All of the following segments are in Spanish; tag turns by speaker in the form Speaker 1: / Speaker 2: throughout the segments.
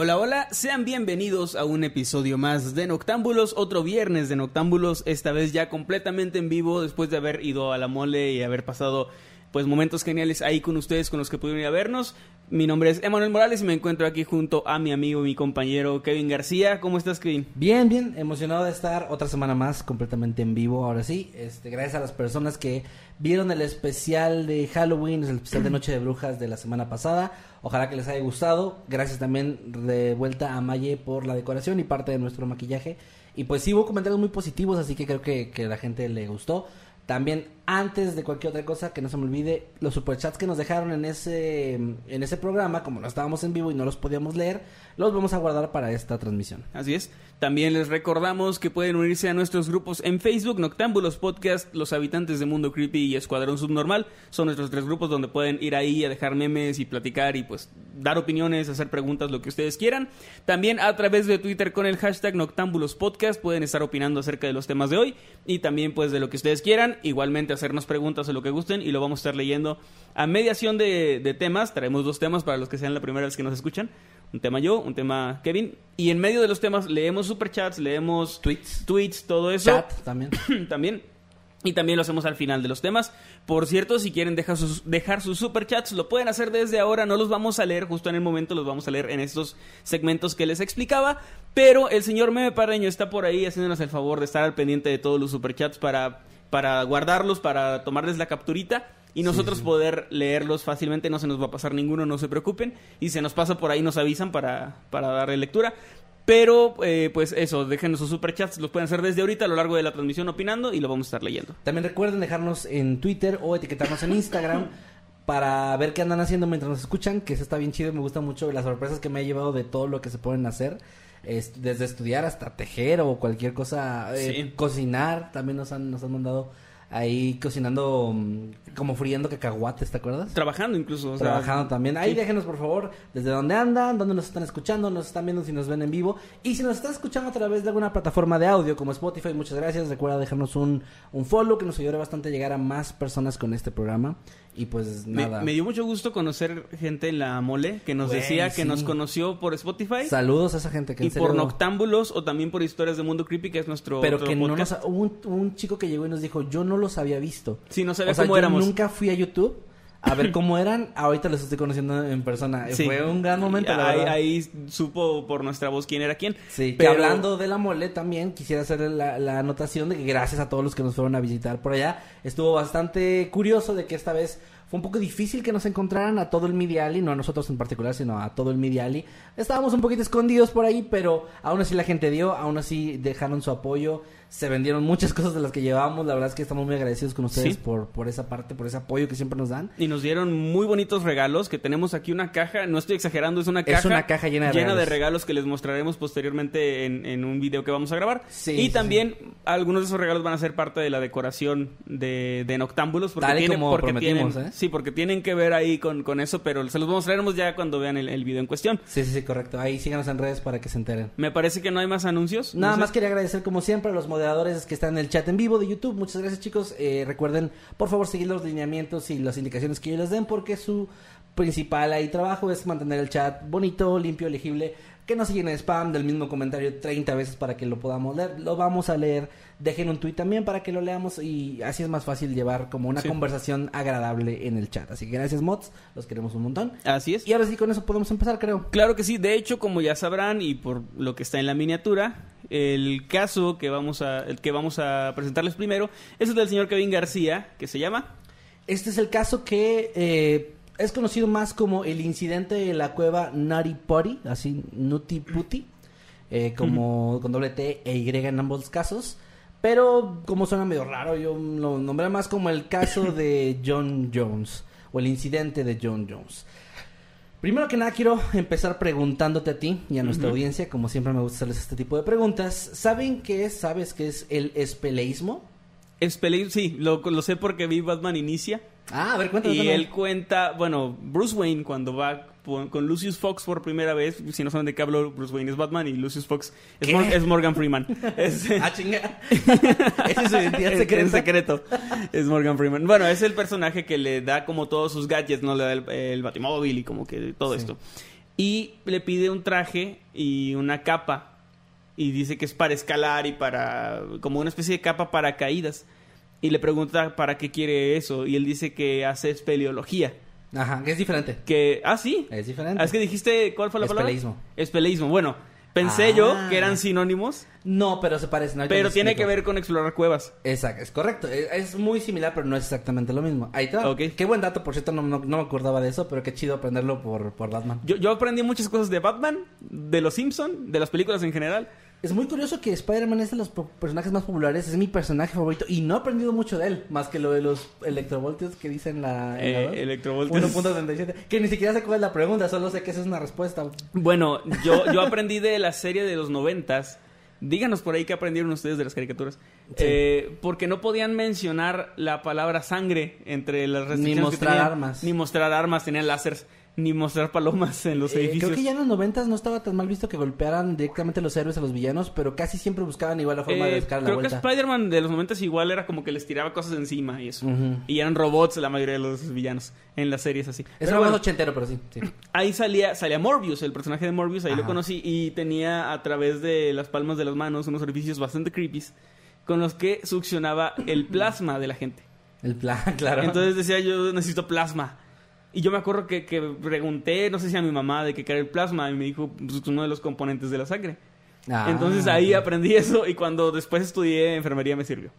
Speaker 1: Hola, hola, sean bienvenidos a un episodio más de Noctámbulos, otro viernes de Noctámbulos, esta vez ya completamente en vivo después de haber ido a la mole y haber pasado pues momentos geniales ahí con ustedes con los que pudieron ir a vernos. Mi nombre es Emanuel Morales y me encuentro aquí junto a mi amigo, mi compañero Kevin García. ¿Cómo estás, Kevin?
Speaker 2: Bien, bien, emocionado de estar otra semana más completamente en vivo, ahora sí. Este, gracias a las personas que vieron el especial de Halloween, el especial de Noche de Brujas de la semana pasada. Ojalá que les haya gustado. Gracias también de vuelta a Maye por la decoración y parte de nuestro maquillaje. Y pues sí hubo comentarios muy positivos, así que creo que, que la gente le gustó. También, antes de cualquier otra cosa, que no se me olvide, los superchats que nos dejaron en ese, en ese programa, como no estábamos en vivo y no los podíamos leer, los vamos a guardar para esta transmisión.
Speaker 1: Así es. También les recordamos que pueden unirse a nuestros grupos en Facebook, Noctámbulos Podcast, Los Habitantes de Mundo Creepy y Escuadrón Subnormal. Son nuestros tres grupos donde pueden ir ahí a dejar memes y platicar y pues dar opiniones, hacer preguntas, lo que ustedes quieran. También a través de Twitter con el hashtag Noctámbulos Podcast pueden estar opinando acerca de los temas de hoy y también pues de lo que ustedes quieran. Igualmente hacernos preguntas o lo que gusten y lo vamos a estar leyendo a mediación de, de temas. Traemos dos temas para los que sean la primera vez que nos escuchan un tema yo, un tema Kevin. Y en medio de los temas leemos superchats, leemos
Speaker 2: Tweets.
Speaker 1: tweets, todo eso.
Speaker 2: Chat también.
Speaker 1: también. Y también lo hacemos al final de los temas. Por cierto, si quieren dejar sus, dejar sus superchats, lo pueden hacer desde ahora. No los vamos a leer justo en el momento, los vamos a leer en estos segmentos que les explicaba. Pero el señor Meme Parreño está por ahí haciéndonos el favor de estar al pendiente de todos los superchats para, para guardarlos, para tomarles la capturita y nosotros poder leerlos fácilmente. No se nos va a pasar ninguno, no se preocupen. Y se nos pasa por ahí, nos avisan para, para darle lectura. Pero, eh, pues eso, déjenos sus superchats, los pueden hacer desde ahorita a lo largo de la transmisión opinando y lo vamos a estar leyendo.
Speaker 2: También recuerden dejarnos en Twitter o etiquetarnos en Instagram para ver qué andan haciendo mientras nos escuchan, que eso está bien chido, me gusta mucho las sorpresas que me ha llevado de todo lo que se pueden hacer. Es- desde estudiar hasta tejer o cualquier cosa, eh, cocinar, también nos han, nos han mandado ahí cocinando mm, como friendo cacahuates, ¿te acuerdas?
Speaker 1: Trabajando incluso. o sea,
Speaker 2: Trabajando también. Ahí
Speaker 1: sí.
Speaker 2: déjenos, por favor, desde dónde andan, dónde nos están escuchando, nos están viendo si nos ven en vivo. Y si nos están escuchando a través de alguna plataforma de audio como Spotify, muchas gracias. Recuerda dejarnos un, un follow que nos ayudará bastante a llegar a más personas con este programa. Y pues nada.
Speaker 1: me dio mucho gusto conocer gente en la mole que nos
Speaker 2: Güey,
Speaker 1: decía que
Speaker 2: sí.
Speaker 1: nos conoció por Spotify
Speaker 2: Saludos a esa gente que
Speaker 1: y
Speaker 2: en serio-
Speaker 1: por Noctámbulos o también por Historias de Mundo Creepy, que es nuestro
Speaker 2: Pero que no nos... Hubo un, un chico que llegó y nos dijo, yo no los había visto.
Speaker 1: Sí, no sabía
Speaker 2: o sea,
Speaker 1: cómo
Speaker 2: yo
Speaker 1: éramos.
Speaker 2: nunca fui a YouTube a ver cómo eran. Ahorita los estoy conociendo en persona.
Speaker 1: Sí.
Speaker 2: Fue un gran momento, la
Speaker 1: ahí,
Speaker 2: verdad.
Speaker 1: ahí supo por nuestra voz quién era quién.
Speaker 2: Sí, que
Speaker 1: Pero-
Speaker 2: hablando de la mole también quisiera hacer la, la anotación de que gracias a todos los que nos fueron a visitar por allá. Estuvo bastante curioso de que esta vez fue un poco difícil que nos encontraran a todo el Midiali, no a nosotros en particular, sino a todo el Midiali. Estábamos un poquito escondidos por ahí, pero aún así la gente dio, aún así dejaron su apoyo. Se vendieron muchas cosas de las que llevábamos. La verdad es que estamos muy agradecidos con ustedes
Speaker 1: Sí.
Speaker 2: por, por esa parte, por ese apoyo que siempre nos dan.
Speaker 1: Y nos dieron muy bonitos regalos, que tenemos aquí una caja, no estoy exagerando, es una
Speaker 2: Es
Speaker 1: caja,
Speaker 2: una caja llena de regalos.
Speaker 1: regalos que les mostraremos posteriormente en, en un video que vamos a grabar.
Speaker 2: Sí,
Speaker 1: y
Speaker 2: sí,
Speaker 1: también algunos de esos regalos van a ser parte de la decoración de, de Noctámbulos. Porque
Speaker 2: Tal y
Speaker 1: tiene-
Speaker 2: como
Speaker 1: porque
Speaker 2: prometimos,
Speaker 1: tienen,
Speaker 2: ¿eh?
Speaker 1: Sí, porque tienen que ver ahí con, con eso, pero se los mostraremos ya cuando vean el, el video en cuestión.
Speaker 2: Sí, sí, sí, correcto. Ahí síganos en redes para que se enteren.
Speaker 1: Me parece que no hay más anuncios.
Speaker 2: Nada
Speaker 1: No sé.
Speaker 2: más quería agradecer como siempre a los moderadores que están en el chat en vivo de YouTube. Muchas gracias chicos. Eh, recuerden por favor seguir los lineamientos y las indicaciones que ellos les den porque su principal ahí trabajo es mantener el chat bonito, limpio, legible. Que no se llene de spam del mismo comentario 30 veces para que lo podamos leer. Lo vamos a leer. Dejen un tweet también para que lo leamos y así es más fácil llevar como una
Speaker 1: Sí.
Speaker 2: conversación agradable en el chat. Así que gracias mods, los queremos un montón.
Speaker 1: Así es.
Speaker 2: Y ahora sí con eso podemos empezar creo.
Speaker 1: Claro que sí, de hecho, como ya sabrán y por lo que está en la miniatura, el caso que vamos a el que vamos a presentarles primero es el del señor Kevin García, que se llama
Speaker 2: Este es el caso que eh, es conocido más como el incidente de la cueva Nutty Potty, así Nutty Putty, eh, como con doble T e Y en ambos casos. Pero como suena medio raro, yo lo nombré más como el caso de John Jones o el incidente de John Jones. Primero que nada quiero empezar preguntándote a ti y a nuestra audiencia, como siempre me gusta hacerles este tipo de preguntas. ¿Saben qué es? ¿Sabes qué es el espeleísmo?
Speaker 1: Espele- sí, lo, lo sé porque vi Batman Inicia.
Speaker 2: Ah, a ver, cuéntame.
Speaker 1: Y él cuenta, bueno, Bruce Wayne cuando va con Lucius Fox por primera vez, si no saben de qué hablo, Bruce Wayne es Batman y Lucius Fox es, es Morgan Freeman. Es,
Speaker 2: Ah, chinga. Es su identidad
Speaker 1: es-
Speaker 2: secreta.
Speaker 1: es secreto. Es Morgan Freeman. Bueno, es el personaje que le da como todos sus gadgets, ¿no? Le da el, el batimóvil y como que todo
Speaker 2: Sí.
Speaker 1: esto. Y le pide un traje y una capa. Y dice que es para escalar y para... como una especie de capa para caídas. Y le pregunta para qué quiere eso. Y él dice que hace espeleología.
Speaker 2: Ajá, que es diferente.
Speaker 1: Que... Ah, sí.
Speaker 2: Es diferente.
Speaker 1: Ah, es que dijiste... ¿Cuál fue la palabra?
Speaker 2: Espeleísmo.
Speaker 1: Espeleísmo. Bueno, pensé
Speaker 2: Ah.
Speaker 1: yo que eran sinónimos.
Speaker 2: No, pero se parecen. ahorita
Speaker 1: Pero tiene que ver con explorar cuevas.
Speaker 2: Exacto, es correcto. Es, es muy similar, pero no es exactamente lo mismo. Ahí está.
Speaker 1: Ok.
Speaker 2: Qué buen dato, por cierto, no, no- no me acordaba de eso, pero qué chido aprenderlo por, por Batman.
Speaker 1: Yo, yo aprendí muchas cosas de Batman, de los Simpson, de las películas en general.
Speaker 2: Es muy curioso que Spider-Man es de los personajes más populares, es mi personaje favorito y no he aprendido mucho de él, más que lo de los electrovoltios que dice en la... la
Speaker 1: Eh,
Speaker 2: dos.
Speaker 1: electrovoltios.
Speaker 2: 1.37. Que ni siquiera sé cuál es la pregunta, solo sé que esa es una respuesta.
Speaker 1: Bueno, yo, yo aprendí de la serie de los noventas. Díganos por ahí qué aprendieron ustedes de las caricaturas.
Speaker 2: Sí.
Speaker 1: Eh, porque no podían mencionar la palabra sangre entre las restricciones que
Speaker 2: mostrar
Speaker 1: tenían.
Speaker 2: armas.
Speaker 1: Ni mostrar armas, tenían láseres. Ni mostrar palomas en los
Speaker 2: Eh,
Speaker 1: edificios.
Speaker 2: creo que ya en los noventas no estaba tan mal visto que golpearan directamente los héroes a los villanos, pero casi siempre buscaban igual la forma
Speaker 1: Eh,
Speaker 2: de buscar la
Speaker 1: creo que
Speaker 2: vuelta.
Speaker 1: Spider-Man de los noventas igual era como que les tiraba cosas encima y eso. Y eran robots la mayoría de los villanos en las series así.
Speaker 2: Es algo
Speaker 1: bueno,
Speaker 2: ochentero, pero sí. sí.
Speaker 1: ahí salía, salía Morbius, el personaje de Morbius, ahí lo conocí y tenía a través de las palmas de las manos unos orificios bastante creepy con los que succionaba el plasma de la gente.
Speaker 2: El plan, claro.
Speaker 1: Entonces decía yo necesito plasma. Y yo me acuerdo que, que pregunté, no sé si a mi mamá, de qué era el plasma y me dijo, pues es uno de los componentes de la sangre.
Speaker 2: Ah,
Speaker 1: Entonces ahí aprendí eso y cuando después estudié enfermería me sirvió.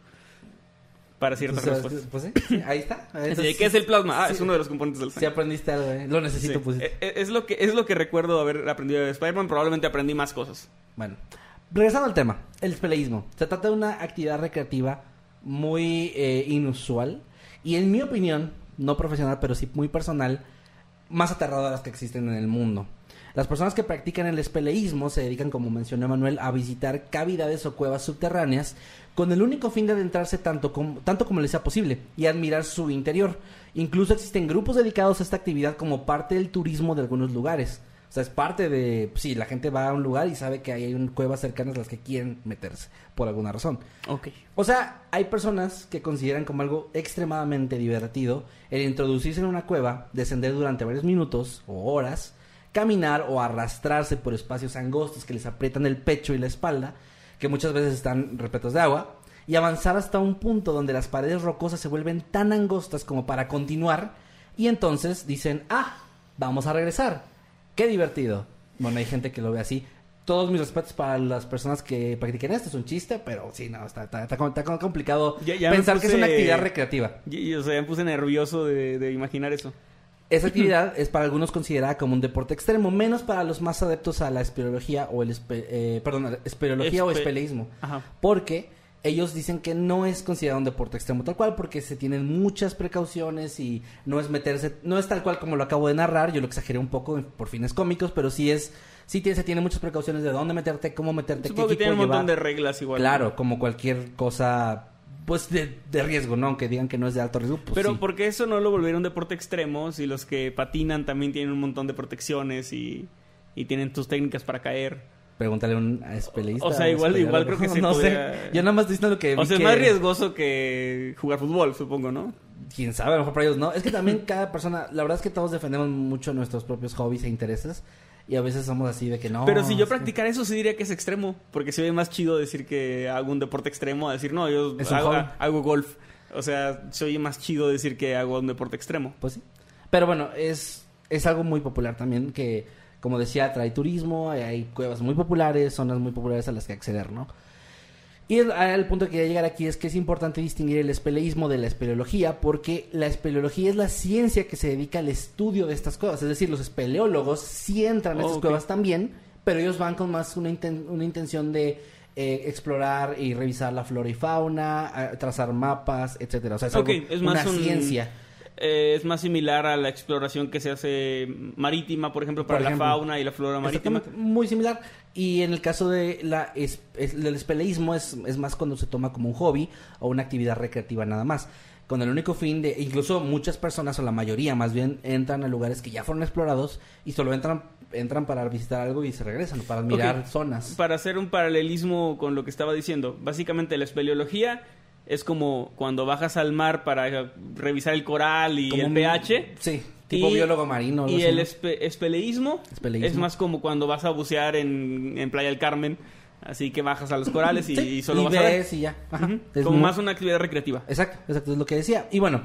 Speaker 1: Para ciertas
Speaker 2: Pues,
Speaker 1: respuestas.
Speaker 2: pues sí, sí, ahí está. Entonces,
Speaker 1: ¿Qué es el plasma? Ah,
Speaker 2: sí.
Speaker 1: es uno de los componentes de la
Speaker 2: Sí
Speaker 1: sangre.
Speaker 2: aprendiste algo, eh. Lo necesito,
Speaker 1: Sí.
Speaker 2: pues.
Speaker 1: Eh, eh, Es lo que es lo que recuerdo haber aprendido de Spider-Man. Probablemente aprendí más cosas.
Speaker 2: Bueno, regresando al tema, el espeleísmo. Se trata de una actividad recreativa muy eh, inusual y en mi opinión, no profesional, pero sí muy personal, más aterradoras que existen en el mundo. Las personas que practican el espeleísmo se dedican, como mencionó Manuel, a visitar cavidades o cuevas subterráneas con el único fin de adentrarse tanto como, tanto como les sea posible y admirar su interior. Incluso existen grupos dedicados a esta actividad como parte del turismo de algunos lugares. O sea, es parte de... Sí, la gente va a un lugar y sabe que hay un- cuevas cercanas a las que quieren meterse, por alguna razón.
Speaker 1: Ok.
Speaker 2: O sea, hay personas que consideran como algo extremadamente divertido el introducirse en una cueva, descender durante varios minutos o horas, caminar o arrastrarse por espacios angostos que les aprietan el pecho y la espalda, que muchas veces están repletos de agua, y avanzar hasta un punto donde las paredes rocosas se vuelven tan angostas como para continuar, y entonces dicen, ah, vamos a regresar. Qué divertido. Bueno, hay gente que lo ve así. Todos mis respetos para las personas que practiquen esto. Es un chiste, pero sí, no, está, está, está com- está complicado
Speaker 1: Ya- ya
Speaker 2: pensar que es una actividad recreativa.
Speaker 1: Y, o sea, me puse nervioso de, de imaginar eso.
Speaker 2: Esa actividad es para algunos considerada como un deporte extremo, menos para los más adeptos a la espeleología o el espe- eh, perdón, espeleología o
Speaker 1: Espe-
Speaker 2: espeleísmo.
Speaker 1: Ajá.
Speaker 2: Porque ellos dicen que no es considerado un deporte extremo tal cual, porque se tienen muchas precauciones y no es meterse, no es tal cual como lo acabo de narrar, yo lo exageré un poco por fines cómicos, pero sí es, sí tiene, se tiene muchas precauciones de dónde meterte, cómo meterte,
Speaker 1: Supongo
Speaker 2: qué
Speaker 1: que
Speaker 2: equipo
Speaker 1: tiene un montón de reglas igual.
Speaker 2: Claro, como cualquier cosa, pues de, de riesgo, ¿no? Aunque digan que no es de alto riesgo, pues
Speaker 1: Pero
Speaker 2: sí.
Speaker 1: ¿por qué eso no lo volvieron deporte extremo? Si los que patinan también tienen un montón de protecciones y, y tienen tus técnicas para caer.
Speaker 2: Pregúntale a un espeleísta.
Speaker 1: O sea, igual- igual creo que sí
Speaker 2: No
Speaker 1: podría-
Speaker 2: sé. Yo nada más diciendo lo que
Speaker 1: O sea, es
Speaker 2: que-
Speaker 1: más riesgoso que jugar fútbol, supongo, ¿no?
Speaker 2: Quién sabe, a lo mejor para ellos no. Es que también cada persona, la verdad es que todos defendemos mucho nuestros propios hobbies e intereses. Y a veces somos así de que no.
Speaker 1: Pero si yo
Speaker 2: es que-
Speaker 1: practicara eso, sí diría que es extremo. Porque se ve más chido decir que hago un deporte extremo a decir, no, yo hago, hago golf. O sea, se oye más chido decir que hago un deporte extremo.
Speaker 2: Pues sí. Pero bueno, es, es algo muy popular también que, como decía, trae turismo, hay, cuevas muy populares, zonas muy populares a las que acceder, ¿no? Y el, el punto que quería llegar aquí es que es importante distinguir el espeleísmo de la espeleología porque la espeleología es la ciencia que se dedica al estudio de estas cuevas. Es decir, los espeleólogos sí entran a
Speaker 1: Oh,
Speaker 2: estas
Speaker 1: ok.
Speaker 2: cuevas también, pero ellos van con más una, inten- una intención de eh, explorar y revisar la flora y fauna, trazar mapas, etcétera. O sea, es,
Speaker 1: Ok,
Speaker 2: algo-
Speaker 1: es más
Speaker 2: una
Speaker 1: un-
Speaker 2: ciencia.
Speaker 1: Eh, es más similar a la exploración que se hace marítima, por ejemplo, para
Speaker 2: Por ejemplo.
Speaker 1: la fauna y la flora marítima.
Speaker 2: Muy similar. Y en el caso de la es- es- del espeleísmo es, es más cuando se toma como un hobby o una actividad recreativa nada más. Con el único fin de, incluso muchas personas o la mayoría más bien entran a lugares que ya fueron explorados y solo entran entran para visitar algo y se regresan para admirar zonas.
Speaker 1: Para hacer un paralelismo con lo que estaba diciendo, básicamente la espeleología es como cuando bajas al mar para revisar el coral y
Speaker 2: Como
Speaker 1: el
Speaker 2: un-
Speaker 1: pH.
Speaker 2: Sí, tipo
Speaker 1: Y-
Speaker 2: biólogo marino.
Speaker 1: Y
Speaker 2: así,
Speaker 1: el espeleísmo,
Speaker 2: Espeleísmo.
Speaker 1: es más como cuando vas a bucear en, en Playa del Carmen. Así que bajas a los corales y,
Speaker 2: Sí,
Speaker 1: y solo vas a ver.
Speaker 2: y ya. Ajá.
Speaker 1: Como
Speaker 2: muy-
Speaker 1: más una actividad recreativa.
Speaker 2: Exacto, exacto, es lo que decía. Y bueno,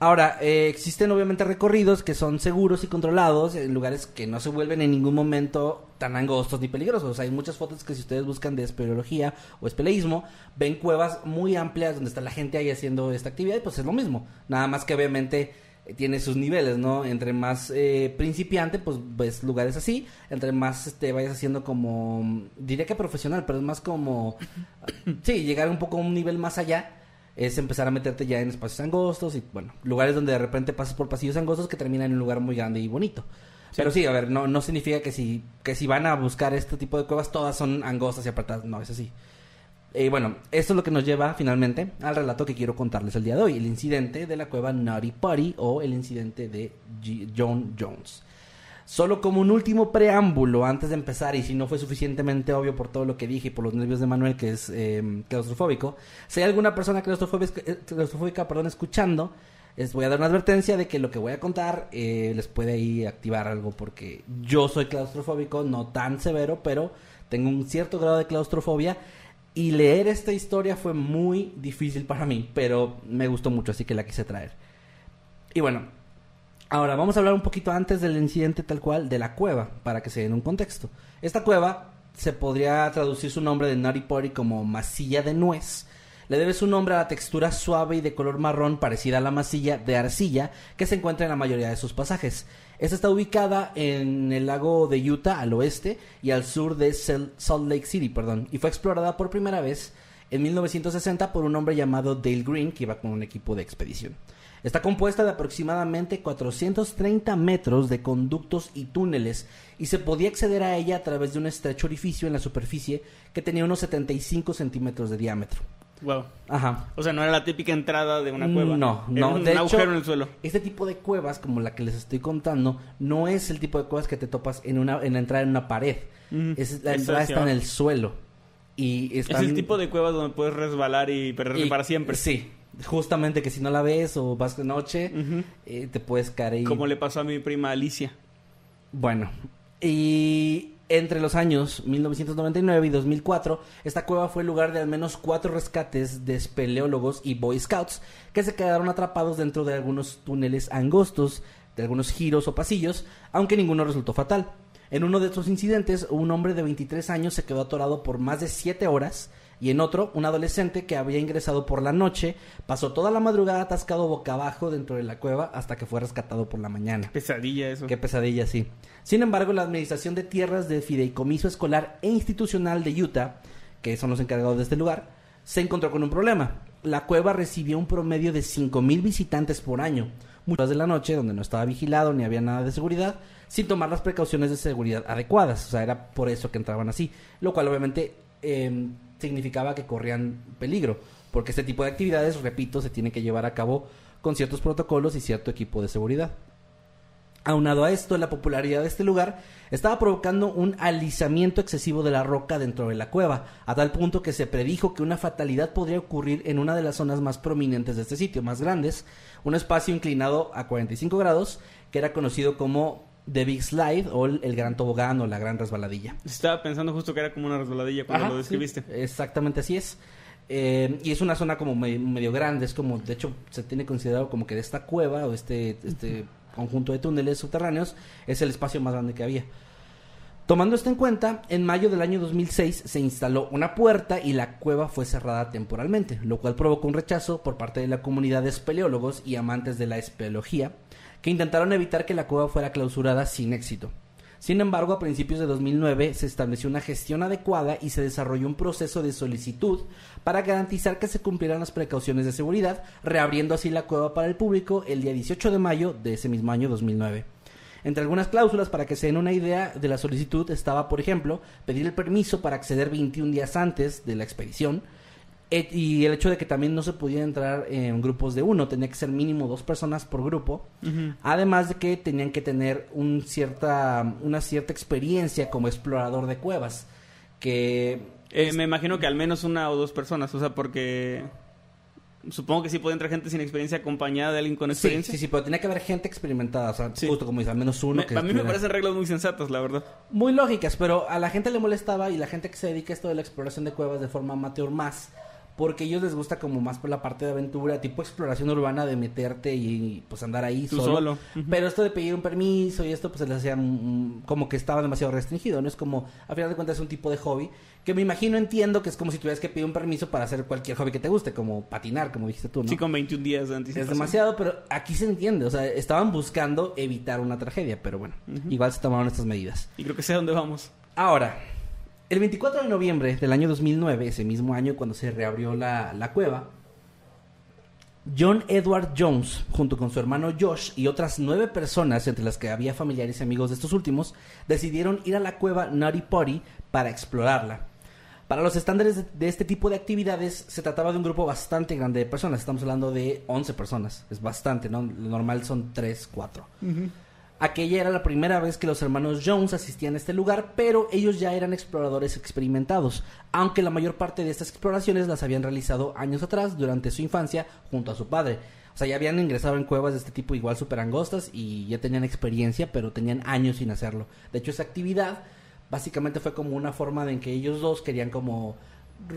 Speaker 2: ahora, eh, existen obviamente recorridos que son seguros y controlados en lugares que no se vuelven en ningún momento tan angostos ni peligrosos. Hay muchas fotos que si ustedes buscan de espeleología o espeleísmo, ven cuevas muy amplias donde está la gente ahí haciendo esta actividad y pues es lo mismo. Nada más que obviamente eh, tiene sus niveles, ¿no? Entre más eh, principiante, pues ves lugares así. Entre más este, vayas haciendo como, diría que profesional, pero es más como, sí, llegar un poco a un nivel más allá es empezar a meterte ya en espacios angostos y bueno, lugares donde de repente pasas por pasillos angostos que terminan en un lugar muy grande y bonito. Pero sí, a ver, no, no significa que si, que si van a buscar este tipo de cuevas todas son angostas y apretadas, no, es así. Y bueno, esto es lo que nos lleva finalmente al relato que quiero contarles el día de hoy, el incidente de la cueva Naughty Party o el incidente de G- John Jones. Solo como un último preámbulo antes de empezar, y si no fue suficientemente obvio por todo lo que dije y por los nervios de Manuel, que es eh, claustrofóbico, si hay alguna persona claustrofóbica, eh, claustrofóbica perdón, escuchando, les voy a dar una advertencia de que lo que voy a contar eh, les puede ahí activar algo, porque yo soy claustrofóbico, no tan severo, pero tengo un cierto grado de claustrofobia. Y leer esta historia fue muy difícil para mí, pero me gustó mucho, así que la quise traer. Y bueno, ahora vamos a hablar un poquito antes del incidente tal cual de la cueva, para que se den un contexto. Esta cueva se podría traducir su nombre de Nutty Potty como masilla de nuez. Le debe su nombre a la textura suave y de color marrón parecida a la masilla de arcilla que se encuentra en la mayoría de sus pasajes. Esta está ubicada en el lago de Utah al oeste y al sur de Sal- Salt Lake City, perdón, y fue explorada por primera vez en 1960 por un hombre llamado Dale Green que iba con un equipo de expedición. Está compuesta de aproximadamente 430 metros de conductos y túneles y se podía acceder a ella a través de un estrecho orificio en la superficie que tenía unos 75 centímetros de diámetro.
Speaker 1: Wow.
Speaker 2: Ajá.
Speaker 1: O sea, no era la típica entrada de una cueva.
Speaker 2: No,
Speaker 1: Era
Speaker 2: no.
Speaker 1: un
Speaker 2: de hecho,
Speaker 1: agujero en el suelo.
Speaker 2: Este tipo de cuevas, como la que les estoy contando, no es el tipo de cuevas que te topas en una en la entrada en una pared.
Speaker 1: Ujú.
Speaker 2: Es, la entrada está en el suelo. Y
Speaker 1: Es el tipo de cuevas donde puedes resbalar y perderse
Speaker 2: y-
Speaker 1: para siempre.
Speaker 2: Sí. Justamente que si no la ves o vas de noche, eh, te puedes caer ahí.
Speaker 1: Como le pasó a mi prima Alicia.
Speaker 2: Bueno, y entre los años 1999 y 2004, esta cueva fue lugar de al menos cuatro rescates de espeleólogos y Boy Scouts que se quedaron atrapados dentro de algunos túneles angostos, de algunos giros o pasillos, aunque ninguno resultó fatal. En uno de estos incidentes, un hombre de 23 años se quedó atorado por más de 7 horas y en otro, un adolescente que había ingresado por la noche pasó toda la madrugada atascado boca abajo dentro de la cueva hasta que fue rescatado por la mañana.
Speaker 1: Pesadilla eso.
Speaker 2: Qué pesadilla, sí. Sin embargo, la Administración de Tierras de Fideicomiso Escolar e Institucional de Utah, que son los encargados de este lugar, se encontró con un problema. La cueva recibió un promedio de 5.000 visitantes por año, muchas de la noche, donde no estaba vigilado ni había nada de seguridad, sin tomar las precauciones de seguridad adecuadas. O sea, era por eso que entraban así. Lo cual obviamente eh, significaba que corrían peligro, porque este tipo de actividades, repito, se tiene que llevar a cabo con ciertos protocolos y cierto equipo de seguridad. Aunado a esto, la popularidad de este lugar estaba provocando un alisamiento excesivo de la roca dentro de la cueva, a tal punto que se predijo que una fatalidad podría ocurrir en una de las zonas más prominentes de este sitio, más grandes, un espacio inclinado a 45 grados, que era conocido como The Big Slide o el, el Gran Tobogán o la Gran Resbaladilla.
Speaker 1: Estaba pensando justo que era como una resbaladilla cuando
Speaker 2: Ajá,
Speaker 1: lo describiste.
Speaker 2: sí, exactamente así es. Eh, y es una zona como me- medio grande, es como, de hecho, se tiene considerado como que de esta cueva o este, este conjunto de túneles subterráneos es el espacio más grande que había. Tomando esto en cuenta, en mayo del año 2006 se instaló una puerta y la cueva fue cerrada temporalmente, lo cual provocó un rechazo por parte de la comunidad de espeleólogos y amantes de la espeleología, que intentaron evitar que la cueva fuera clausurada sin éxito. Sin embargo, a principios de 2009 se estableció una gestión adecuada y se desarrolló un proceso de solicitud para garantizar que se cumplieran las precauciones de seguridad, reabriendo así la cueva para el público el día 18 de mayo de ese mismo año 2009. Entre algunas cláusulas, para que se den una idea de la solicitud, estaba, por ejemplo, pedir el permiso para acceder 21 días antes de la expedición, y el hecho de que también no se podía entrar en grupos de uno, tenía que ser mínimo dos personas por grupo, además de que tenían que tener un cierta, una cierta experiencia como explorador de cuevas, que...
Speaker 1: Eh, me imagino que al menos una o dos personas, o sea, porque supongo que sí puede entrar gente sin experiencia acompañada de alguien con experiencia.
Speaker 2: Sí, sí, sí, pero tenía que haber gente experimentada, o sea, justo como dice, al menos uno.
Speaker 1: a mí me parecen reglas muy sensatas, la verdad.
Speaker 2: Muy lógicas, pero a la gente le molestaba y la gente que se dedica a esto de la exploración de cuevas de forma amateur más porque a ellos les gusta como más por la parte de aventura, tipo exploración urbana de meterte y pues andar ahí solo. Pero esto de pedir un permiso y esto pues se les hacía como que estaba demasiado restringido, ¿no? Es como, a final de cuentas es un tipo de hobby que me imagino, entiendo que es como si tuvieras que pedir un permiso para hacer cualquier hobby que te guste, como patinar, como dijiste tú, ¿no?
Speaker 1: Sí, con 21 días de anticipación.
Speaker 2: Es demasiado, pero aquí se entiende, o sea, estaban buscando evitar una tragedia, pero bueno, igual se tomaron estas medidas.
Speaker 1: Y creo que sé a dónde vamos.
Speaker 2: Ahora, el 24 de noviembre del año 2009, ese mismo año cuando se reabrió la, la cueva, John Edward Jones, junto con su hermano Josh y otras nueve personas, entre las que había familiares y amigos de estos últimos, decidieron ir a la cueva Nutty Potty para explorarla. Para los estándares de este tipo de actividades se trataba de un grupo bastante grande de personas, estamos hablando de 11 personas, es bastante, ¿no? Lo normal son 3, 4. Aquella era la primera vez que los hermanos Jones asistían a este lugar, pero ellos ya eran exploradores experimentados, aunque la mayor parte de estas exploraciones las habían realizado años atrás, durante su infancia, junto a su padre. O sea, ya habían ingresado en cuevas de este tipo igual súper angostas y ya tenían experiencia, pero tenían años sin hacerlo. De hecho, esa actividad básicamente fue como una forma de en que ellos dos querían como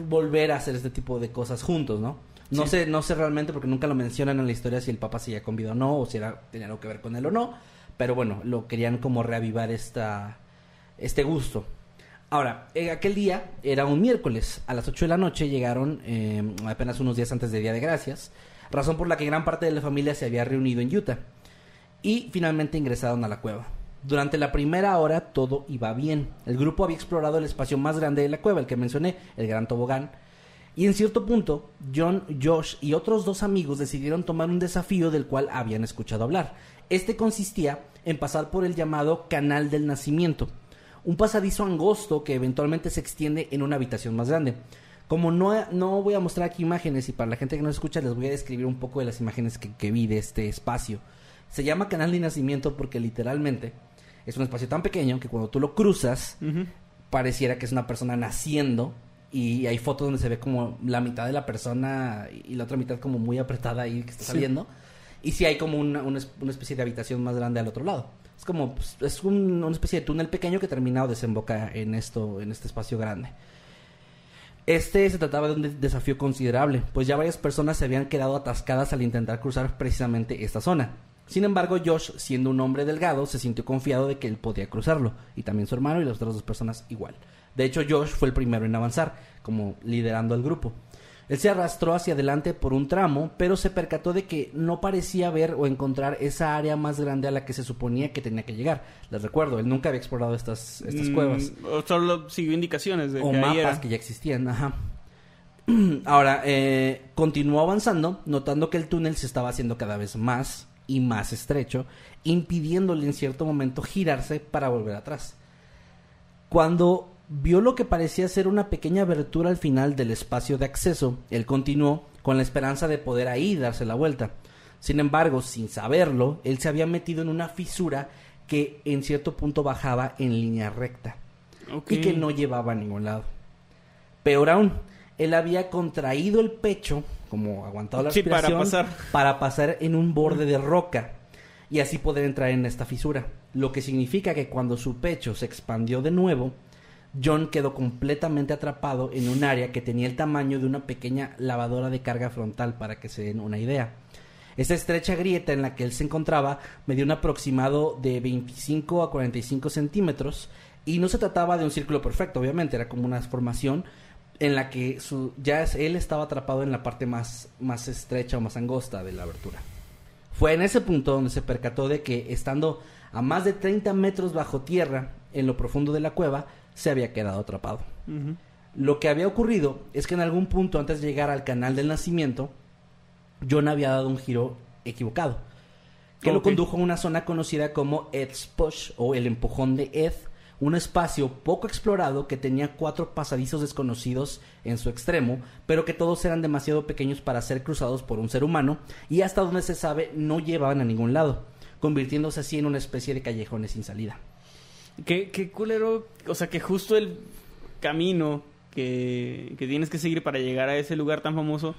Speaker 2: volver a hacer este tipo de cosas juntos, ¿no? No sé, no sé realmente porque nunca lo mencionan en la historia si el papá se había con o no, o si era, tenía algo que ver con él o no pero bueno, lo querían como reavivar esta, este gusto. Ahora, aquel día era un miércoles, a las 8 de la noche llegaron em, apenas unos días antes de Día de Gracias, razón por la que gran parte de la familia se había reunido en Utah y finalmente ingresaron a la cueva. Durante la primera hora todo iba bien. El grupo había explorado el espacio más grande de la cueva, el que mencioné, el Gran Tobogán. Y en cierto punto, John, Josh y otros dos amigos decidieron tomar un desafío del cual habían escuchado hablar. Este consistía en pasar por el llamado Canal del Nacimiento, un pasadizo angosto que eventualmente se extiende en una habitación más grande. Como no, no voy a mostrar aquí imágenes y para la gente que no escucha les voy a describir un poco de las imágenes que, vi de este espacio. Se llama Canal del Nacimiento porque literalmente es un espacio tan pequeño que cuando tú lo cruzas pareciera que es una persona naciendo y hay fotos donde se ve como la mitad de la persona y la otra mitad como muy apretada ahí que está saliendo. Y si hay como una, una, especie de habitación más grande al otro lado. Es como, pues, es una especie de túnel pequeño que termina o desemboca en esto, en este espacio grande. Este se trataba de un desafío considerable, pues ya varias personas se habían quedado atascadas al intentar cruzar precisamente esta zona. Sin embargo, Josh, siendo un hombre delgado, se sintió confiado de que él podía cruzarlo, y también su hermano y las otras dos personas igual. De hecho, Josh fue el primero en avanzar, como liderando al grupo. Él se arrastró hacia adelante por un tramo, pero se percató de que no parecía ver o encontrar esa área más grande a la que se suponía que tenía que llegar. Les recuerdo, él nunca había explorado estas, estas mm, cuevas.
Speaker 1: O solo siguió indicaciones de
Speaker 2: o mapas que ya existían, ajá. Ahora, eh, continuó avanzando, notando que el túnel se estaba haciendo cada vez más y más estrecho, impidiéndole en cierto momento girarse para volver atrás. Cuando vio lo que parecía ser una pequeña abertura al final del espacio de acceso. Él continuó con la esperanza de poder ahí darse la vuelta. Sin embargo, sin saberlo, él se había metido en una fisura que en cierto punto bajaba en línea recta y que no llevaba a ningún lado. Peor aún, él había contraído el pecho, como aguantado la respiración,
Speaker 1: para pasar.
Speaker 2: para pasar en un borde de roca y así poder entrar en esta fisura. Lo que significa que cuando su pecho se expandió de nuevo, John quedó completamente atrapado en un área que tenía el tamaño de una pequeña lavadora de carga frontal, para que se den una idea. Esa estrecha grieta en la que él se encontraba medía un aproximado de 25 a 45 centímetros Y no se trataba de un círculo perfecto, obviamente, era como una formación en la que su, ya él estaba atrapado en la parte más, más estrecha o más angosta de la abertura. Fue en ese punto donde se percató de que estando a más de 30 metros bajo tierra, en lo profundo de la cueva, se había quedado atrapado. Lo que había ocurrido es que en algún punto antes de llegar al canal del nacimiento, John había dado un giro equivocado, que lo condujo a una zona conocida como Ed's Push o el empujón de Ed, un espacio poco explorado que tenía cuatro pasadizos desconocidos en su extremo, pero que todos eran demasiado pequeños para ser cruzados por un ser humano y hasta donde se sabe no llevaban a ningún lado, convirtiéndose así en una especie de callejones sin salida.
Speaker 1: Qué, qué culero, o sea, que justo el camino que, que tienes que seguir para llegar a ese lugar tan famoso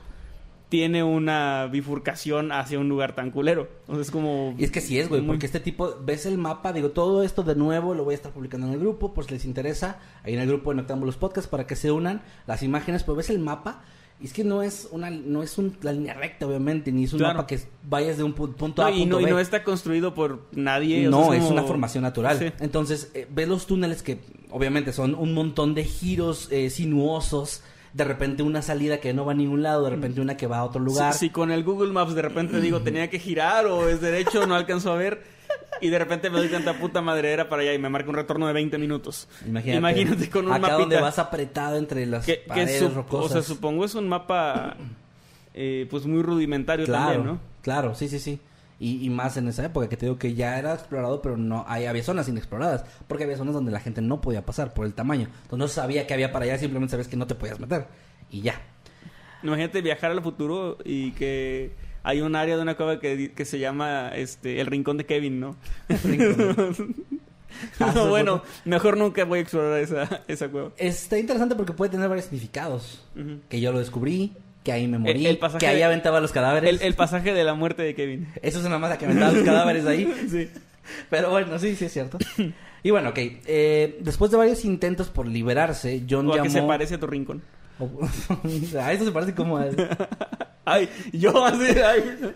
Speaker 1: tiene una bifurcación hacia un lugar tan culero. O sea, es como...
Speaker 2: Y es que sí es, güey,
Speaker 1: muy-
Speaker 2: porque este tipo, ves el mapa, digo, todo esto de nuevo lo voy a estar publicando en el grupo, por si les interesa, ahí en el grupo de Noctámbulos Podcast para que se unan las imágenes, pero ves el mapa, y es que no es una, no es un- la línea recta, obviamente, ni es un
Speaker 1: Claro.
Speaker 2: mapa que vayas de un pu- punto A
Speaker 1: No, y,
Speaker 2: punto
Speaker 1: no, y
Speaker 2: B.
Speaker 1: no está construido por nadie. o
Speaker 2: No,
Speaker 1: sea,
Speaker 2: es
Speaker 1: como-
Speaker 2: una formación natural.
Speaker 1: Sí.
Speaker 2: Entonces, eh, ves los túneles que obviamente son un montón de giros eh, sinuosos, de repente una salida que no va a ningún lado, de repente una que va a otro lugar.
Speaker 1: Si, si con el Google Maps de repente digo tenía que girar o es derecho, no alcanzo a ver. Y de repente me doy cuenta puta madre era para allá y me marca un retorno de 20 minutos.
Speaker 2: Imagínate,
Speaker 1: Imagínate con un
Speaker 2: acá
Speaker 1: mapita.
Speaker 2: donde vas apretado entre las
Speaker 1: que, que
Speaker 2: paredes
Speaker 1: su- o
Speaker 2: rocosas.
Speaker 1: sea, supongo es un mapa eh, pues muy rudimentario
Speaker 2: Claro,
Speaker 1: también, ¿no?
Speaker 2: claro, sí, sí, sí. Y, y más en esa época que te digo que ya era explorado, pero no hay, había zonas inexploradas, porque había zonas donde la gente no podía pasar por el tamaño. Entonces no sabía que había para allá, simplemente sabías que no te podías meter. Y ya.
Speaker 1: Imagínate viajar al futuro y que hay un área de una cueva que, se llama este el rincón de Kevin, ¿no?
Speaker 2: Ah,
Speaker 1: No,
Speaker 2: sí,
Speaker 1: bueno, mejor nunca voy a explorar esa, esa cueva.
Speaker 2: Está interesante porque puede tener varios significados. Que yo lo descubrí, que ahí me morí,
Speaker 1: el pasaje
Speaker 2: que ahí
Speaker 1: de-
Speaker 2: aventaba los cadáveres.
Speaker 1: El, el pasaje de la muerte de Kevin.
Speaker 2: Eso es una masa que aventaba los cadáveres ahí.
Speaker 1: Sí.
Speaker 2: Pero bueno, sí, sí es cierto. Y bueno, ok. eh, después de varios intentos por liberarse, John
Speaker 1: O a
Speaker 2: llamó...
Speaker 1: que se parece a tu rincón.
Speaker 2: a eso se parece como a...
Speaker 1: Ay, yo así, ay.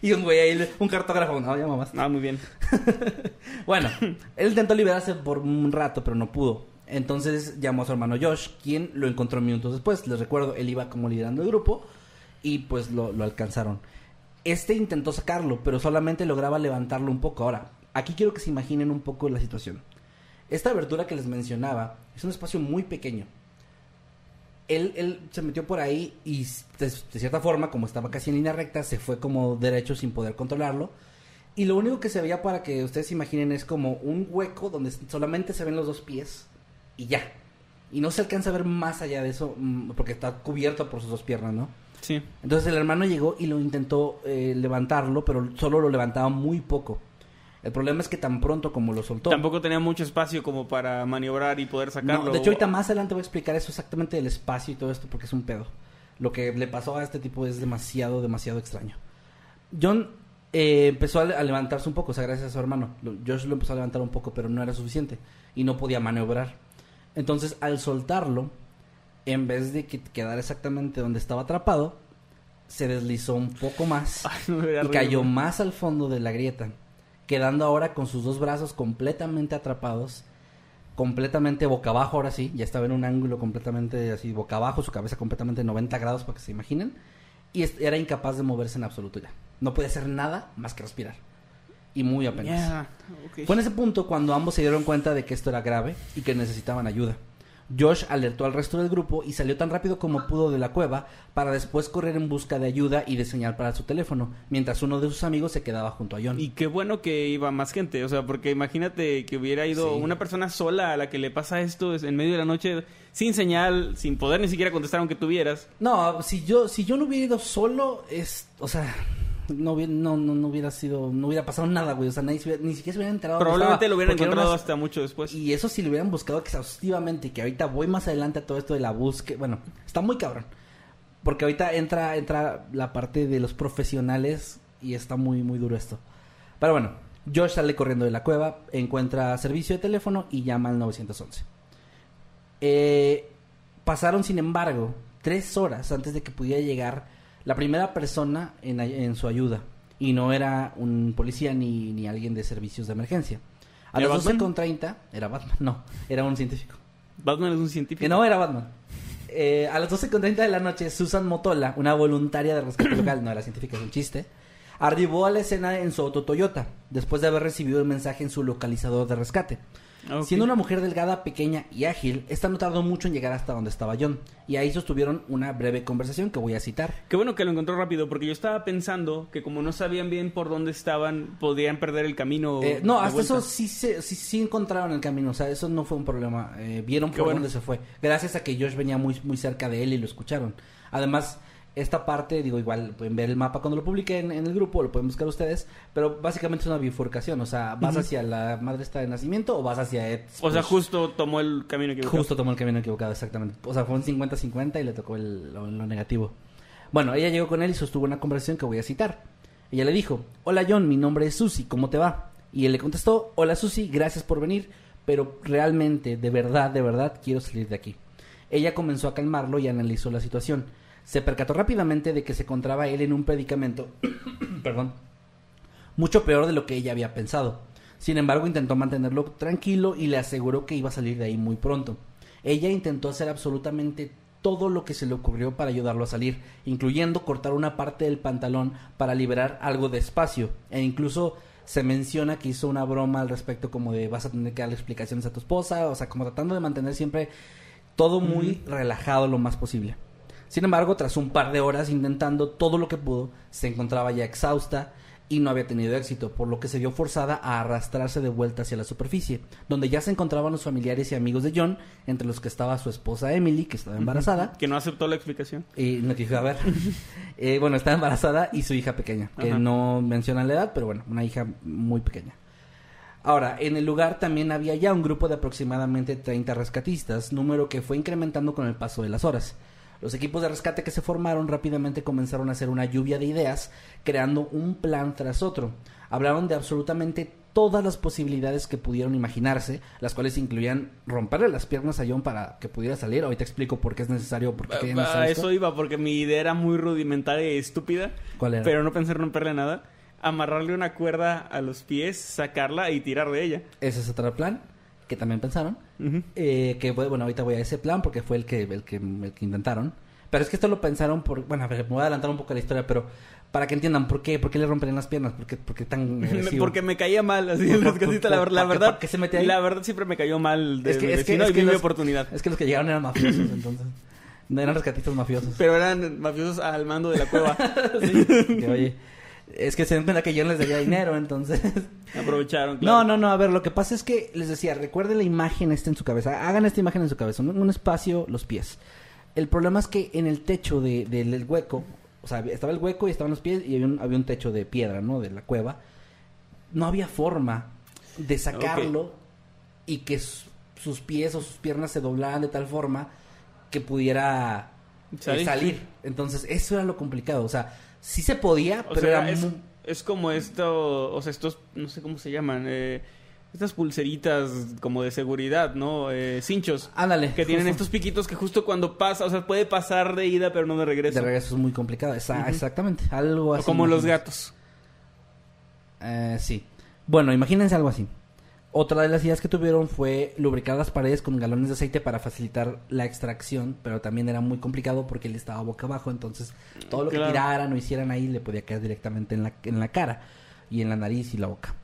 Speaker 2: Y un güey ahí, un cartógrafo, no, ya mamás.
Speaker 1: Ah, muy bien.
Speaker 2: Bueno, él intentó liberarse por un rato, pero no pudo. Entonces llamó a su hermano Josh, quien lo encontró minutos después. Les recuerdo, él iba como liderando el grupo y pues lo, lo alcanzaron. Este intentó sacarlo, pero solamente lograba levantarlo un poco. Ahora, aquí quiero que se imaginen un poco la situación. Esta abertura que les mencionaba es un espacio muy pequeño. Él, él se metió por ahí y de, de cierta forma, como estaba casi en línea recta, se fue como derecho sin poder controlarlo. Y lo único que se veía para que ustedes se imaginen es como un hueco donde solamente se ven los dos pies y ya. Y no se alcanza a ver más allá de eso mm, porque está cubierto por sus dos piernas, ¿no?
Speaker 1: Sí.
Speaker 2: Entonces el hermano llegó y lo intentó eh, levantarlo, pero solo lo levantaba muy poco. El problema es que tan pronto como lo soltó...
Speaker 1: Tampoco tenía mucho espacio como para maniobrar y poder sacarlo.
Speaker 2: No, de hecho, ahorita más adelante voy a explicar eso exactamente del espacio y todo esto porque es un pedo. Lo que le pasó a este tipo es demasiado, demasiado extraño. John eh, empezó a, le- a levantarse un poco, o sea, gracias a su hermano. Josh lo empezó a levantar un poco, pero no era suficiente y no podía maniobrar. Entonces, al soltarlo, en vez de que quedara exactamente donde estaba atrapado, se deslizó un poco más
Speaker 1: Ay, no
Speaker 2: y cayó más al fondo de la grieta, quedando ahora con sus dos brazos completamente atrapados, completamente boca abajo ahora sí, ya estaba en un ángulo completamente así boca abajo, su cabeza completamente 90 grados para que se imaginen, y era incapaz de moverse en absoluto ya. No podía hacer nada más que respirar. Y muy apenas.
Speaker 1: Yeah.
Speaker 2: Fue en ese punto cuando ambos se dieron cuenta de que esto era grave y que necesitaban ayuda. Josh alertó al resto del grupo y salió tan rápido como pudo de la cueva para después correr en busca de ayuda y de señal para su teléfono, mientras uno de sus amigos se quedaba junto a John.
Speaker 1: Y qué bueno que iba más gente, o sea, porque imagínate que hubiera ido
Speaker 2: Sí.
Speaker 1: una persona sola a la que le pasa esto en medio de la noche, sin señal, sin poder ni siquiera contestar aunque tuvieras.
Speaker 2: No, si yo si yo no hubiera ido solo es, o sea, no hubiera, no, no, no hubiera sido, no hubiera pasado nada, güey, o sea, nadie se hubiera- ni siquiera se hubiera enterado.
Speaker 1: Probablemente
Speaker 2: estaba,
Speaker 1: lo hubieran encontrado hasta mucho después.
Speaker 2: Y eso si lo hubieran buscado exhaustivamente, que ahorita voy más adelante a todo esto de la búsqueda, bueno, está muy cabrón. Porque ahorita entra, entra la parte de los profesionales y está muy, muy duro esto. Pero bueno, Josh sale corriendo de la cueva, encuentra servicio de teléfono y llama al 911. Eh, pasaron, sin embargo, tres horas antes de que pudiera llegar la primera persona en, en su ayuda. Y no era un policía ni, ni alguien de servicios de emergencia. A
Speaker 1: ¿Era
Speaker 2: las
Speaker 1: Batman?
Speaker 2: 12.30 era Batman, no, era un científico.
Speaker 1: Batman es un científico.
Speaker 2: Que no era Batman. Eh, a las 12.30 de la noche, Susan Motola, una voluntaria de rescate local, no era científica, es un chiste, arribó a la escena en su auto Toyota, después de haber recibido el mensaje en su localizador de rescate. Siendo una mujer delgada, pequeña y ágil, esta no tardó mucho en llegar hasta donde estaba John, y ahí sostuvieron una breve conversación que voy a citar.
Speaker 1: Qué bueno que lo encontró rápido, porque yo estaba pensando que como no sabían bien por dónde estaban, podían perder el camino.
Speaker 2: Eh, no, hasta
Speaker 1: vuelta.
Speaker 2: eso sí, se, sí, sí encontraron el camino, o sea, eso no fue un problema. Eh, vieron
Speaker 1: Qué
Speaker 2: por
Speaker 1: bueno.
Speaker 2: dónde se fue, gracias a que Josh venía muy, muy cerca de él y lo escucharon. Además, esta parte, digo, igual pueden ver el mapa cuando lo publique en, en el grupo, lo pueden buscar ustedes, pero básicamente es una bifurcación, o sea, vas hacia la madre esta de nacimiento o vas hacia Ed.
Speaker 1: O sea, justo tomó el camino equivocado.
Speaker 2: Justo tomó el camino equivocado, exactamente. O sea, fue un 50-50 y le tocó el- lo, lo negativo. Bueno, ella llegó con él y sostuvo una conversación que voy a citar. Ella le dijo, hola John, mi nombre es Susie, ¿cómo te va? Y él le contestó, hola Susie, gracias por venir, pero realmente, de verdad, de verdad, quiero salir de aquí. Ella comenzó a calmarlo y analizó la situación. Se percató rápidamente de que se encontraba él en un predicamento, perdón, mucho peor de lo que ella había pensado. Sin embargo, intentó mantenerlo tranquilo y le aseguró que iba a salir de ahí muy pronto. Ella intentó hacer absolutamente todo lo que se le ocurrió para ayudarlo a salir, incluyendo cortar una parte del pantalón para liberar algo de espacio, e incluso se menciona que hizo una broma al respecto como de vas a tener que darle explicaciones a tu esposa, o sea, como tratando de mantener siempre todo muy relajado lo más posible. Sin embargo, tras un par de horas intentando todo lo que pudo, se encontraba ya exhausta y no había tenido éxito, por lo que se vio forzada a arrastrarse de vuelta hacia la superficie, donde ya se encontraban los familiares y amigos de John, entre los que estaba su esposa Emily, que estaba embarazada,
Speaker 1: Que no aceptó la explicación.
Speaker 2: y no quiso a ver. Eh, bueno, estaba embarazada y su hija pequeña, que
Speaker 1: Ajá.
Speaker 2: no mencionan la edad, pero bueno, una hija muy pequeña. Ahora, en el lugar también había ya un grupo de aproximadamente 30 rescatistas, número que fue incrementando con el paso de las horas. Los equipos de rescate que se formaron rápidamente comenzaron a hacer una lluvia de ideas, creando un plan tras otro. Hablaron de absolutamente todas las posibilidades que pudieron imaginarse, las cuales incluían romperle las piernas a John para que pudiera salir. Ahorita explico por qué es necesario, por qué
Speaker 1: Ah, eso iba porque mi idea era muy rudimentaria y estúpida.
Speaker 2: ¿Cuál era?
Speaker 1: Pero no pensé en romperle nada. Amarrarle una cuerda a los pies, sacarla y tirar de ella.
Speaker 2: Ese es otro plan que también pensaron.
Speaker 1: Ujú.
Speaker 2: Eh, que fue- bueno, ahorita voy a ese plan porque fue el que, el que, el que intentaron. Pero es que esto lo pensaron por, bueno, a ver, me voy a adelantar un poco la historia, pero para que entiendan por qué, por qué le romperían las piernas, por qué, por qué tan agresivo.
Speaker 1: Porque me caía mal, así rescatista,
Speaker 2: por-
Speaker 1: la, la
Speaker 2: ¿por qué-
Speaker 1: verdad.
Speaker 2: por qué se mete ahí?
Speaker 1: La verdad siempre me cayó mal de,
Speaker 2: Es que- es que- es que los-
Speaker 1: oportunidad.
Speaker 2: Es que los que llegaron eran mafiosos, entonces. No eran rescatistas mafiosos.
Speaker 1: Pero eran mafiosos al mando de la cueva.
Speaker 2: Que, oye, es que se cuenta que yo les debía dinero, entonces.
Speaker 1: Aprovecharon,
Speaker 2: No,
Speaker 1: claro.
Speaker 2: no, no, a ver, lo que pasa es que les decía, recuerden la imagen esta en su cabeza, hagan esta imagen en su cabeza, un, un espacio, los pies. El problema es que en el techo de- del del hueco, o sea, estaba el hueco y estaban los pies y había un, había un techo de piedra, ¿no? De la cueva. No había forma de sacarlo y que su- sus pies o sus piernas se doblaran de tal forma que pudiera eh,
Speaker 1: ¿Salir?
Speaker 2: salir. Entonces, eso era lo complicado, o sea, sí se podía,
Speaker 1: O
Speaker 2: pero
Speaker 1: sea,
Speaker 2: era
Speaker 1: es,
Speaker 2: muy...
Speaker 1: es como esto, o sea, estos, no sé cómo se llaman, eh, estas pulseritas como de seguridad, ¿no? Eh, cinchos.
Speaker 2: Ándale.
Speaker 1: Que tienen
Speaker 2: justo.
Speaker 1: estos piquitos que justo cuando pasa, o sea, puede pasar de ida pero no de regreso.
Speaker 2: De regreso es muy complicado, esa- exactamente, algo
Speaker 1: O
Speaker 2: así.
Speaker 1: como los gatos.
Speaker 2: Eh, sí. Bueno, imagínense algo así. Otra de las ideas que tuvieron fue lubricar las paredes con galones de aceite para facilitar la extracción, pero también era muy complicado porque él estaba boca abajo, entonces todo lo que tiraran o hicieran ahí le podía caer directamente en la, en la cara y en la nariz y la boca.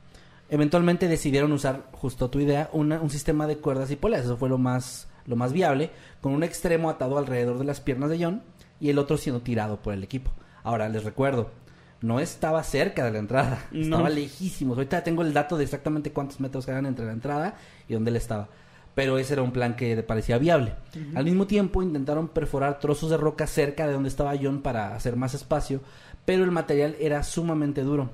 Speaker 2: Eventualmente decidieron usar, justo tu idea, una- un sistema de cuerdas y poleas. Eso fue lo más, lo más viable, con un extremo atado alrededor de las piernas de John y el otro siendo tirado por el equipo. Ahora, les recuerdo, no estaba cerca de la entrada,
Speaker 1: No.
Speaker 2: estaba lejísimos. Ahorita tengo el dato de exactamente cuántos metros quedan entre la entrada y dónde él estaba. Pero ese era un plan que parecía viable. Al mismo tiempo intentaron perforar trozos de roca cerca de donde estaba John para hacer más espacio, pero el material era sumamente duro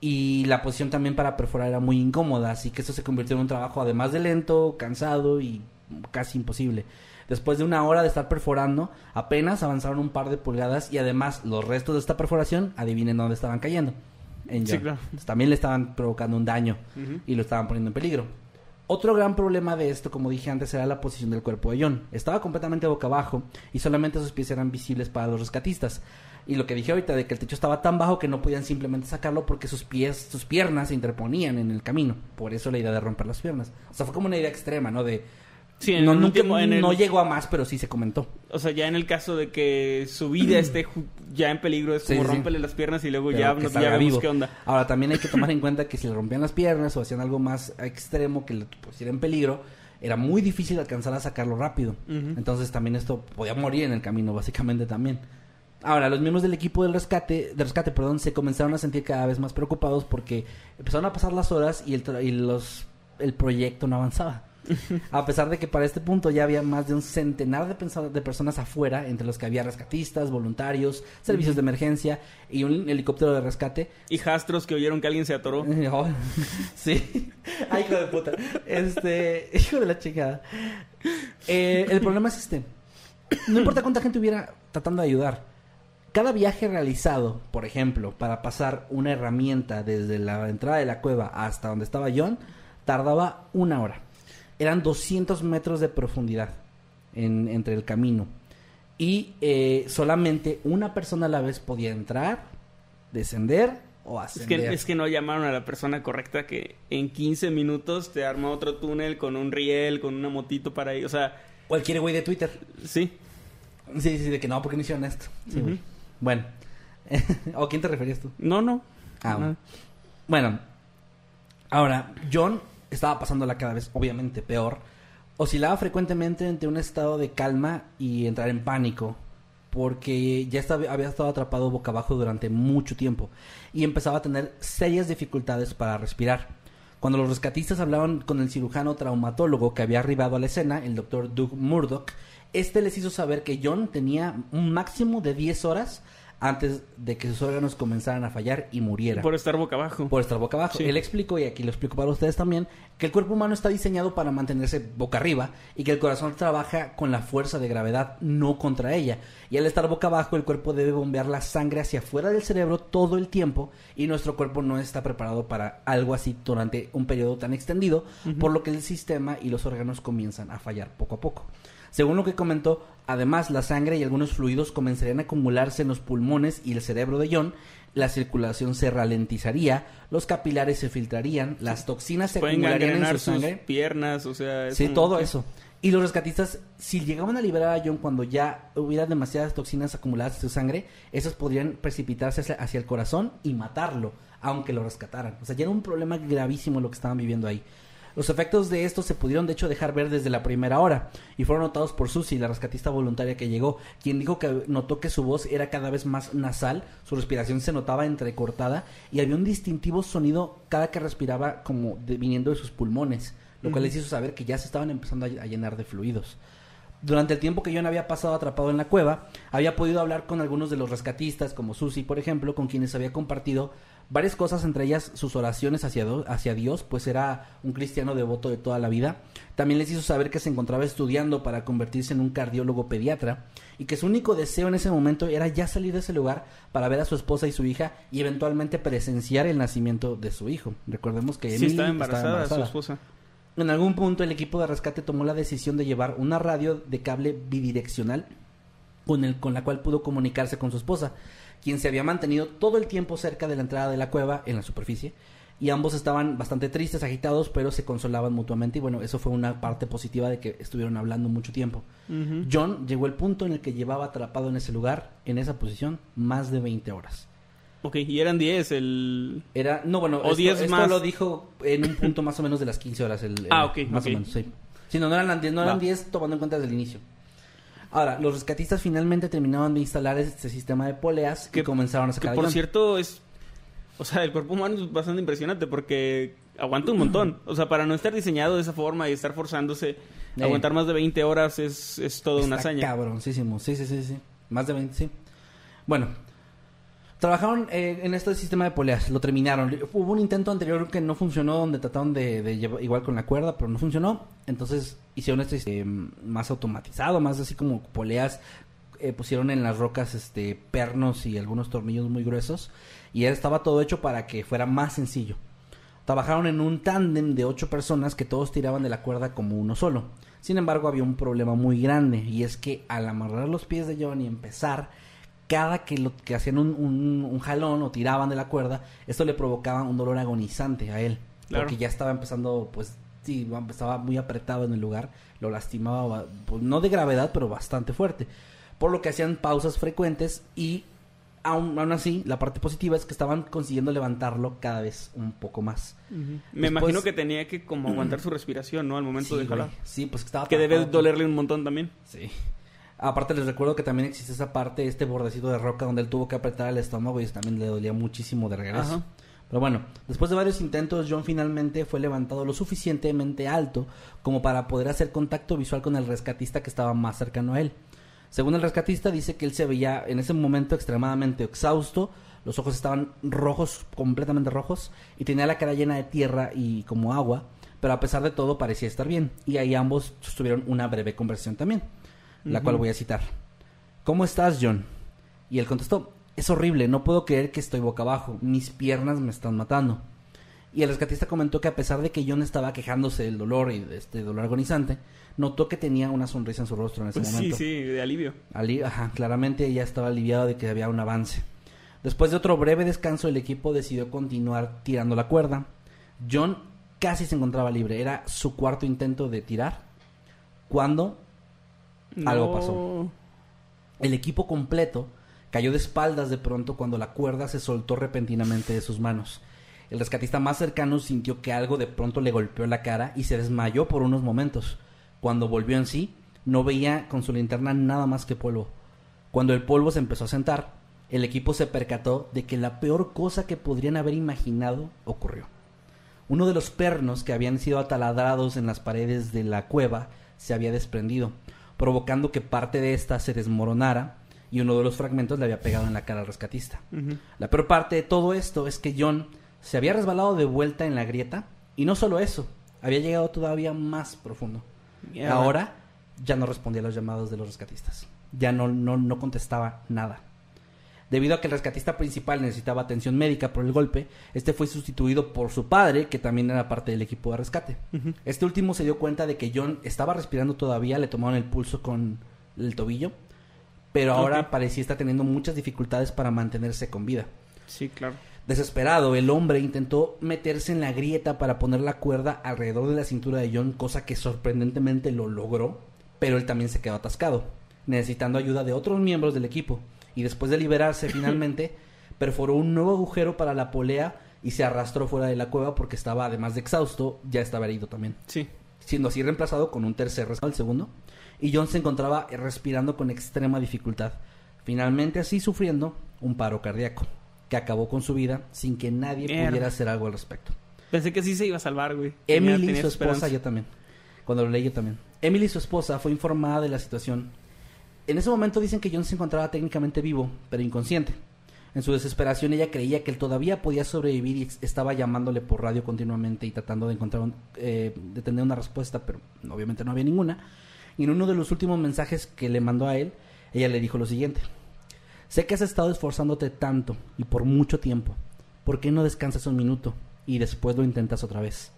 Speaker 2: y la posición también para perforar era muy incómoda, así que eso se convirtió en un trabajo además de lento, cansado y casi imposible. Después de una hora de estar perforando, apenas avanzaron un par de pulgadas y además los restos de esta perforación, adivinen dónde estaban cayendo. En
Speaker 1: Sí,
Speaker 2: John.
Speaker 1: claro.
Speaker 2: También le estaban provocando un daño y lo estaban poniendo en peligro. Otro gran problema de esto, como dije antes, era la posición del cuerpo de John. Estaba completamente boca abajo y solamente sus pies eran visibles para los rescatistas. Y lo que dije ahorita de que el techo estaba tan bajo que no podían simplemente sacarlo porque sus pies, sus piernas se interponían en el camino. Por eso la idea de romper las piernas. O sea, fue como una idea extrema, ¿no? De
Speaker 1: Sí, en
Speaker 2: no,
Speaker 1: el
Speaker 2: nunca-
Speaker 1: último- en el-
Speaker 2: no llegó a más, pero sí se comentó.
Speaker 1: O sea, ya en el caso de que su vida esté ya en peligro, es como
Speaker 2: sí, sí.
Speaker 1: rómpele las piernas y luego
Speaker 2: Pero
Speaker 1: ya,
Speaker 2: que
Speaker 1: ya vemos
Speaker 2: vivo.
Speaker 1: qué onda.
Speaker 2: Ahora, también hay que tomar en cuenta que si le rompían las piernas o hacían algo más extremo que le pusiera en peligro, era muy difícil alcanzar a sacarlo rápido. Entonces también esto podía morir en el camino, básicamente también. Ahora, los miembros del equipo del rescate, de rescate, perdón, se comenzaron a sentir cada vez más preocupados porque empezaron a pasar las horas y el, y los, el proyecto no avanzaba. A pesar de que para este punto ya había más de un centenar de, personas afuera, entre los que había rescatistas, voluntarios, servicios de emergencia y un helicóptero de rescate.
Speaker 1: Y jastros que oyeron que alguien se atoró.
Speaker 2: Oh, sí. Ay, hijo de puta. Este, hijo de la chingada. Eh, el problema es este. No importa cuánta gente hubiera tratando de ayudar. Cada viaje realizado, por ejemplo, para pasar una herramienta desde la entrada de la cueva hasta donde estaba John, tardaba una hora. Eran 200 metros de profundidad en- entre el camino. Y eh, solamente una persona a la vez podía entrar, descender o
Speaker 1: Es
Speaker 2: ascender.
Speaker 1: que, es que no llamaron a la persona correcta que en 15 minutos te arma otro túnel con un riel, con una motito para ir. O sea,
Speaker 2: Cualquier güey de Twitter.
Speaker 1: sí.
Speaker 2: Sí, sí, de que no, ¿por qué no hicieron esto? Sí. Bueno. ¿O quién te referías tú?
Speaker 1: No, no.
Speaker 2: Ah,
Speaker 1: Ah.
Speaker 2: Bueno. Ahora, John estaba pasándola cada vez, obviamente, peor. Oscilaba frecuentemente entre un estado de calma y entrar en pánico. Porque ya estaba, había estado atrapado boca abajo durante mucho tiempo. Y empezaba a tener serias dificultades para respirar. Cuando los rescatistas hablaban con el cirujano traumatólogo que había arribado a la escena, el doctor Doug Murdoch, este les hizo saber que John tenía un máximo de 10 horas antes de que sus órganos comenzaran a fallar y muriera
Speaker 1: Por estar boca abajo.
Speaker 2: por estar boca abajo.
Speaker 1: Sí.
Speaker 2: Él explicó, y aquí lo explico para ustedes también, que el cuerpo humano está diseñado para mantenerse boca arriba y que el corazón trabaja con la fuerza de gravedad, no contra ella. Y al estar boca abajo, el cuerpo debe bombear la sangre hacia afuera del cerebro todo el tiempo y nuestro cuerpo no está preparado para algo así durante un periodo tan extendido, por lo que el sistema y los órganos comienzan a fallar poco a poco. Según lo que comentó, además la sangre y algunos fluidos comenzarían a acumularse en los pulmones y el cerebro de John, la circulación se ralentizaría, los capilares se filtrarían, las toxinas se
Speaker 1: Pueden
Speaker 2: acumularían en su
Speaker 1: sus
Speaker 2: sangre.
Speaker 1: piernas, o sea... es
Speaker 2: Sí, todo eso. Y los rescatistas, si llegaban a liberar a John cuando ya hubiera demasiadas toxinas acumuladas en su sangre, esas podrían precipitarse hacia, hacia el corazón y matarlo, aunque lo rescataran. O sea, ya era un problema gravísimo lo que estaban viviendo ahí. Los efectos de esto se pudieron de hecho dejar ver desde la primera hora y fueron notados por Susie, la rescatista voluntaria que llegó, quien dijo que notó que su voz era cada vez más nasal, su respiración se notaba entrecortada y había un distintivo sonido cada que respiraba como de- viniendo de sus pulmones, lo cual les hizo saber que ya se estaban empezando a, a llenar de fluidos. Durante el tiempo que John había pasado atrapado en la cueva, había podido hablar con algunos de los rescatistas, como Susie, por ejemplo, con quienes había compartido varias cosas, entre ellas sus oraciones hacia, Dios, pues era un cristiano devoto de toda la vida. También les hizo saber que se encontraba estudiando para convertirse en un cardiólogo pediatra y que su único deseo en ese momento era ya salir de ese lugar para ver a su esposa y su hija y eventualmente presenciar el nacimiento de su hijo. Recordemos que
Speaker 1: Sí,
Speaker 2: Emily
Speaker 1: estaba embarazada, su esposa.
Speaker 2: en algún punto el equipo de rescate tomó la decisión de llevar una radio de cable bidireccional con, el, con la cual pudo comunicarse con su esposa, quien se había mantenido todo el tiempo cerca de la entrada de la cueva en la superficie. Y ambos estaban bastante tristes, agitados, pero se consolaban mutuamente. Y bueno, eso fue una parte positiva de que estuvieron hablando mucho tiempo. John llegó al punto en el que llevaba atrapado en ese lugar, en esa posición, más de 20 horas.
Speaker 1: Ok, y eran 10 el...
Speaker 2: Era, no, bueno,
Speaker 1: O
Speaker 2: esto,
Speaker 1: 10
Speaker 2: esto
Speaker 1: más.
Speaker 2: lo dijo en un punto más o menos de las 15 horas. El, el-
Speaker 1: Ah, ok,
Speaker 2: Más o menos, sí. Sí, no, no eran, las 10, no eran
Speaker 1: Va.
Speaker 2: 10 tomando en cuenta desde el inicio. Ahora, los rescatistas finalmente terminaron de instalar este sistema de poleas que
Speaker 1: Que-
Speaker 2: comenzaron a
Speaker 1: Que
Speaker 2: sacar a
Speaker 1: por cierto es... O sea, el cuerpo humano es bastante impresionante porque aguanta un montón. O sea, para no estar diseñado de esa forma y estar forzándose,
Speaker 2: Eh.
Speaker 1: aguantar más de 20 horas es, es toda una hazaña.
Speaker 2: cabroncísimo. Sí, sí, sí, sí. Más de 20, sí. Bueno, trabajaron eh, en este sistema de poleas, lo terminaron. Hubo un intento anterior que no funcionó, donde trataron de, llevar igual con la cuerda, pero no funcionó. Entonces hicieron este eh, más automatizado, más así como poleas. eh, pusieron en las rocas este pernos y algunos tornillos muy gruesos. Y estaba todo hecho para que fuera más sencillo. Trabajaron en un tándem de ocho personas que todos tiraban de la cuerda como uno solo. Sin embargo, había un problema muy grande y es que al amarrar los pies de John y empezar, cada que, lo, que hacían un, un- un jalón o tiraban de la cuerda, esto le provocaba un dolor agonizante a él.
Speaker 1: Claro.
Speaker 2: Porque ya estaba empezando, pues, sí, estaba muy apretado en el lugar, lo lastimaba, ba- pues, no de gravedad, pero bastante fuerte. Por lo que hacían pausas frecuentes y aún, aún así, la parte positiva es que estaban consiguiendo levantarlo cada vez un poco más.
Speaker 1: Me
Speaker 2: Después-
Speaker 1: imagino que tenía que como aguantar su respiración, ¿no? Al momento
Speaker 2: Sí,
Speaker 1: de jalar.
Speaker 2: Sí, pues que estaba
Speaker 1: Que debe dolerle un montón también.
Speaker 2: Sí. Aparte les recuerdo que también existe esa parte, este bordecito de roca donde él tuvo que apretar el estómago y eso también le dolía muchísimo de regreso.
Speaker 1: Ajá.
Speaker 2: Pero bueno, después de varios intentos, John finalmente fue levantado lo suficientemente alto como para poder hacer contacto visual con el rescatista que estaba más cercano a él. Según el rescatista, dice que él se veía en ese momento extremadamente exhausto, los ojos estaban rojos, completamente rojos, y tenía la cara llena de tierra y como agua, pero a pesar de todo parecía estar bien. Y ahí ambos tuvieron una breve conversación también, la cual voy a citar. ¿Cómo estás, John? Y él contestó, es horrible, no puedo creer que estoy boca abajo, mis piernas me están matando. Y el rescatista comentó que a pesar de que John estaba quejándose del dolor y de este dolor agonizante, notó que tenía una sonrisa en su rostro en ese
Speaker 1: Pues sí,
Speaker 2: momento.
Speaker 1: sí, de alivio.
Speaker 2: Ali- ajá, claramente ya estaba aliviado de que había un avance. Después de otro breve descanso, el equipo decidió continuar tirando la cuerda. John casi se encontraba libre, era su cuarto intento de tirar. Cuando Algo pasó. el equipo completo cayó de espaldas de pronto cuando la cuerda se soltó repentinamente de sus manos. El rescatista más cercano sintió que algo de pronto le golpeó la cara y se desmayó por unos momentos. Cuando volvió en sí, no veía con su linterna nada más que polvo. Cuando el polvo se empezó a sentar, el equipo se percató de que la peor cosa que podrían haber imaginado ocurrió. Uno de los pernos que habían sido ataladrados en las paredes de la cueva se había desprendido, provocando que parte de ésta se desmoronara y uno de los fragmentos le había pegado en la cara al rescatista. La peor parte de todo esto es que John se había resbalado de vuelta en la grieta y no solo eso, había llegado todavía más profundo. Ahora ya no respondía a los llamados de los rescatistas. Ya no, no, no contestaba nada. Debido a que el rescatista principal necesitaba atención médica por el golpe, este fue sustituido por su padre, que también era parte del equipo de rescate. Este último se dio cuenta de que John estaba respirando todavía, le tomaron el pulso con el tobillo, pero ahora parecía estar teniendo muchas dificultades para mantenerse con vida.
Speaker 1: Sí, claro.
Speaker 2: Desesperado, el hombre intentó meterse en la grieta para poner la cuerda alrededor de la cintura de John, cosa que sorprendentemente lo logró, pero él también se quedó atascado, necesitando ayuda de otros miembros del equipo. Y después de liberarse finalmente, perforó un nuevo agujero para la polea y se arrastró fuera de la cueva porque estaba, además de exhausto, ya estaba herido también
Speaker 1: Sí.
Speaker 2: siendo así reemplazado con un tercer rescate, el segundo, y John se encontraba respirando con extrema dificultad, finalmente así sufriendo un paro cardíaco, que acabó con su vida sin que nadie
Speaker 1: Mierda.
Speaker 2: pudiera hacer algo al respecto.
Speaker 1: Pensé que sí se iba a salvar, güey. Tenía-
Speaker 2: Emily,
Speaker 1: tenía
Speaker 2: su esposa,
Speaker 1: esperanza.
Speaker 2: yo también. Cuando lo leí yo también. Emily, su esposa, fue informada de la situación. En ese momento dicen que John se encontraba técnicamente vivo, pero inconsciente. En su desesperación ella creía que él todavía podía sobrevivir y estaba llamándole por radio continuamente y tratando de encontrar un- eh, de tener una respuesta, pero obviamente no había ninguna. Y en uno de los últimos mensajes que le mandó a él, ella le dijo lo siguiente. Sé que has estado esforzándote tanto y por mucho tiempo. ¿Por qué no descansas un minuto y después lo intentas otra vez?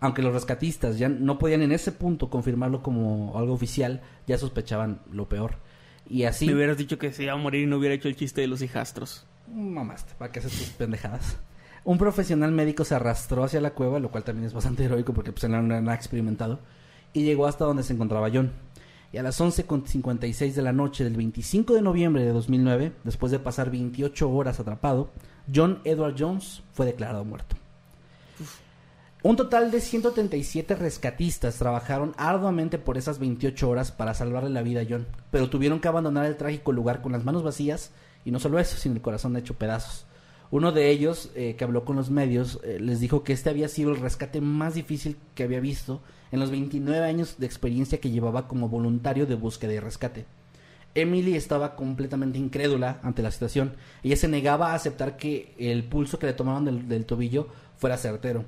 Speaker 2: Aunque los rescatistas ya no podían en ese punto confirmarlo como algo oficial, ya sospechaban lo peor. Y así...
Speaker 1: Me hubieras dicho que se iba a morir y no hubiera hecho el chiste de los hijastros.
Speaker 2: Mamaste, ¿para qué haces tus pendejadas? Un profesional médico se arrastró hacia la cueva, lo cual también es bastante heroico porque pues, él no era nada experimentado, y llegó hasta donde se encontraba John. Y a las 11.56 de la noche del 25 de noviembre de 2009, después de pasar 28 horas atrapado, John Edward Jones fue declarado muerto. Un total de 137 rescatistas trabajaron arduamente por esas 28 horas para salvarle la vida a John, pero tuvieron que abandonar el trágico lugar con las manos vacías y no solo eso, sino el corazón hecho pedazos. Uno de ellos, eh, que habló con los medios, eh, les dijo que este había sido el rescate más difícil que había visto en los 29 años de experiencia que llevaba como voluntario de búsqueda y rescate. Emily estaba completamente incrédula ante la situación. Ella se negaba a aceptar que el pulso que le tomaron del, del tobillo fuera certero.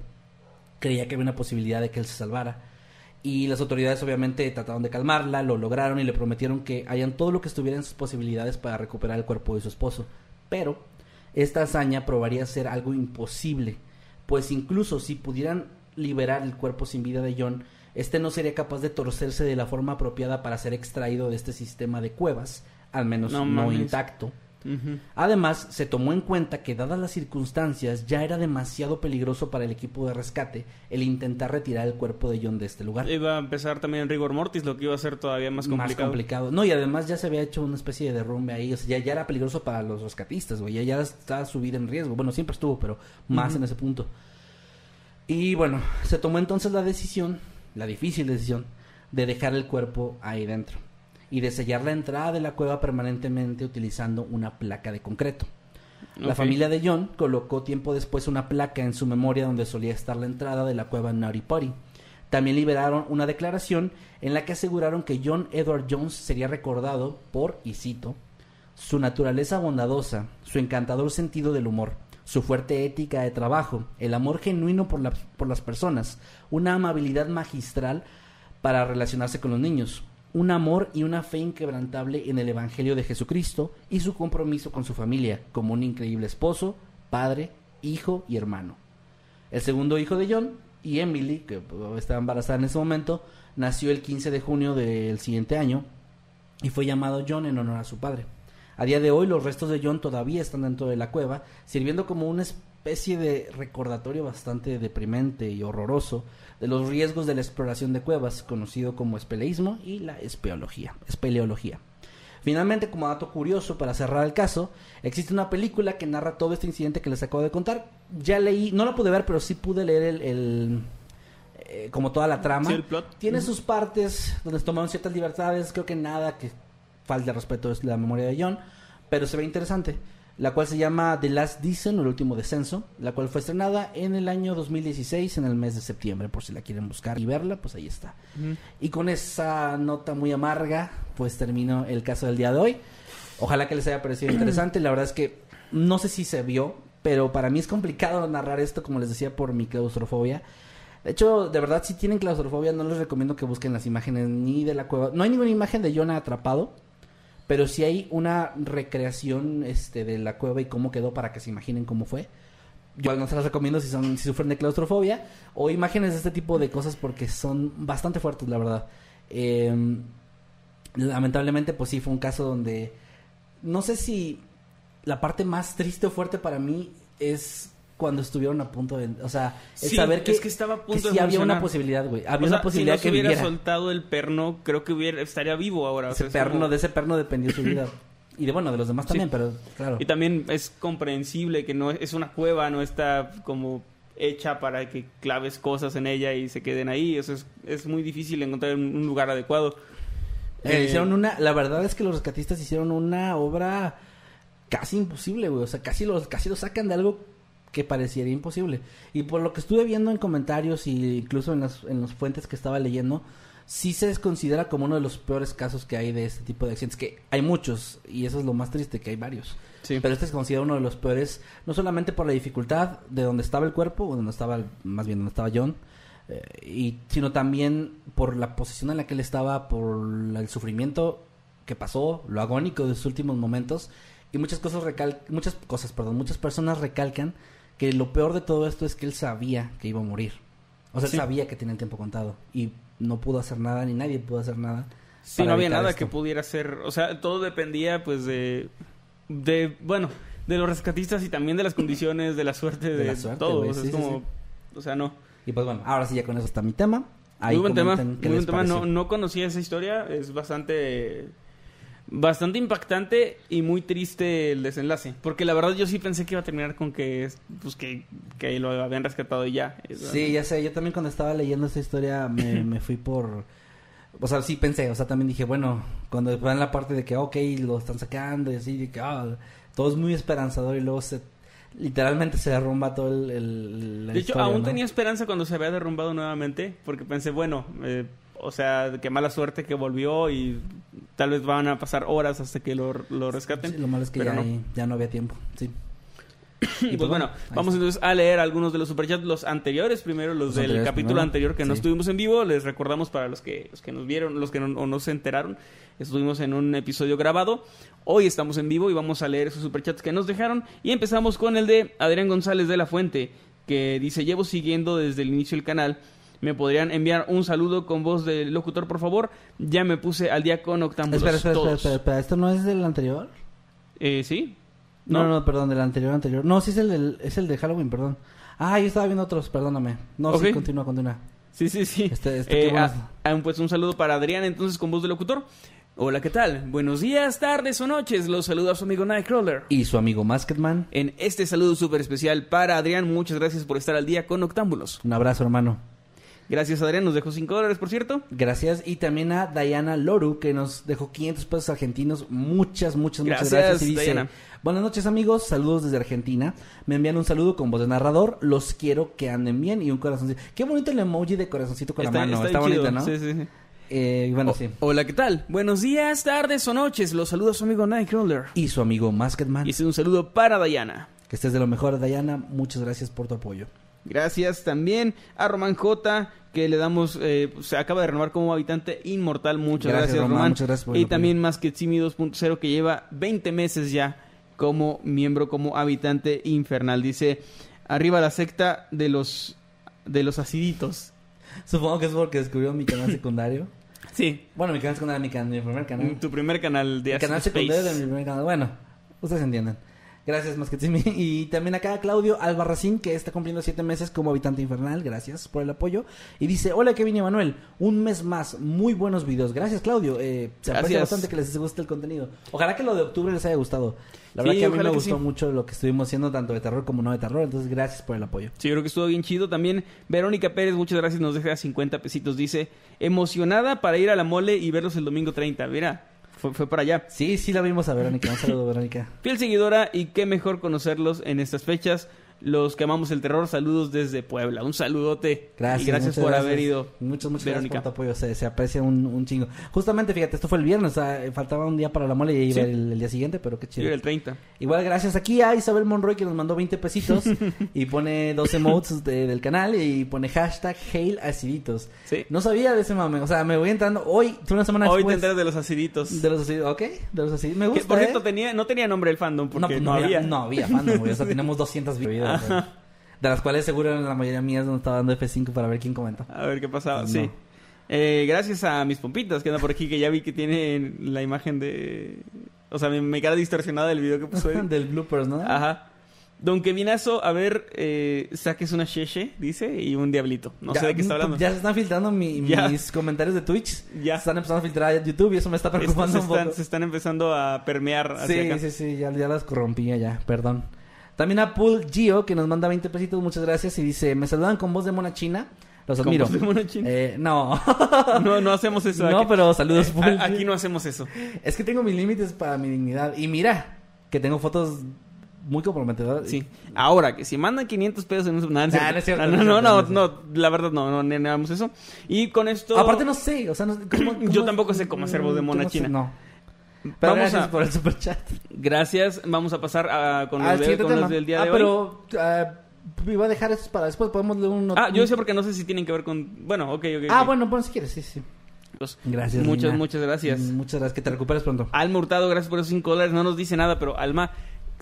Speaker 2: Creía que había una posibilidad de que él se salvara. Y las autoridades obviamente trataron de calmarla, lo lograron y le prometieron que harían todo lo que estuviera en sus posibilidades para recuperar el cuerpo de su esposo. Pero esta hazaña probaría ser algo imposible, pues incluso si pudieran liberar el cuerpo sin vida de John, este no sería capaz de torcerse de la forma apropiada para ser extraído de este sistema de cuevas al menos
Speaker 1: No
Speaker 2: no,
Speaker 1: mames.
Speaker 2: Además, se tomó en cuenta que dadas las circunstancias ya era demasiado peligroso para el equipo de rescate el intentar retirar el cuerpo de John de este lugar.
Speaker 1: Iba a empezar también rigor mortis, lo que iba a ser todavía más complicado.
Speaker 2: No, y además ya se había hecho una especie de derrumbe ahí. O sea, ya, ya era peligroso para los rescatistas, güey. Ya, ya estaba su vida en riesgo. Bueno, siempre estuvo, pero más en ese punto. Y bueno, se tomó entonces la decisión, la difícil decisión, de dejar el cuerpo ahí dentro. Y de sellar la entrada de la cueva permanentemente utilizando una placa de concreto. La familia de John colocó tiempo después una placa en su memoria donde solía estar la entrada de la cueva Naughty Potty. También liberaron una declaración en la que aseguraron que John Edward Jones sería recordado por, y cito, su naturaleza bondadosa, su encantador sentido del humor, su fuerte ética de trabajo, el amor genuino por, la- por las personas, una amabilidad magistral para relacionarse con los niños, un amor y una fe inquebrantable en el Evangelio de Jesucristo y su compromiso con su familia como un increíble esposo, padre, hijo y hermano. El segundo hijo de John y Emily, que pues, estaba embarazada en ese momento, nació el 15 de junio del siguiente año y fue llamado John en honor a su padre. A día de hoy los restos de John todavía están dentro de la cueva, sirviendo como una especie de recordatorio bastante deprimente y horroroso de los riesgos de la exploración de cuevas, conocido como espeleísmo y la espeología, espeleología. Finalmente, como dato curioso para cerrar el caso, existe una película que narra todo este incidente que les acabo de contar. Ya leí, no la pude ver, pero sí pude leer el, el, eh, como toda la trama.
Speaker 1: Sí, el plot.
Speaker 2: Tiene sus partes donde se tomaron ciertas libertades, creo que nada que falte de respeto es la memoria de John, pero se ve interesante. La cual se llama The Last Descent o el último descenso, la cual fue estrenada en el año 2016, en el mes de septiembre, por si la quieren buscar y verla, pues ahí está. Y con esa nota muy amarga, pues termino el caso del día de hoy. Ojalá que les haya parecido interesante. La verdad es que no sé si se vio, pero para mí es complicado narrar esto, como les decía, por mi claustrofobia. De hecho, de verdad, si tienen claustrofobia, no les recomiendo que busquen las imágenes ni de la cueva. No hay ninguna imagen de Jonah atrapado, pero sí hay una recreación este, de la cueva y cómo quedó para que se imaginen cómo fue. Yo no se las recomiendo si, son, si sufren de claustrofobia o imágenes de este tipo de cosas porque son bastante fuertes, la verdad. Eh, lamentablemente, pues sí, fue un caso donde no sé si la parte más triste o fuerte para mí es cuando estuvieron a punto de, o sea, el
Speaker 1: Sí,
Speaker 2: saber que
Speaker 1: es que estaba a punto
Speaker 2: que
Speaker 1: de
Speaker 2: sí había una posibilidad, güey, había
Speaker 1: O sea,
Speaker 2: una posibilidad
Speaker 1: si no
Speaker 2: que
Speaker 1: hubiera
Speaker 2: viviera.
Speaker 1: soltado el perno, creo que hubiera, estaría vivo ahora. o
Speaker 2: Ese
Speaker 1: sea,
Speaker 2: perno,
Speaker 1: como-
Speaker 2: de ese perno dependió su vida. Y de bueno, de los demás
Speaker 1: Sí.
Speaker 2: también, pero claro.
Speaker 1: Y también es comprensible que no es una cueva, no está como hecha para que claves cosas en ella y se queden ahí. O sea, es, es muy difícil encontrar un un lugar adecuado.
Speaker 2: Eh,
Speaker 1: Eh,
Speaker 2: hicieron una, la verdad es que los rescatistas hicieron una obra casi imposible, güey. O sea, casi los, casi lo sacan de algo que pareciera imposible. Y por lo que estuve viendo en comentarios y incluso en las, en las fuentes que estaba leyendo, sí se considera como uno de los peores casos que hay de este tipo de accidentes. Que hay muchos, y eso es lo más triste, que hay varios.
Speaker 1: Sí.
Speaker 2: Pero este se considera uno de los peores, no solamente por la dificultad de donde estaba el cuerpo, o donde estaba, más bien donde estaba John, eh, y, sino también por la posición en la que él estaba, por el sufrimiento que pasó, lo agónico de sus últimos momentos, y muchas cosas recal muchas cosas, perdón, muchas personas recalcan que lo peor de todo esto es que él sabía que iba a morir. O sea, él
Speaker 1: Sí.
Speaker 2: sabía que tenía el tiempo contado y no pudo hacer nada, ni nadie pudo hacer nada.
Speaker 1: Sí, no había nada
Speaker 2: esto.
Speaker 1: que pudiera ser. O sea, todo dependía, pues, de. de bueno, de los rescatistas y también de las condiciones, de la suerte, de,
Speaker 2: De la suerte,
Speaker 1: todo. o sea,
Speaker 2: sí,
Speaker 1: es como.
Speaker 2: sí.
Speaker 1: O sea, no.
Speaker 2: Y pues bueno, ahora sí ya con eso está mi tema. Ahí
Speaker 1: muy buen tema. Muy buen tema. No, no conocía esa historia. Es bastante. Bastante impactante y muy triste el desenlace. Porque la verdad yo sí pensé que iba a terminar con que. Pues que, que lo habían rescatado y ya.
Speaker 2: Sí, ya sé, yo también cuando estaba leyendo esta historia me, me fui por... O sea, sí pensé, o sea, también dije, bueno, cuando van la parte de que, ok, lo están sacando y así, de que, ah, todo es muy esperanzador y luego se... Literalmente se derrumba todo el... el- la
Speaker 1: De hecho,
Speaker 2: historia,
Speaker 1: aún
Speaker 2: ¿no?
Speaker 1: tenía esperanza cuando se había derrumbado nuevamente, porque pensé, bueno, eh, o sea, qué mala suerte que volvió y tal vez van a pasar horas hasta que lo, lo rescaten.
Speaker 2: Sí, lo malo es que ya,
Speaker 1: no.
Speaker 2: ya no había tiempo, sí.
Speaker 1: Y pues bueno,
Speaker 2: ahí
Speaker 1: vamos
Speaker 2: está.
Speaker 1: entonces a leer algunos de los superchats, los anteriores, primero los,
Speaker 2: Los
Speaker 1: del capítulo
Speaker 2: primero,
Speaker 1: anterior que no estuvimos en vivo, les recordamos para los que, los que nos vieron, los que no, o no se enteraron, estuvimos en un episodio grabado, hoy estamos en vivo y vamos a leer esos superchats que nos dejaron y empezamos con el de Adrián González de la Fuente, que dice, llevo siguiendo desde el inicio del canal, ¿Me podrían enviar un saludo con voz de locutor, por favor? Ya me puse al día con Octámbulos.
Speaker 2: Espera, espera, espera,
Speaker 1: todos.
Speaker 2: espera, espera. ¿Esto no es del anterior?
Speaker 1: Eh, ¿Sí?
Speaker 2: No, no, perdón, del anterior, anterior. No, sí es el, del, es el de Halloween, perdón. Ah, yo estaba viendo otros, perdóname. No, sí, continúa, continúa.
Speaker 1: Sí, sí, sí.
Speaker 2: Este- este,
Speaker 1: Eh, ah, ah, pues un saludo para Adrián, entonces con voz de locutor. Hola, ¿qué tal? Buenos días, tardes o noches. Los saluda su amigo Nightcrawler.
Speaker 2: Y su amigo Masketman.
Speaker 1: En este saludo súper especial para Adrián, muchas gracias por estar al día con Octámbulos.
Speaker 2: Un abrazo, hermano.
Speaker 1: Gracias, Adrián. Nos dejó 5 dólares, por cierto.
Speaker 2: Gracias. Y también a Diana Loru, que nos dejó 500 pesos argentinos. Muchas, muchas, muchas
Speaker 1: Gracias.
Speaker 2: Y dice,
Speaker 1: Diana.
Speaker 2: buenas noches amigos, saludos desde Argentina. Me envían un saludo con voz de narrador. Los quiero que anden bien y un corazoncito. Qué bonito el emoji de corazoncito con la mano. Está,
Speaker 1: bien
Speaker 2: bonito,
Speaker 1: chido.
Speaker 2: ¿no?
Speaker 1: Sí, sí, sí.
Speaker 2: Eh, bueno,
Speaker 1: O-
Speaker 2: sí.
Speaker 1: Hola, ¿qué tal? Buenos días, tardes o noches. Los saluda su amigo Nightcrawler.
Speaker 2: Y su amigo Masketman.
Speaker 1: Y un saludo para Diana.
Speaker 2: Que estés de lo mejor, Diana. Muchas gracias por tu apoyo.
Speaker 1: Gracias también a Román J, que le damos, eh, se acaba de renovar como habitante inmortal. Muchas
Speaker 2: Gracias,
Speaker 1: gracias,
Speaker 2: Román,
Speaker 1: Román.
Speaker 2: muchas gracias por
Speaker 1: y también más que Simi 2.0, que lleva 20 meses ya como miembro, como habitante infernal. Dice, arriba la secta de los, de los aciditos.
Speaker 2: Supongo que es porque descubrió mi canal secundario.
Speaker 1: Sí,
Speaker 2: Bueno, mi canal secundario, mi, can- mi primer canal.
Speaker 1: tu primer canal de
Speaker 2: El canal secundario de
Speaker 1: Space.
Speaker 2: mi primer canal. Bueno, ustedes entienden. Gracias, Masquetimi. Y también acá Claudio Albarracín, que está cumpliendo siete meses como habitante infernal. Gracias por el apoyo. Y dice, hola Kevin y Manuel, un mes más, muy buenos videos. Gracias, Claudio. Eh, se aprecia bastante que les guste el contenido. Ojalá que lo de octubre les haya gustado. La
Speaker 1: Sí,
Speaker 2: verdad que a mí me gustó
Speaker 1: sí.
Speaker 2: mucho lo que estuvimos haciendo, tanto de terror como no de terror. Entonces, gracias por el apoyo.
Speaker 1: Sí, yo creo que estuvo bien chido. También Verónica Pérez, muchas gracias, nos deja 50 pesitos. Dice, emocionada para ir a la mole y verlos el domingo 30. Mira, fue, fue para allá.
Speaker 2: Sí, sí la vimos a Verónica. Un saludo, Verónica.
Speaker 1: Fiel seguidora y qué mejor conocerlos en estas fechas. Los que amamos el terror, saludos desde Puebla. Un saludote.
Speaker 2: Gracias.
Speaker 1: Y gracias por
Speaker 2: gracias.
Speaker 1: haber ido.
Speaker 2: Muchas, muchas
Speaker 1: Verónica.
Speaker 2: gracias por tu apoyo. Se, se aprecia un, un chingo. Justamente, fíjate, esto fue el viernes. o sea, faltaba un día para la mole y iba
Speaker 1: Sí.
Speaker 2: el, el día siguiente, pero qué chido.
Speaker 1: el 30.
Speaker 2: Igual gracias aquí a Isabel Monroy que nos mandó 20 pesitos y pone dos emotes de- del canal y pone hashtag Hail Aciditos.
Speaker 1: Sí.
Speaker 2: No sabía de ese mame. O sea, me voy entrando hoy, una semana
Speaker 1: Hoy te
Speaker 2: después.
Speaker 1: enteras de los aciditos.
Speaker 2: De los aciditos, ok. De los aciditos. Me
Speaker 1: Que,
Speaker 2: gusta,
Speaker 1: por cierto,
Speaker 2: ¿eh?
Speaker 1: tenía, no tenía nombre el fandom porque no,
Speaker 2: pues
Speaker 1: había.
Speaker 2: No había fandom, güey. O sea, tenemos 200 videos. De las cuales seguro la mayoría mías donde estaba dando F5 para ver quién comenta.
Speaker 1: A ver qué pasaba.
Speaker 2: No.
Speaker 1: Sí. Eh, gracias a mis pompitas que andan por aquí, que ya vi que tienen la imagen de. O sea, mi, mi cara distorsionada del video que puso.
Speaker 2: Del bloopers, ¿no?
Speaker 1: Ajá. Don Kevinazo, a ver, eh, saques una cheche, dice, y un diablito. No sé de qué está hablando.
Speaker 2: Ya se están filtrando mi-
Speaker 1: Ya.
Speaker 2: mis comentarios de Twitch.
Speaker 1: Ya.
Speaker 2: Se están empezando a filtrar a YouTube y eso me está
Speaker 1: Estos
Speaker 2: preocupando
Speaker 1: se,
Speaker 2: un poco.
Speaker 1: están, se están empezando a permear hacia
Speaker 2: Sí,
Speaker 1: acá.
Speaker 2: sí, sí, ya, ya las corrompía ya, perdón. También a Pool Gio, que nos manda 20 pesitos, muchas gracias, y dice, me saludan con voz de mona china, los
Speaker 1: ¿Con
Speaker 2: admiro.
Speaker 1: voz de mona china?
Speaker 2: Eh, no,
Speaker 1: No, no hacemos eso.
Speaker 2: no,
Speaker 1: aquí,
Speaker 2: pero saludos,
Speaker 1: eh, aquí no hacemos eso.
Speaker 2: Es que tengo mis límites para mi dignidad, y mira, que tengo fotos muy comprometedoras.
Speaker 1: Sí. Ahora, que si mandan 500 pesos en un... Nah, no,
Speaker 2: Nah, no es cierto,
Speaker 1: no,
Speaker 2: no
Speaker 1: no, no, la verdad no, no, hagamos eso. Y con esto...
Speaker 2: Aparte no sé, o sea, no sé cómo-
Speaker 1: Yo
Speaker 2: cómo-
Speaker 1: tampoco sé cómo hacer voz de mona
Speaker 2: ¿cómo
Speaker 1: china.
Speaker 2: No. Pero
Speaker 1: Vamos
Speaker 2: gracias
Speaker 1: a-
Speaker 2: por el superchat.
Speaker 1: Gracias, vamos a pasar a, con, los, de- con del día
Speaker 2: ah,
Speaker 1: de hoy.
Speaker 2: pero ah, iba a dejar esto para después, podemos leer un...
Speaker 1: Ah, yo decía porque no sé si tienen que ver con... Bueno, ok, ok.
Speaker 2: Ah, bueno, bueno, si quieres, sí, sí.
Speaker 1: Pues,
Speaker 2: Gracias,
Speaker 1: Muchas,
Speaker 2: Lina.
Speaker 1: muchas gracias.
Speaker 2: Mm, Muchas gracias, que te recuperes pronto.
Speaker 1: Alma Hurtado, gracias por esos 5 dólares. No nos dice nada, pero Alma,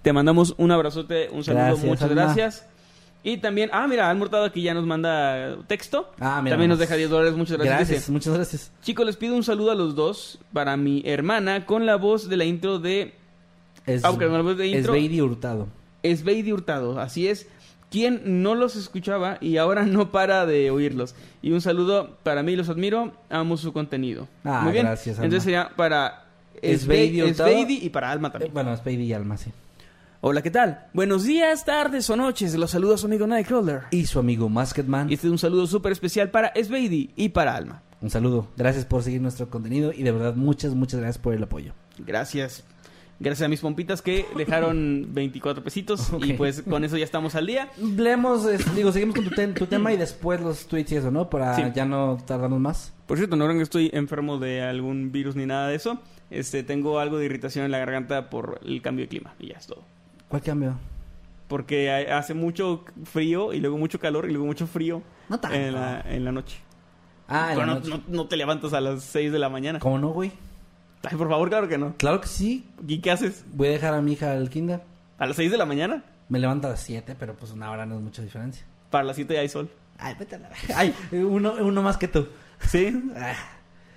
Speaker 1: te mandamos un abrazote, un saludo,
Speaker 2: Gracias,
Speaker 1: muchas
Speaker 2: Alma.
Speaker 1: gracias. Y también, ah, mira, Alma Hurtado aquí ya nos manda texto.
Speaker 2: Ah, mira
Speaker 1: También nos deja 10 dólares, muchas gracias.
Speaker 2: Gracias,
Speaker 1: Dice,
Speaker 2: muchas gracias.
Speaker 1: Chicos, les pido un saludo a los dos para mi hermana con la voz de la intro de
Speaker 2: Es,
Speaker 1: Ah, ok, con la voz de
Speaker 2: es
Speaker 1: intro.
Speaker 2: Beidi Hurtado.
Speaker 1: Esbeidi Hurtado. Así es. Quien no los escuchaba y ahora no para de oírlos. Y un saludo para mí, los admiro, amo su contenido.
Speaker 2: Ah,
Speaker 1: Muy bien.
Speaker 2: gracias, Alma.
Speaker 1: Entonces sería para
Speaker 2: Esbeidi
Speaker 1: Esbe-
Speaker 2: Hurtado.
Speaker 1: Esbeidi y para Alma
Speaker 2: Eh,
Speaker 1: también.
Speaker 2: bueno, es Beidi y Alma, sí.
Speaker 1: Hola, ¿qué tal? Buenos días, tardes o noches. Los saluda su amigo Nightcrawler.
Speaker 2: Y su amigo Masketman.
Speaker 1: Y este es un saludo súper especial para Esbeidi y para Alma.
Speaker 2: Un saludo. Gracias por seguir nuestro contenido y de verdad muchas, muchas gracias por el apoyo.
Speaker 1: Gracias. Gracias a mis pompitas que dejaron 24 pesitos. Y pues con eso ya estamos al día.
Speaker 2: Leemos, es- digo, seguimos con tu, te- tu tema y después los tweets y eso, ¿no? Para
Speaker 1: Sí.
Speaker 2: ya no tardarnos más.
Speaker 1: Por cierto, no crean que estoy enfermo de algún virus ni nada de eso. Este, tengo algo de irritación en la garganta por el cambio de clima. Y ya es todo.
Speaker 2: ¿Cuál cambio?
Speaker 1: Porque ha- hace mucho frío y luego mucho calor y luego mucho frío
Speaker 2: No tanto.
Speaker 1: en la, en la noche.
Speaker 2: Ah, en
Speaker 1: Pero
Speaker 2: la
Speaker 1: no,
Speaker 2: noche.
Speaker 1: no- no te levantas a las 6 de la mañana.
Speaker 2: ¿Cómo no, güey?
Speaker 1: Ay, por favor, claro que no.
Speaker 2: Claro que sí.
Speaker 1: ¿Y qué haces?
Speaker 2: Voy a dejar a mi hija al kinder.
Speaker 1: ¿A las 6 de la mañana?
Speaker 2: Me levanto a las 7, pero pues una hora no es mucha diferencia.
Speaker 1: Para las 7 ya hay sol.
Speaker 2: Ay, vete a la. Ay, uno, uno más que tú.
Speaker 1: Sí.
Speaker 2: Ah,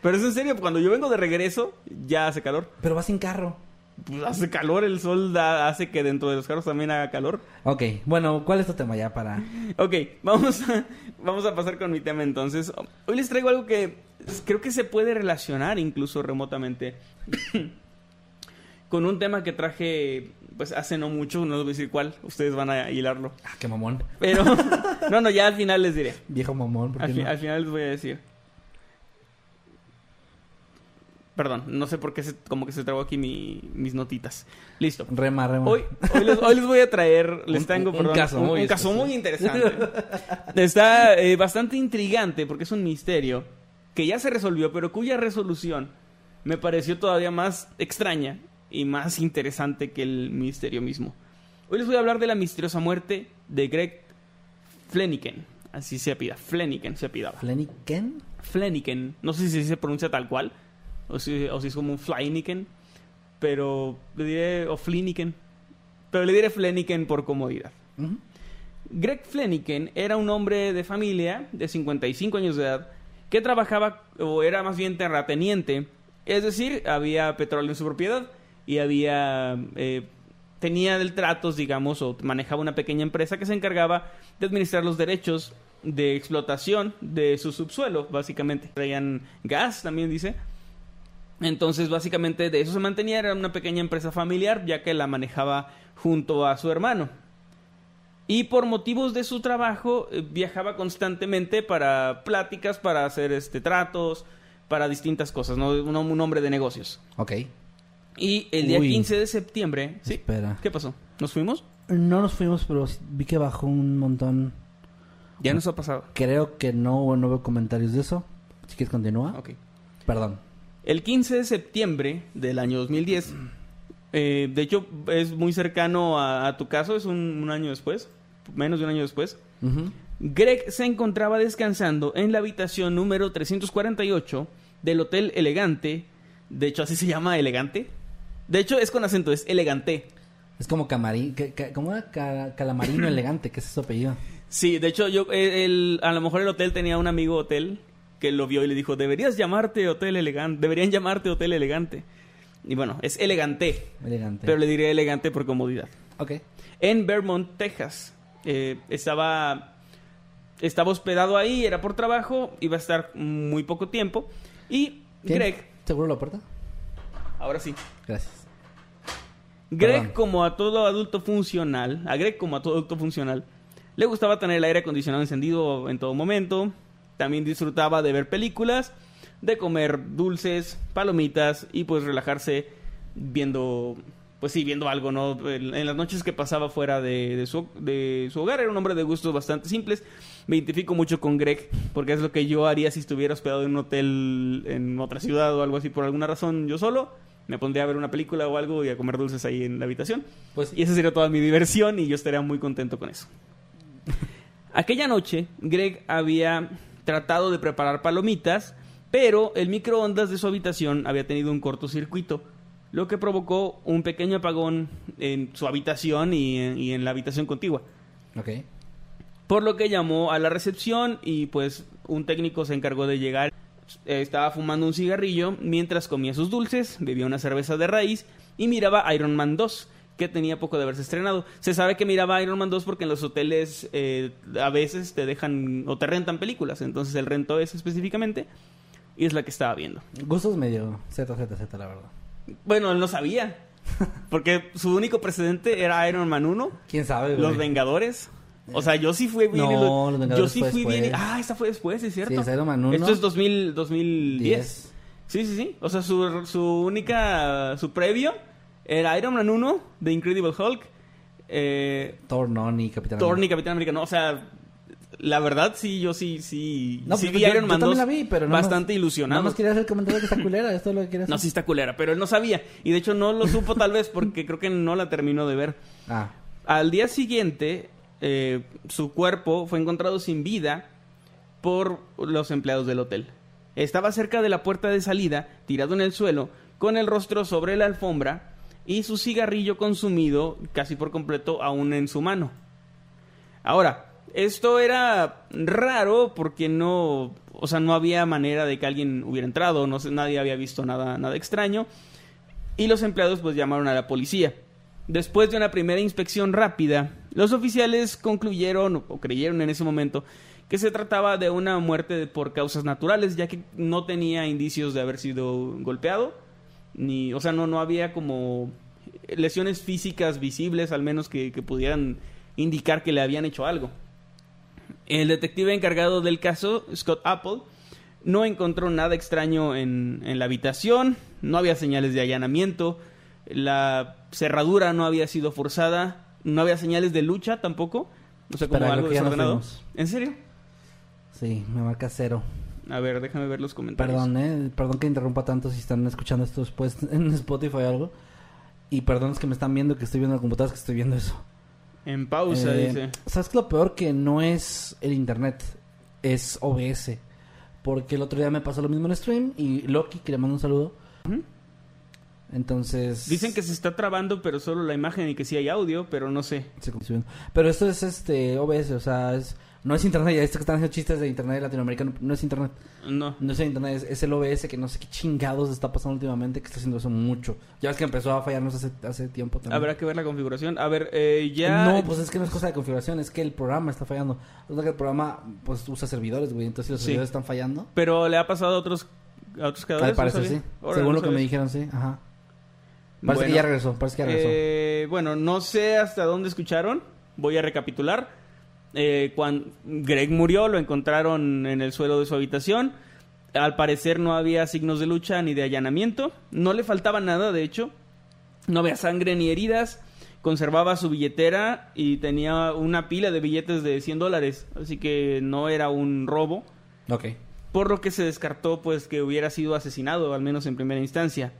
Speaker 1: Pero es en serio, cuando yo vengo de regreso, ya hace calor.
Speaker 2: Pero vas sin carro.
Speaker 1: Pues hace calor, el sol da- hace que dentro de los carros también haga calor.
Speaker 2: Ok, bueno, ¿cuál es tu tema ya para...?
Speaker 1: Ok, vamos a, vamos a pasar con mi tema entonces. Hoy les traigo algo que creo que se puede relacionar incluso remotamente con un tema que traje pues hace no mucho, no les voy a decir cuál, ustedes van a hilarlo.
Speaker 2: Ah, qué mamón.
Speaker 1: Pero, no, no, ya al final les diré.
Speaker 2: Viejo mamón, ¿por
Speaker 1: Al,
Speaker 2: qué no?
Speaker 1: al final les voy a decir. Perdón, no sé por qué se, como que se trabó aquí mi- mis notitas. Listo.
Speaker 2: Rema, rema.
Speaker 1: Hoy, hoy, les, hoy les voy a traer, les
Speaker 2: Un-
Speaker 1: tengo,
Speaker 2: un
Speaker 1: perdón,
Speaker 2: caso
Speaker 1: un,
Speaker 2: muy
Speaker 1: un caso muy interesante. Está eh, bastante intrigante porque es un misterio que ya se resolvió, pero cuya resolución me pareció todavía más extraña y más interesante que el misterio mismo. Hoy les voy a hablar de la misteriosa muerte de Greg Fleniken. Así se apida, Fleniken se apidaba.
Speaker 2: ¿Fleniken?
Speaker 1: Fleniken, no sé si se pronuncia tal cual, o si, o si es como un Fleniken, pero le diré, o Fliniken, pero le diré Fleniken por comodidad. Greg Fleniken era un hombre de familia de 55 años de edad que trabajaba, o era más bien terrateniente, es decir, había petróleo en su propiedad y había, eh, tenía del tratos, digamos, o manejaba una pequeña empresa que se encargaba de administrar los derechos de explotación de su subsuelo, básicamente. Traían gas, también dice. Entonces, básicamente de eso se mantenía, era una pequeña empresa familiar, ya que la manejaba junto a su hermano. Y por motivos de su trabajo eh, viajaba constantemente para pláticas, para hacer este tratos, para distintas cosas, ¿no? Un, un hombre de negocios.
Speaker 2: Ok.
Speaker 1: Y el día
Speaker 2: Uy.
Speaker 1: 15 de septiembre, ¿sí?
Speaker 2: Espera.
Speaker 1: ¿Qué pasó? ¿Nos fuimos?
Speaker 2: No nos fuimos, pero vi que bajó un montón.
Speaker 1: Ya nos ha pasado.
Speaker 2: Creo que no, no veo comentarios de eso. Si quieres continúa.
Speaker 1: Ok.
Speaker 2: Perdón.
Speaker 1: El 15 de septiembre del año 2010, eh, de hecho es muy cercano a, a tu caso, es un, un año después, menos de un año después. Greg se encontraba descansando en la habitación número 348 del Hotel Elegante. De hecho, así se llama Elegante. De hecho, es con acento, es Elegante.
Speaker 2: Es como camarín. ca- ca- ¿Cómo era? Ca- calamarino elegante, que es su apellido.
Speaker 1: Sí, de hecho, yo, el- a lo mejor el hotel tenía un amigo hotel que lo vio y le dijo, deberías llamarte Hotel Elegante, deberían llamarte Hotel Elegante. Y bueno, es Elegante,
Speaker 2: Elegante.
Speaker 1: pero le diré Elegante por comodidad.
Speaker 2: Ok.
Speaker 1: en Vermont, Texas. Eh, estaba, estaba hospedado ahí, era por trabajo, iba a estar muy poco tiempo. Y. Greg,
Speaker 2: ¿Seguro la puerta?
Speaker 1: ahora sí,
Speaker 2: Gracias.
Speaker 1: Greg
Speaker 2: Perdón.
Speaker 1: como a todo adulto funcional, a Greg como a todo adulto funcional, le gustaba tener el aire acondicionado encendido en todo momento. También disfrutaba de ver películas, de comer dulces, palomitas y pues relajarse viendo, pues sí, viendo algo, ¿no? En, en las noches que pasaba fuera de, de su, de su hogar, era un hombre de gustos bastante simples. Me identifico mucho con Greg, porque es lo que yo haría si estuviera hospedado en un hotel en otra ciudad o algo así por alguna razón yo solo. Me pondría a ver una película o algo y a comer dulces ahí en la habitación.
Speaker 2: Pues
Speaker 1: Y esa sería toda mi diversión y yo estaría muy contento con eso. Aquella noche, Greg había tratado de preparar palomitas, pero el microondas de su habitación había tenido un cortocircuito, lo que provocó un pequeño apagón en su habitación y en, y en la habitación contigua.
Speaker 2: Ok.
Speaker 1: Por lo que llamó a la recepción y pues un técnico se encargó de llegar. Estaba fumando un cigarrillo mientras comía sus dulces, bebía una cerveza de raíz y miraba Iron Man 2, que tenía poco de haberse estrenado. Se sabe que miraba Iron Man 2 porque en los hoteles eh, a veces te dejan o te rentan películas, entonces él rentó esa específicamente y es la que estaba viendo.
Speaker 2: Gustos medio Z, Z, Z, la verdad.
Speaker 1: Bueno, él no sabía, porque su único precedente era Iron Man 1,
Speaker 2: ¿Quién sabe, güey?
Speaker 1: Los Vengadores. O sea, yo sí fui bien.
Speaker 2: No, Los
Speaker 1: yo sí
Speaker 2: fue
Speaker 1: fui bien. Ah, esta fue después, es cierto.
Speaker 2: Sí, es Iron Man 1.
Speaker 1: Esto es 2000, 2010.
Speaker 2: 10.
Speaker 1: Sí, sí, sí. O sea, su, su única. Su previo era Iron Man 1, The Incredible Hulk, eh,
Speaker 2: Thor, no, ni Capitán
Speaker 1: Thor ni
Speaker 2: América.
Speaker 1: Capitán América. No, o sea, la verdad sí, yo sí, sí.
Speaker 2: No,
Speaker 1: sí
Speaker 2: pues
Speaker 1: vi Iron Man
Speaker 2: también
Speaker 1: 2
Speaker 2: la vi, pero nada
Speaker 1: bastante ilusionado.
Speaker 2: Nada más quería hacer el comentario que está culera. Esto es lo que quería hacer.
Speaker 1: No, sí está culera, pero él no sabía. Y de hecho no lo supo tal vez porque creo que no la terminó de ver.
Speaker 2: Ah,
Speaker 1: Al día siguiente, eh, su cuerpo fue encontrado sin vida por los empleados del hotel. Estaba cerca de la puerta de salida, tirado en el suelo, con el rostro sobre la alfombra y su cigarrillo consumido casi por completo aún en su mano. Ahora, Esto era raro porque no, o sea, no había manera de que alguien hubiera entrado, no nadie había visto nada, nada extraño. Y los empleados pues llamaron a la policía. Después de una primera inspección rápida, los oficiales concluyeron o creyeron en ese momento que se trataba de una muerte por causas naturales, ya que no tenía indicios de haber sido golpeado, ni, o sea, no, no había como lesiones físicas visibles, al menos que, que pudieran indicar que le habían hecho algo. El detective encargado del caso, Scott Apple, no encontró nada extraño en, en la habitación, no había señales de allanamiento, la cerradura no había sido forzada, no había señales de lucha tampoco, o sea, como
Speaker 2: Espera,
Speaker 1: algo desordenado. ¿En serio?
Speaker 2: Sí, me marca cero.
Speaker 1: A ver, déjame ver los comentarios.
Speaker 2: Perdón, eh. Perdón que interrumpa tanto si están escuchando esto después en Spotify o algo. Y perdón es que me están viendo que estoy viendo la computadora, es que estoy viendo eso.
Speaker 1: En pausa,
Speaker 2: Eh,
Speaker 1: dice.
Speaker 2: ¿Sabes qué? Lo peor que no es el internet, es OBS. Porque el otro día me pasó lo mismo en stream y Loki, que le mando un saludo. Entonces.
Speaker 1: Dicen que se está trabando, pero solo la imagen y que sí hay audio, pero no sé.
Speaker 2: Pero esto es este OBS, o sea, es, no es internet. Ya que están haciendo chistes de internet latinoamericano, no es internet.
Speaker 1: No.
Speaker 2: No es el internet, es, es el OBS que no sé qué chingados está pasando últimamente, que está haciendo eso mucho. Ya ves que empezó a fallarnos hace, hace tiempo también.
Speaker 1: Habrá que ver la configuración. A ver, eh, ya.
Speaker 2: No, pues es que no es cosa de configuración, es que el programa está fallando. Resulta que el programa pues usa servidores, güey, entonces si los
Speaker 1: Sí.
Speaker 2: servidores están fallando.
Speaker 1: Pero le ha pasado a otros, a otros creadores.
Speaker 2: Al parecer sí. Según
Speaker 1: no
Speaker 2: lo que me dijeron, sí, ajá. Parece
Speaker 1: Bueno,
Speaker 2: que ya regresó, parece que ya regresó.
Speaker 1: eh, bueno, no sé hasta dónde escucharon. Voy a recapitular. Eh, cuando Greg murió, lo encontraron en el suelo de su habitación. Al parecer no había signos de lucha ni de allanamiento. No le faltaba nada, de hecho. No había sangre ni heridas. Conservaba su billetera y tenía una pila de billetes de 100 dólares. Así que no era un robo.
Speaker 2: Ok.
Speaker 1: por lo que se descartó pues que hubiera sido asesinado, al menos en primera instancia.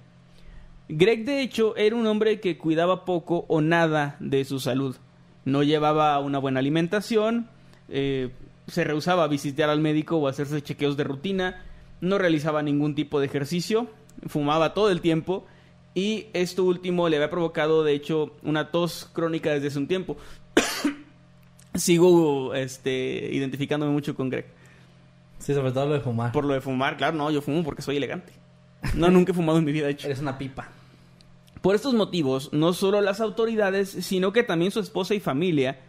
Speaker 1: Greg de hecho era un hombre que cuidaba poco o nada de su salud. No llevaba una buena alimentación, eh, se rehusaba a visitar al médico o a hacerse chequeos de rutina, no realizaba ningún tipo de ejercicio, fumaba todo el tiempo y esto último le había provocado de hecho una tos crónica desde hace un tiempo. Sigo este, identificándome mucho con Greg.
Speaker 2: Sí, sobre todo lo de fumar.
Speaker 1: Por lo de fumar, claro, no, yo fumo porque soy elegante. No, nunca he fumado en mi vida, de hecho.
Speaker 2: Eres una pipa.
Speaker 1: Por estos motivos, no solo las autoridades, sino que también su esposa y familia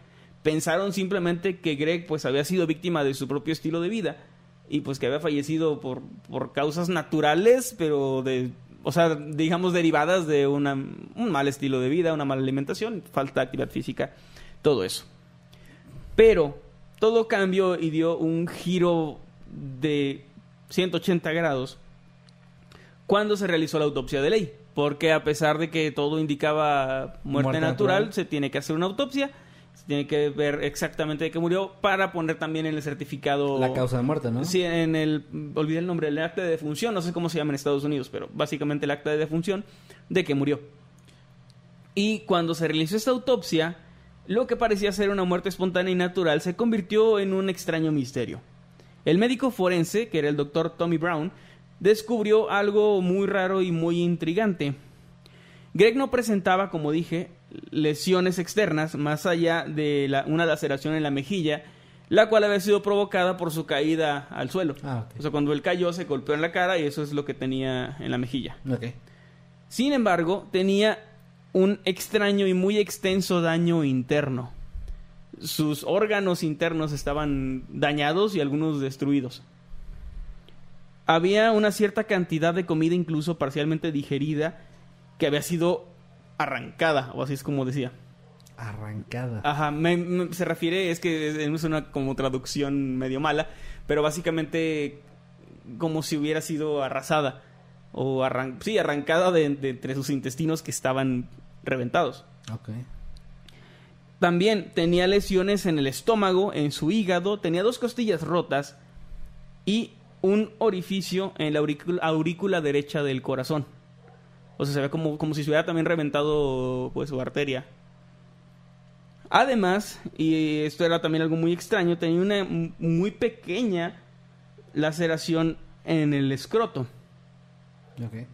Speaker 1: pensaron simplemente que Greg pues había sido víctima de su propio estilo de vida y pues que había fallecido por, por causas naturales, pero de, o sea, digamos derivadas de una, un mal estilo de vida, una mala alimentación, falta de actividad física, todo eso. Pero todo cambió y dio un giro de 180 grados cuando se realizó la autopsia de ley. Porque a pesar de que todo indicaba muerte,
Speaker 2: Muerte
Speaker 1: natural,
Speaker 2: natural.
Speaker 1: se tiene que hacer una autopsia. Se tiene que ver exactamente de qué murió para poner también en el certificado...
Speaker 2: La causa de muerte, ¿no?
Speaker 1: Sí, en el... Olvidé el nombre, el acta de defunción. No sé cómo se llama en Estados Unidos, pero básicamente el acta de defunción de que murió. Y cuando se realizó esta autopsia, lo que parecía ser una muerte espontánea y natural se convirtió en un extraño misterio. El médico forense, que era el doctor Tommy Brown, descubrió algo muy raro y muy intrigante. Greg no presentaba, como dije, lesiones externas más allá de la- una laceración en la mejilla, la cual había sido provocada por su caída al suelo.
Speaker 2: Ah.
Speaker 1: O sea, cuando él cayó se golpeó en la cara y eso es lo que tenía en la mejilla. Sin embargo, tenía un extraño y muy extenso daño interno. Sus órganos internos estaban dañados y algunos destruidos. Había una cierta cantidad de comida incluso parcialmente digerida que había sido arrancada, o así es como decía.
Speaker 2: Arrancada.
Speaker 1: Ajá, me- me- se refiere, es que es una como traducción medio mala, pero básicamente como si hubiera sido arrasada o arran sí, arrancada de, de entre sus intestinos que estaban reventados.
Speaker 2: Ok.
Speaker 1: También tenía lesiones en el estómago, en su hígado, tenía dos costillas rotas y un orificio en la aurícula, aurícula derecha del corazón. O sea, se ve como, como si se hubiera también reventado pues su arteria. Además, y esto era también algo muy extraño, tenía una muy pequeña laceración en el escroto.
Speaker 2: Ok.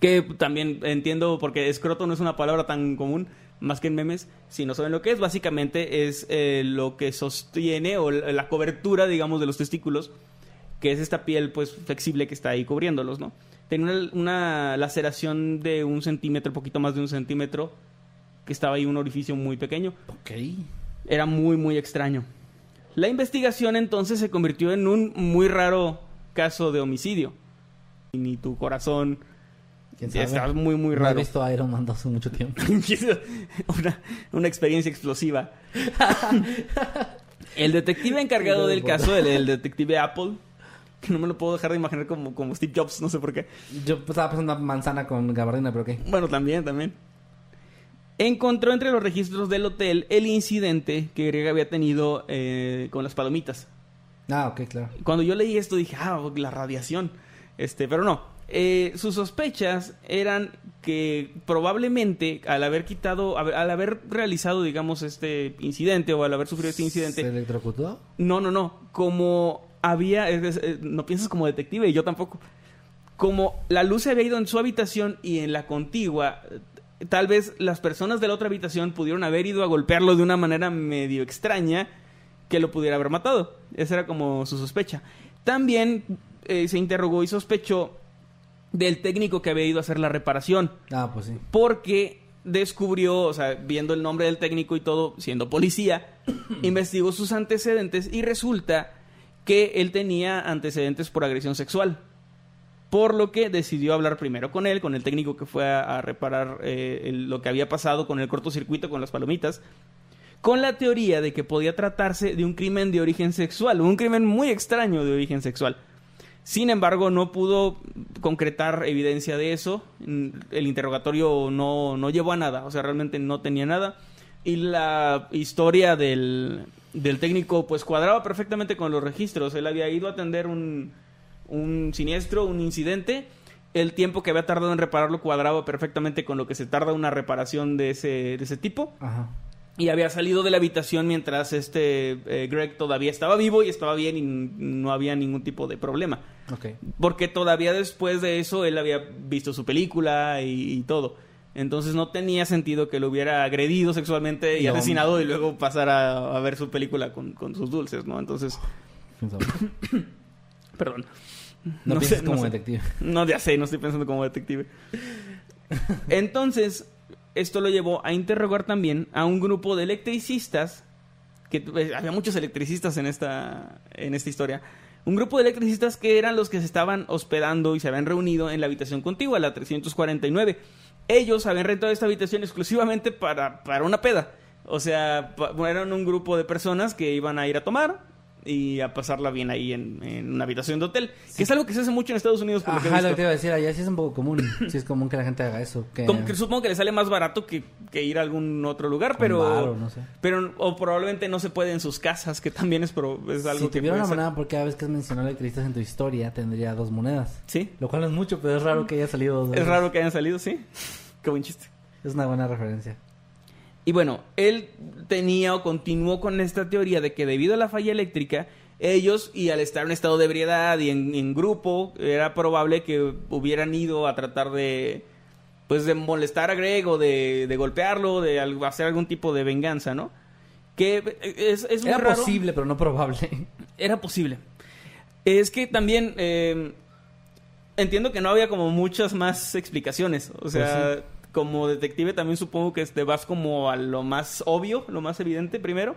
Speaker 1: Que también entiendo porque escroto no es una palabra tan común, más que en memes, si no saben lo que es, básicamente es eh, lo que sostiene o la cobertura, digamos, de los testículos, que es esta piel pues flexible que está ahí cubriéndolos, ¿no? Tenía una, una laceración de un centímetro, poquito más de un centímetro, que estaba ahí un orificio muy pequeño.
Speaker 2: Ok.
Speaker 1: Era muy, muy extraño. La investigación entonces se convirtió en un muy raro caso de homicidio. Y ni tu corazón está muy, muy
Speaker 2: No he
Speaker 1: raro.
Speaker 2: visto Iron Man 2 hace mucho tiempo.
Speaker 1: una, una experiencia explosiva. el detective encargado del caso, el, el detective Apple, que no me lo puedo dejar de imaginar como, como Steve Jobs, no sé por qué.
Speaker 2: Yo estaba pensando en una manzana con gabardina, pero ¿qué?
Speaker 1: Bueno, también, también. Encontró entre los registros del hotel el incidente que Greg había tenido eh, con las palomitas.
Speaker 2: Ah, ok, claro.
Speaker 1: Cuando yo leí esto dije, ah, la radiación. Este, pero no. Eh, sus sospechas eran que probablemente al haber quitado, al haber realizado, digamos, este incidente o al haber sufrido este
Speaker 2: ¿Se
Speaker 1: incidente,
Speaker 2: electrocutó?
Speaker 1: no, no, no, como había, es- es- eh, no piensas como detective y yo tampoco, como la luz se había ido en su habitación y en la contigua, tal vez las personas de la otra habitación pudieron haber ido a golpearlo de una manera medio extraña que lo pudiera haber matado. Esa era como su sospecha. También eh, se interrogó y sospechó del técnico que había ido a hacer la reparación
Speaker 2: Ah, pues sí.
Speaker 1: porque descubrió, o sea, viendo el nombre del técnico y todo, siendo policía, investigó sus antecedentes y resulta que él tenía antecedentes por agresión sexual. Por lo que decidió hablar primero con él, con el técnico que fue a, reparar eh, lo que había pasado con el cortocircuito, con las palomitas, con la teoría de que podía tratarse de un crimen de origen sexual, un crimen muy extraño de origen sexual. Sin embargo, no pudo concretar evidencia de eso. El interrogatorio no, no llevó a nada. O sea, realmente no tenía nada. Y la historia del, del técnico, pues cuadraba perfectamente con los registros. Él había ido a atender un, un siniestro, un incidente. El tiempo que había tardado en repararlo cuadraba perfectamente con lo que se tarda una reparación de ese, de ese tipo
Speaker 2: Ajá.
Speaker 1: y había salido de la habitación mientras este eh, Greg todavía estaba vivo y estaba bien y no había ningún tipo de problema. Porque todavía después de eso él había visto su película y, y todo. Entonces no tenía sentido que lo hubiera agredido sexualmente y
Speaker 2: No.
Speaker 1: asesinado y luego pasar a, a ver su película con, con sus dulces, ¿no? Entonces, perdón.
Speaker 2: No,
Speaker 1: sé, no
Speaker 2: como
Speaker 1: sé.
Speaker 2: detective.
Speaker 1: No, ya sé, no estoy pensando como detective. Entonces, esto lo llevó a interrogar también a un grupo de electricistas, que pues, había muchos electricistas en esta, en esta historia. Un grupo de electricistas que eran los que se estaban hospedando y se habían reunido en la habitación contigua, la 349. Ellos habían rentado esta habitación exclusivamente para, para una peda. O sea, eran un grupo de personas que iban a ir a tomar y a pasarla bien ahí en, en una habitación de hotel. Que es algo que se hace mucho en Estados Unidos. Por lo que
Speaker 2: Ajá, lo que te iba a decir, allá sí es un poco común. Sí es común que la gente haga eso. Que...
Speaker 1: Como que supongo que le sale más barato que, que ir a algún otro lugar,
Speaker 2: Con
Speaker 1: pero
Speaker 2: varo, no sé.
Speaker 1: pero o probablemente no se puede en sus casas, que también es, pro- es algo
Speaker 2: si
Speaker 1: que
Speaker 2: tuviera
Speaker 1: puede
Speaker 2: una
Speaker 1: ser.
Speaker 2: moneda por cada vez que has mencionado electricistas en tu historia, tendría dos monedas.
Speaker 1: Sí,
Speaker 2: Lo cual no es mucho, pero es raro que haya salido dos
Speaker 1: es raro que hayan salido, sí. Qué buen chiste.
Speaker 2: Es una buena referencia.
Speaker 1: Y bueno, él tenía o continuó con esta teoría de que debido a la falla eléctrica, ellos y al estar en estado de ebriedad y en, en grupo, era probable que hubieran ido a tratar de pues de molestar a Greg o de, de golpearlo, de hacer algún tipo de venganza, ¿no? Que es, es muy
Speaker 2: Era
Speaker 1: raro.
Speaker 2: posible, pero no probable.
Speaker 1: Era posible. Es que también eh, entiendo que no había como muchas más explicaciones. O sea,
Speaker 2: Pues
Speaker 1: como detective también supongo que te vas como a lo más obvio, lo más evidente primero.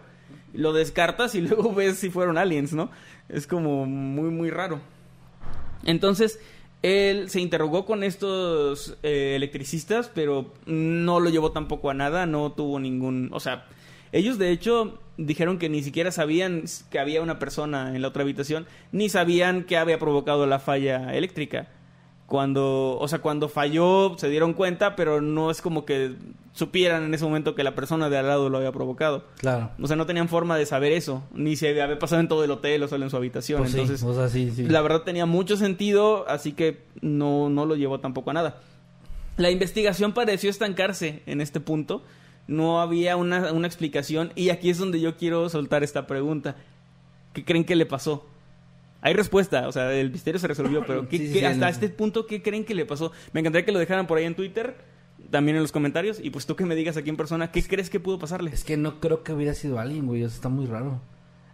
Speaker 1: Lo descartas y luego ves si fueron aliens, ¿no? Es como muy, muy raro. Entonces, él se interrogó con estos eh, electricistas, pero no lo llevó tampoco a nada, no tuvo ningún... O sea, ellos de hecho dijeron que ni siquiera sabían que había una persona en la otra habitación, ni sabían que había provocado la falla eléctrica. Cuando, o sea, cuando falló se dieron cuenta, pero no es como que supieran en ese momento que la persona de al lado lo había provocado.
Speaker 2: Claro.
Speaker 1: O sea, no tenían forma de saber eso, ni si había pasado en todo el hotel o solo en su habitación.
Speaker 2: Pues sí,
Speaker 1: Entonces,
Speaker 2: o sea, sí, sí.
Speaker 1: la verdad tenía mucho sentido, así que no, no lo llevó tampoco a nada. La investigación pareció estancarse en este punto. No había una, una explicación. Y aquí es donde yo quiero soltar esta pregunta. ¿Qué creen que le pasó? Hay respuesta, o sea, el misterio se resolvió, pero ¿qué-
Speaker 2: Sí, sí,
Speaker 1: qué-
Speaker 2: sí,
Speaker 1: hasta este punto, ¿qué creen que le pasó? Me encantaría que lo dejaran por ahí en Twitter. también en los comentarios. Y pues tú que me digas aquí en persona, ¿qué crees que pudo pasarle?
Speaker 2: Es que no creo que hubiera sido alguien, güey. Eso está muy raro.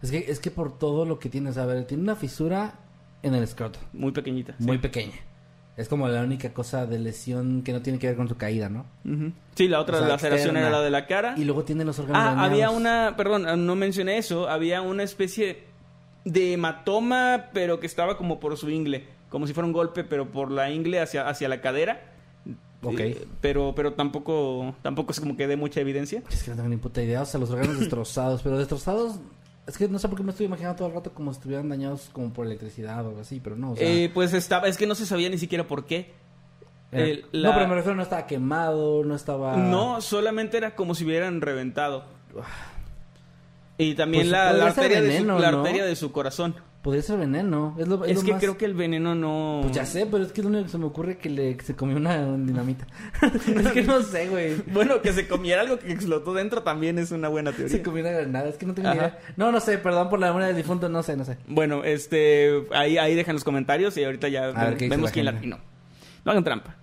Speaker 2: Es que, es que por todo lo que tienes, a ver, tiene una fisura en el escroto.
Speaker 1: Muy pequeñita.
Speaker 2: Muy pequeña. Es como la única cosa de lesión que no tiene que ver con su caída, ¿no?
Speaker 1: Sí, la otra
Speaker 2: O sea,
Speaker 1: laceración
Speaker 2: externa.
Speaker 1: era la de la cara.
Speaker 2: Y luego tiene los órganos
Speaker 1: Ah,
Speaker 2: dañados.
Speaker 1: había una, perdón, no mencioné eso, había una especie de hematoma, pero que estaba como por su ingle, como si fuera un golpe, pero por la ingle hacia, hacia la cadera.
Speaker 2: Ok.
Speaker 1: Eh, pero, pero tampoco, tampoco es como que dé mucha evidencia.
Speaker 2: Es que no tengo ni puta idea. O sea, los órganos destrozados. Pero destrozados... Es que no sé por qué me estoy imaginando todo el rato como si estuvieran dañados como por electricidad o algo así. Pero no, o sea...
Speaker 1: Eh, pues estaba, es que no se sabía ni siquiera por qué.
Speaker 2: era-
Speaker 1: la-
Speaker 2: No, pero me refiero, no estaba quemado, no estaba...
Speaker 1: No, solamente era como si hubieran reventado. Y también
Speaker 2: Pues
Speaker 1: la, la arteria, de su, la
Speaker 2: ¿no?
Speaker 1: arteria de su corazón.
Speaker 2: Podría ser veneno. Es, lo, es,
Speaker 1: Es
Speaker 2: lo
Speaker 1: que
Speaker 2: más-
Speaker 1: creo que el veneno no...
Speaker 2: Pues ya sé, pero es que lo único que se me ocurre que le que se comió una dinamita. es que no sé, güey.
Speaker 1: Bueno, que se comiera algo que explotó dentro también es una buena teoría.
Speaker 2: Se comió una granada, es que no tengo
Speaker 1: Ajá.
Speaker 2: idea. No, no sé, perdón por la memoria del difunto, no sé, no sé.
Speaker 1: Bueno, este, ahí, ahí dejan los comentarios y ahorita ya
Speaker 2: A ver
Speaker 1: vemos
Speaker 2: la
Speaker 1: quién
Speaker 2: gente.
Speaker 1: latinó. No hagan trampa.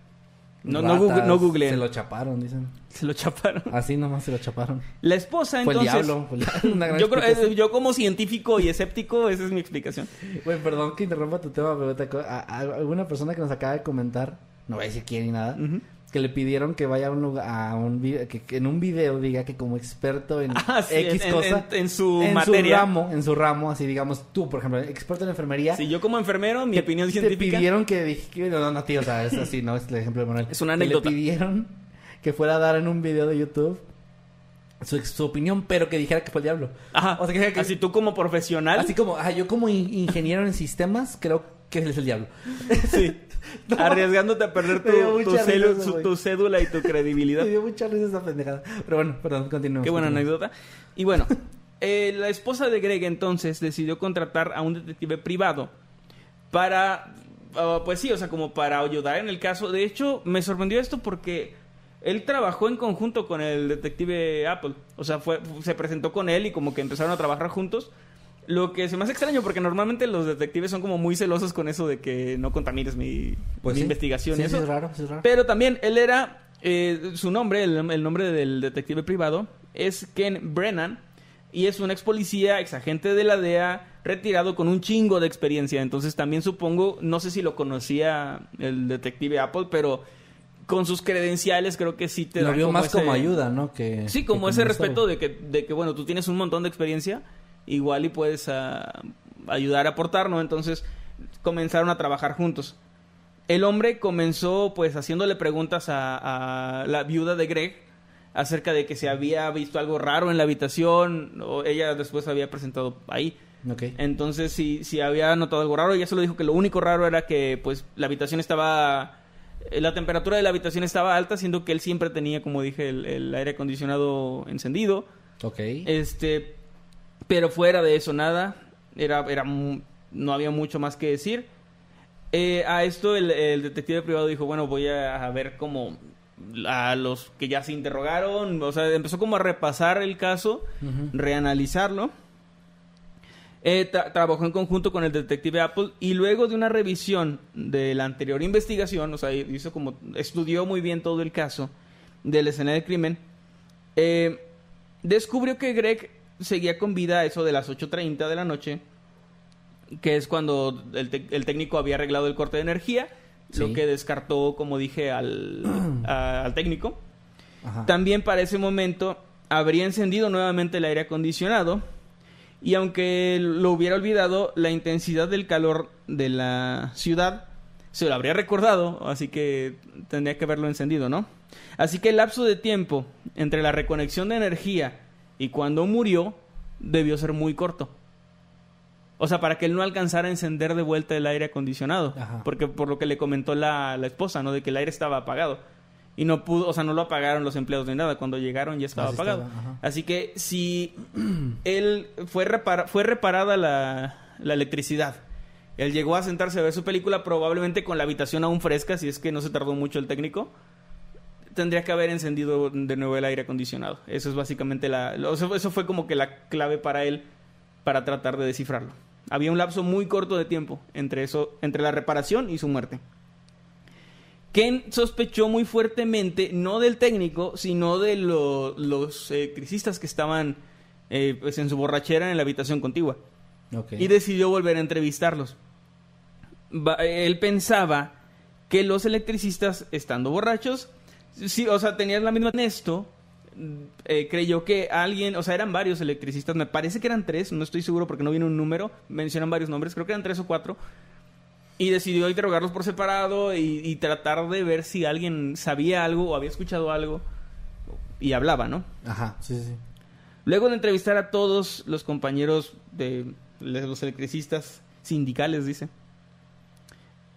Speaker 1: No, no,
Speaker 2: Ratas,
Speaker 1: google, no googleen.
Speaker 2: Se lo chaparon, dicen.
Speaker 1: Se lo chaparon.
Speaker 2: Así nomás se lo chaparon.
Speaker 1: La esposa,
Speaker 2: Fue el
Speaker 1: entonces...
Speaker 2: diablo. Fue el una gran
Speaker 1: yo, creo, eh, yo como científico y escéptico, esa es mi explicación.
Speaker 2: Güey, perdón que interrumpa tu tema, pero te a, a- alguna persona que nos acaba de comentar, no voy a decir quién ni nada,
Speaker 1: Ujú.
Speaker 2: Que le pidieron que vaya a un lugar, a un video, que, que en un video diga que como experto en
Speaker 1: Ah, sí,
Speaker 2: X
Speaker 1: en- en-
Speaker 2: cosa,
Speaker 1: en- en su
Speaker 2: en
Speaker 1: materia.
Speaker 2: ramo, en su ramo, así digamos, tú, por ejemplo, experto en enfermería,
Speaker 1: Si yo como enfermero, mi
Speaker 2: te-
Speaker 1: opinión
Speaker 2: te
Speaker 1: científica...
Speaker 2: pidieron que, que- no, no, tío, o sea, es así, no es el ejemplo de Manuel.
Speaker 1: Es una
Speaker 2: Que
Speaker 1: anécdota.
Speaker 2: Le pidieron que fuera a dar en un video de YouTube su, su opinión, pero que dijera que fue el diablo.
Speaker 1: Ajá,
Speaker 2: O sea, que- que-
Speaker 1: así tú como profesional...
Speaker 2: Así como, ah, yo como in- ingeniero en sistemas, creo que él es el diablo.
Speaker 1: Sí.
Speaker 2: No.
Speaker 1: Arriesgándote a perder tu,
Speaker 2: Me dio
Speaker 1: tu
Speaker 2: mucha
Speaker 1: celu-
Speaker 2: risa,
Speaker 1: su-
Speaker 2: güey.
Speaker 1: tu cédula y tu credibilidad.
Speaker 2: Me dio mucha risa esa pendejada. Pero bueno, perdón, continuemos.
Speaker 1: Qué buena
Speaker 2: continuemos.
Speaker 1: anécdota. Y bueno, eh, la esposa de Greg entonces decidió contratar a un detective privado para, ah, pues sí, o sea, como para ayudar en el caso. De hecho, me sorprendió esto porque él trabajó en conjunto con el detective Apple. O sea, fue, se presentó con él y como que empezaron a trabajar juntos. Lo que se me hace extraño porque normalmente los detectives son como muy celosos con eso de que no contamines mi,
Speaker 2: Pues
Speaker 1: mi
Speaker 2: sí.
Speaker 1: investigación.
Speaker 2: Sí,
Speaker 1: y eso.
Speaker 2: es raro, sí, es raro.
Speaker 1: Pero también él era, eh, su nombre, el, el nombre del detective privado, es Ken Brennan. Y es un ex policía, ex agente de la DEA, retirado con un chingo de experiencia. Entonces también supongo, no sé si lo conocía el detective Apple, pero con sus credenciales creo que sí te
Speaker 2: Lo vio más
Speaker 1: ese-
Speaker 2: como ayuda, ¿no? Que,
Speaker 1: Sí,
Speaker 2: que
Speaker 1: como ese respeto de que, de que, bueno, tú tienes un montón de experiencia, igual y puedes ah, ayudar a aportar, ¿no? Entonces comenzaron a trabajar juntos. El hombre comenzó pues haciéndole preguntas a, a la viuda de Greg acerca de que se había visto algo raro en la habitación, o ella después había presentado ahí.
Speaker 2: Ok.
Speaker 1: Entonces, si, si había notado algo raro, ella solo dijo que lo único raro era que pues la habitación estaba... eh, La temperatura de la habitación estaba alta, siendo que él siempre tenía, como dije, el, el aire acondicionado encendido.
Speaker 2: Ok.
Speaker 1: Este, pero fuera de eso nada, era, era, no había mucho más que decir. Eh, a esto el, el detective privado dijo, bueno, voy a, a ver cómo a los que ya se interrogaron, o sea, empezó como a repasar el caso, reanalizarlo. Eh, tra- trabajó en conjunto con el detective Apple y luego de una revisión de la anterior investigación, o sea, hizo como estudió muy bien todo el caso de la escena del crimen, eh, descubrió que Greg seguía con vida eso de las 8.30 de la noche, que es cuando el, técnico había arreglado el corte de energía, lo que descartó, como dije, al, a- al técnico.
Speaker 2: Ajá.
Speaker 1: También para ese momento habría encendido nuevamente el aire acondicionado y aunque lo hubiera olvidado, la intensidad del calor de la ciudad se lo habría recordado, así que tendría que haberlo encendido, ¿no? Así que el lapso de tiempo entre la reconexión de energía y cuando murió debió ser muy corto. O sea, para que él no alcanzara a encender de vuelta el aire acondicionado.
Speaker 2: Ajá.
Speaker 1: Porque por lo que le comentó la, la esposa, ¿no? De que el aire estaba apagado. Y no pudo, o sea, no lo apagaron los empleados ni nada. Cuando llegaron ya estaba
Speaker 2: Así
Speaker 1: apagado.
Speaker 2: estaba.
Speaker 1: Así que si él fue, repara- fue reparada la, la electricidad, él llegó a sentarse a ver su película probablemente con la habitación aún fresca, si es que no se tardó mucho el técnico, tendría que haber encendido de nuevo el aire acondicionado. Eso es básicamente la... Eso, fue como que la clave para él para tratar de descifrarlo. Había un lapso muy corto de tiempo entre eso, entre la reparación y su muerte. Ken sospechó muy fuertemente, no del técnico, sino de lo- los eh, crisistas que estaban eh, pues en su borrachera en la habitación contigua.
Speaker 2: Ok.
Speaker 1: Y decidió volver a entrevistarlos. Él pensaba que los electricistas, estando borrachos, sí, o sea, tenían la misma esto. eh, creyó que alguien, o sea, eran varios electricistas, me parece que eran tres, no estoy seguro porque no viene un número, mencionan varios nombres, creo que eran tres o cuatro, y decidió interrogarlos por separado y, y tratar de ver si alguien sabía algo o había escuchado algo y hablaba, ¿no?
Speaker 2: Ajá, sí, sí. sí.
Speaker 1: Luego de entrevistar a todos los compañeros de los electricistas sindicales, dice,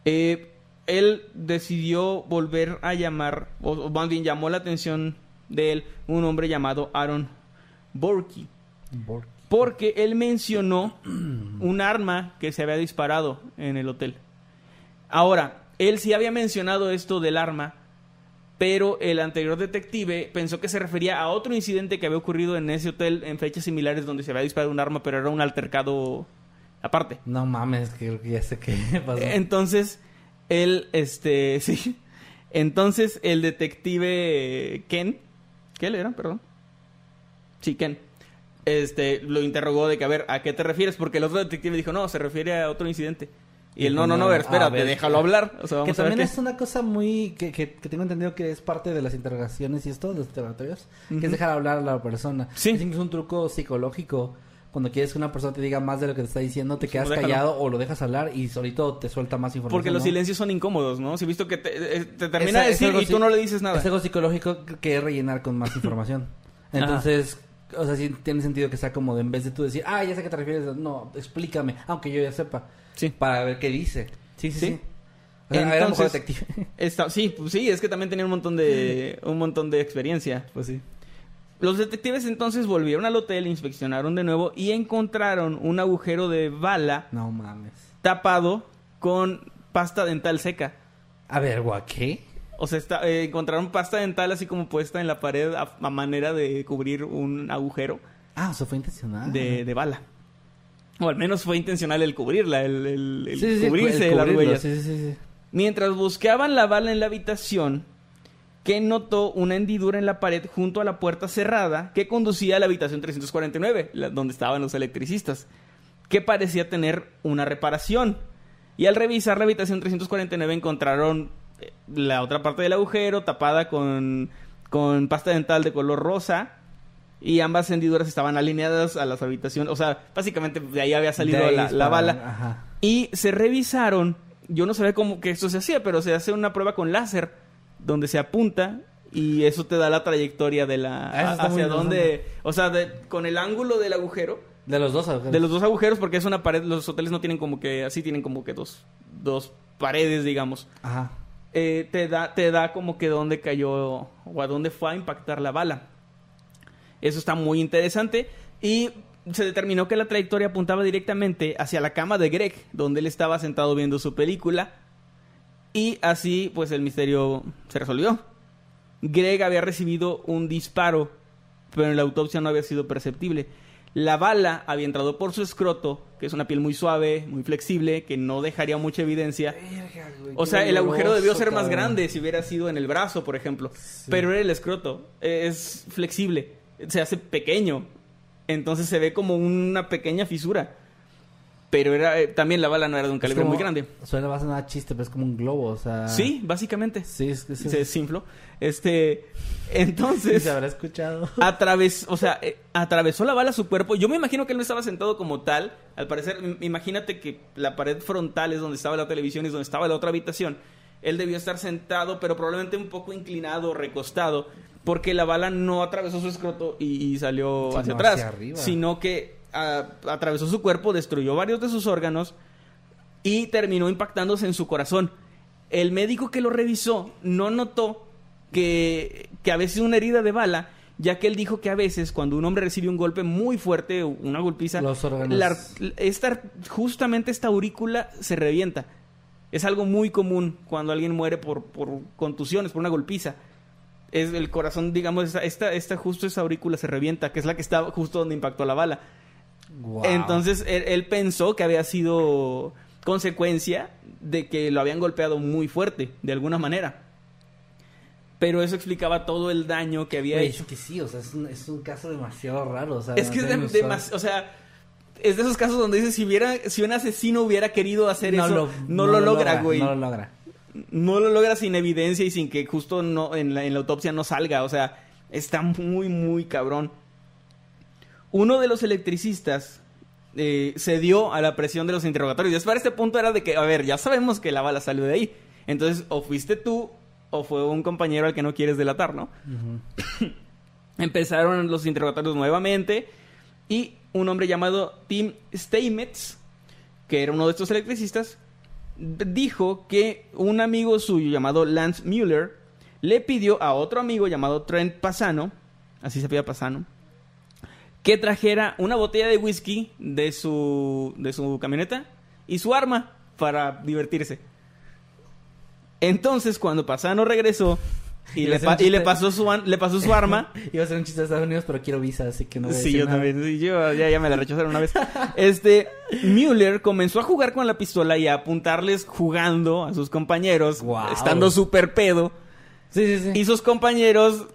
Speaker 1: eh, él decidió volver a llamar, o, o más bien llamó la atención de él un hombre llamado Aaron Borky, porque él mencionó un arma que se había disparado en el hotel. Ahora, él sí había mencionado esto del arma, pero el anterior detective pensó que se refería a otro incidente que había ocurrido en ese hotel en fechas similares donde se había disparado un arma, pero era un altercado aparte.
Speaker 2: No mames, creo que ya sé qué pasó.
Speaker 1: Entonces, él, este, sí. Entonces, el detective Ken, ¿qué le era? Perdón. Sí, Ken. Este, lo interrogó de que, a ver, ¿a qué te refieres? Porque el otro detective dijo, no, se refiere a otro incidente. Y él, no, no, no, a ver,
Speaker 2: A
Speaker 1: espérate,
Speaker 2: ver.
Speaker 1: déjalo hablar. O sea,
Speaker 2: que
Speaker 1: vamos a ver
Speaker 2: también
Speaker 1: qué.
Speaker 2: es una cosa muy que, que, que tengo entendido que es parte de las interrogaciones y esto de los interrogatorios que es dejar hablar a la persona
Speaker 1: Sí.
Speaker 2: es incluso un truco psicológico cuando quieres que una persona te diga más de lo que te está diciendo te quedas
Speaker 1: déjalo.
Speaker 2: callado o lo dejas hablar y solito te suelta más información
Speaker 1: Porque los
Speaker 2: ¿no?
Speaker 1: silencios son incómodos, ¿no? Si he visto que te, eh, te termina de decir y tú no le dices nada.
Speaker 2: Es algo psicológico que es rellenar con más información. Entonces, o sea, sí tiene sentido que sea como de en vez de tú decir, ah, ya sé a qué te refieres, no, explícame, aunque yo ya sepa,
Speaker 1: Sí.
Speaker 2: para ver qué dice. Sí, sí,
Speaker 1: Sí.
Speaker 2: sí. O sea, era mejor
Speaker 1: Entonces-
Speaker 2: detective.
Speaker 1: Está- sí, pues sí, es que también tenía un montón de un montón de experiencia.
Speaker 2: pues sí.
Speaker 1: Los detectives entonces volvieron al hotel, inspeccionaron de nuevo y encontraron un agujero de bala
Speaker 2: No mames.
Speaker 1: tapado con pasta dental seca.
Speaker 2: A ver, ¿gua qué?
Speaker 1: O sea, está- eh, encontraron pasta dental así como puesta en la pared a, a manera de cubrir un agujero
Speaker 2: Ah, eso fue intencional.
Speaker 1: de, de bala. O al menos fue intencional el cubrirla, el, el- el
Speaker 2: Sí, sí, sí,
Speaker 1: cubrirse las huellas.
Speaker 2: Sí, sí, sí, sí.
Speaker 1: Mientras buscaban la bala en la habitación, Ken notó una hendidura en la pared junto a la puerta cerrada que conducía a la habitación 349, la- donde estaban los electricistas, que parecía tener una reparación. Y al revisar la habitación 349 encontraron eh, la otra parte del agujero tapada con, con pasta dental de color rosa. Y ambas hendiduras estaban alineadas a las habitaciones. O sea, básicamente de ahí había salido
Speaker 2: ahí
Speaker 1: la, la bala.
Speaker 2: Ajá.
Speaker 1: Y se revisaron, yo no sabía cómo que esto se hacía, pero se hace una prueba con láser, donde se apunta y eso te da la trayectoria de la...
Speaker 2: Ah,
Speaker 1: hacia dónde... O sea, de- con el ángulo del agujero,
Speaker 2: De los dos agujeros.
Speaker 1: de los dos agujeros, porque es una pared, los hoteles no tienen como que, así tienen como que dos, dos paredes, digamos.
Speaker 2: Ajá.
Speaker 1: Eh, te, da, te da como que dónde cayó o a dónde fue a impactar la bala. Eso está muy interesante. Y se determinó que la trayectoria apuntaba directamente hacia la cama de Greg, donde él estaba sentado viendo su película. Y así, pues el misterio se resolvió. Greg había recibido un disparo, pero en la autopsia no había sido perceptible. La bala había entrado por su escroto, que es una piel muy suave, muy flexible, que no dejaría mucha evidencia. O sea, el agujero debió ser más grande si hubiera sido en el brazo, por ejemplo. Pero era el escroto. Es flexible. Se hace pequeño. Entonces se ve como una pequeña fisura. Pero era eh, también la bala no era de un calibre muy grande.
Speaker 2: Suena más a chiste, pero es como un globo, o sea...
Speaker 1: Sí, básicamente.
Speaker 2: Sí, es que sí.
Speaker 1: Se desinfló. Este. Entonces.
Speaker 2: se habrá escuchado.
Speaker 1: Atravesó, o sea, eh, atravesó la bala su cuerpo. Yo me imagino que él no estaba sentado como tal. Al parecer, im- imagínate que la pared frontal es donde estaba la televisión y es donde estaba la otra habitación. Él debió estar sentado, pero probablemente un poco inclinado, recostado, porque la bala no atravesó su escroto y, y salió
Speaker 2: Sino
Speaker 1: hacia atrás,
Speaker 2: hacia arriba.
Speaker 1: sino que atravesó su cuerpo, destruyó varios de sus órganos y terminó impactándose en su corazón. El médico que lo revisó no notó que, que había sido una herida de bala, ya que él dijo que a veces cuando un hombre recibe un golpe muy fuerte, una golpiza,
Speaker 2: Los órganos.
Speaker 1: la- esta, justamente esta aurícula se revienta. Es algo muy común cuando alguien muere por, por contusiones, por una golpiza. Es el corazón, digamos, esta, esta, esta- justo esa aurícula se revienta, que es la que está justo donde impactó la bala. Entonces él, él pensó que había sido consecuencia de que lo habían golpeado muy fuerte, de alguna manera. Pero eso explicaba todo el daño que había
Speaker 2: Güey,
Speaker 1: hecho.
Speaker 2: es que sí, o sea, es un, es un caso demasiado raro. O sea,
Speaker 1: Es que es de,
Speaker 2: demasiado
Speaker 1: de mas- o sea, es de esos casos donde dices si hubiera, si un asesino hubiera querido hacer eso, no, lo, logra, güey.
Speaker 2: No
Speaker 1: No,
Speaker 2: lo logra.
Speaker 1: lo logra sin evidencia y sin que justo no en la, en la autopsia no salga. O sea, está muy, muy cabrón. Uno de los electricistas eh, cedió a la presión de los interrogatorios. Ya para este punto era de que, a ver, ya sabemos que la bala salió de ahí. Entonces, o fuiste tú o fue un compañero al que no quieres delatar, ¿no? Empezaron los interrogatorios nuevamente y un hombre llamado Tim Steinmetz, que era uno de estos electricistas, dijo que un amigo suyo llamado Lance Mueller le pidió a otro amigo llamado Trent Pasano, así se pide Pasano, que trajera una botella de whisky de su, de su camioneta y su arma para divertirse. Entonces, cuando Pasano regresó y, le, pa- y pasó su, le pasó su arma,
Speaker 2: Iba a ser un chiste de Estados Unidos, pero quiero visa, así que no voy a
Speaker 1: Sí,
Speaker 2: decir
Speaker 1: yo
Speaker 2: nada.
Speaker 1: también. Sí, yo ya, ya me la rechazaron una vez. Este, Mueller comenzó a jugar con la pistola y a apuntarles jugando a sus compañeros,
Speaker 2: Guau.
Speaker 1: estando súper pedo.
Speaker 2: Sí, sí, sí.
Speaker 1: Y sus compañeros,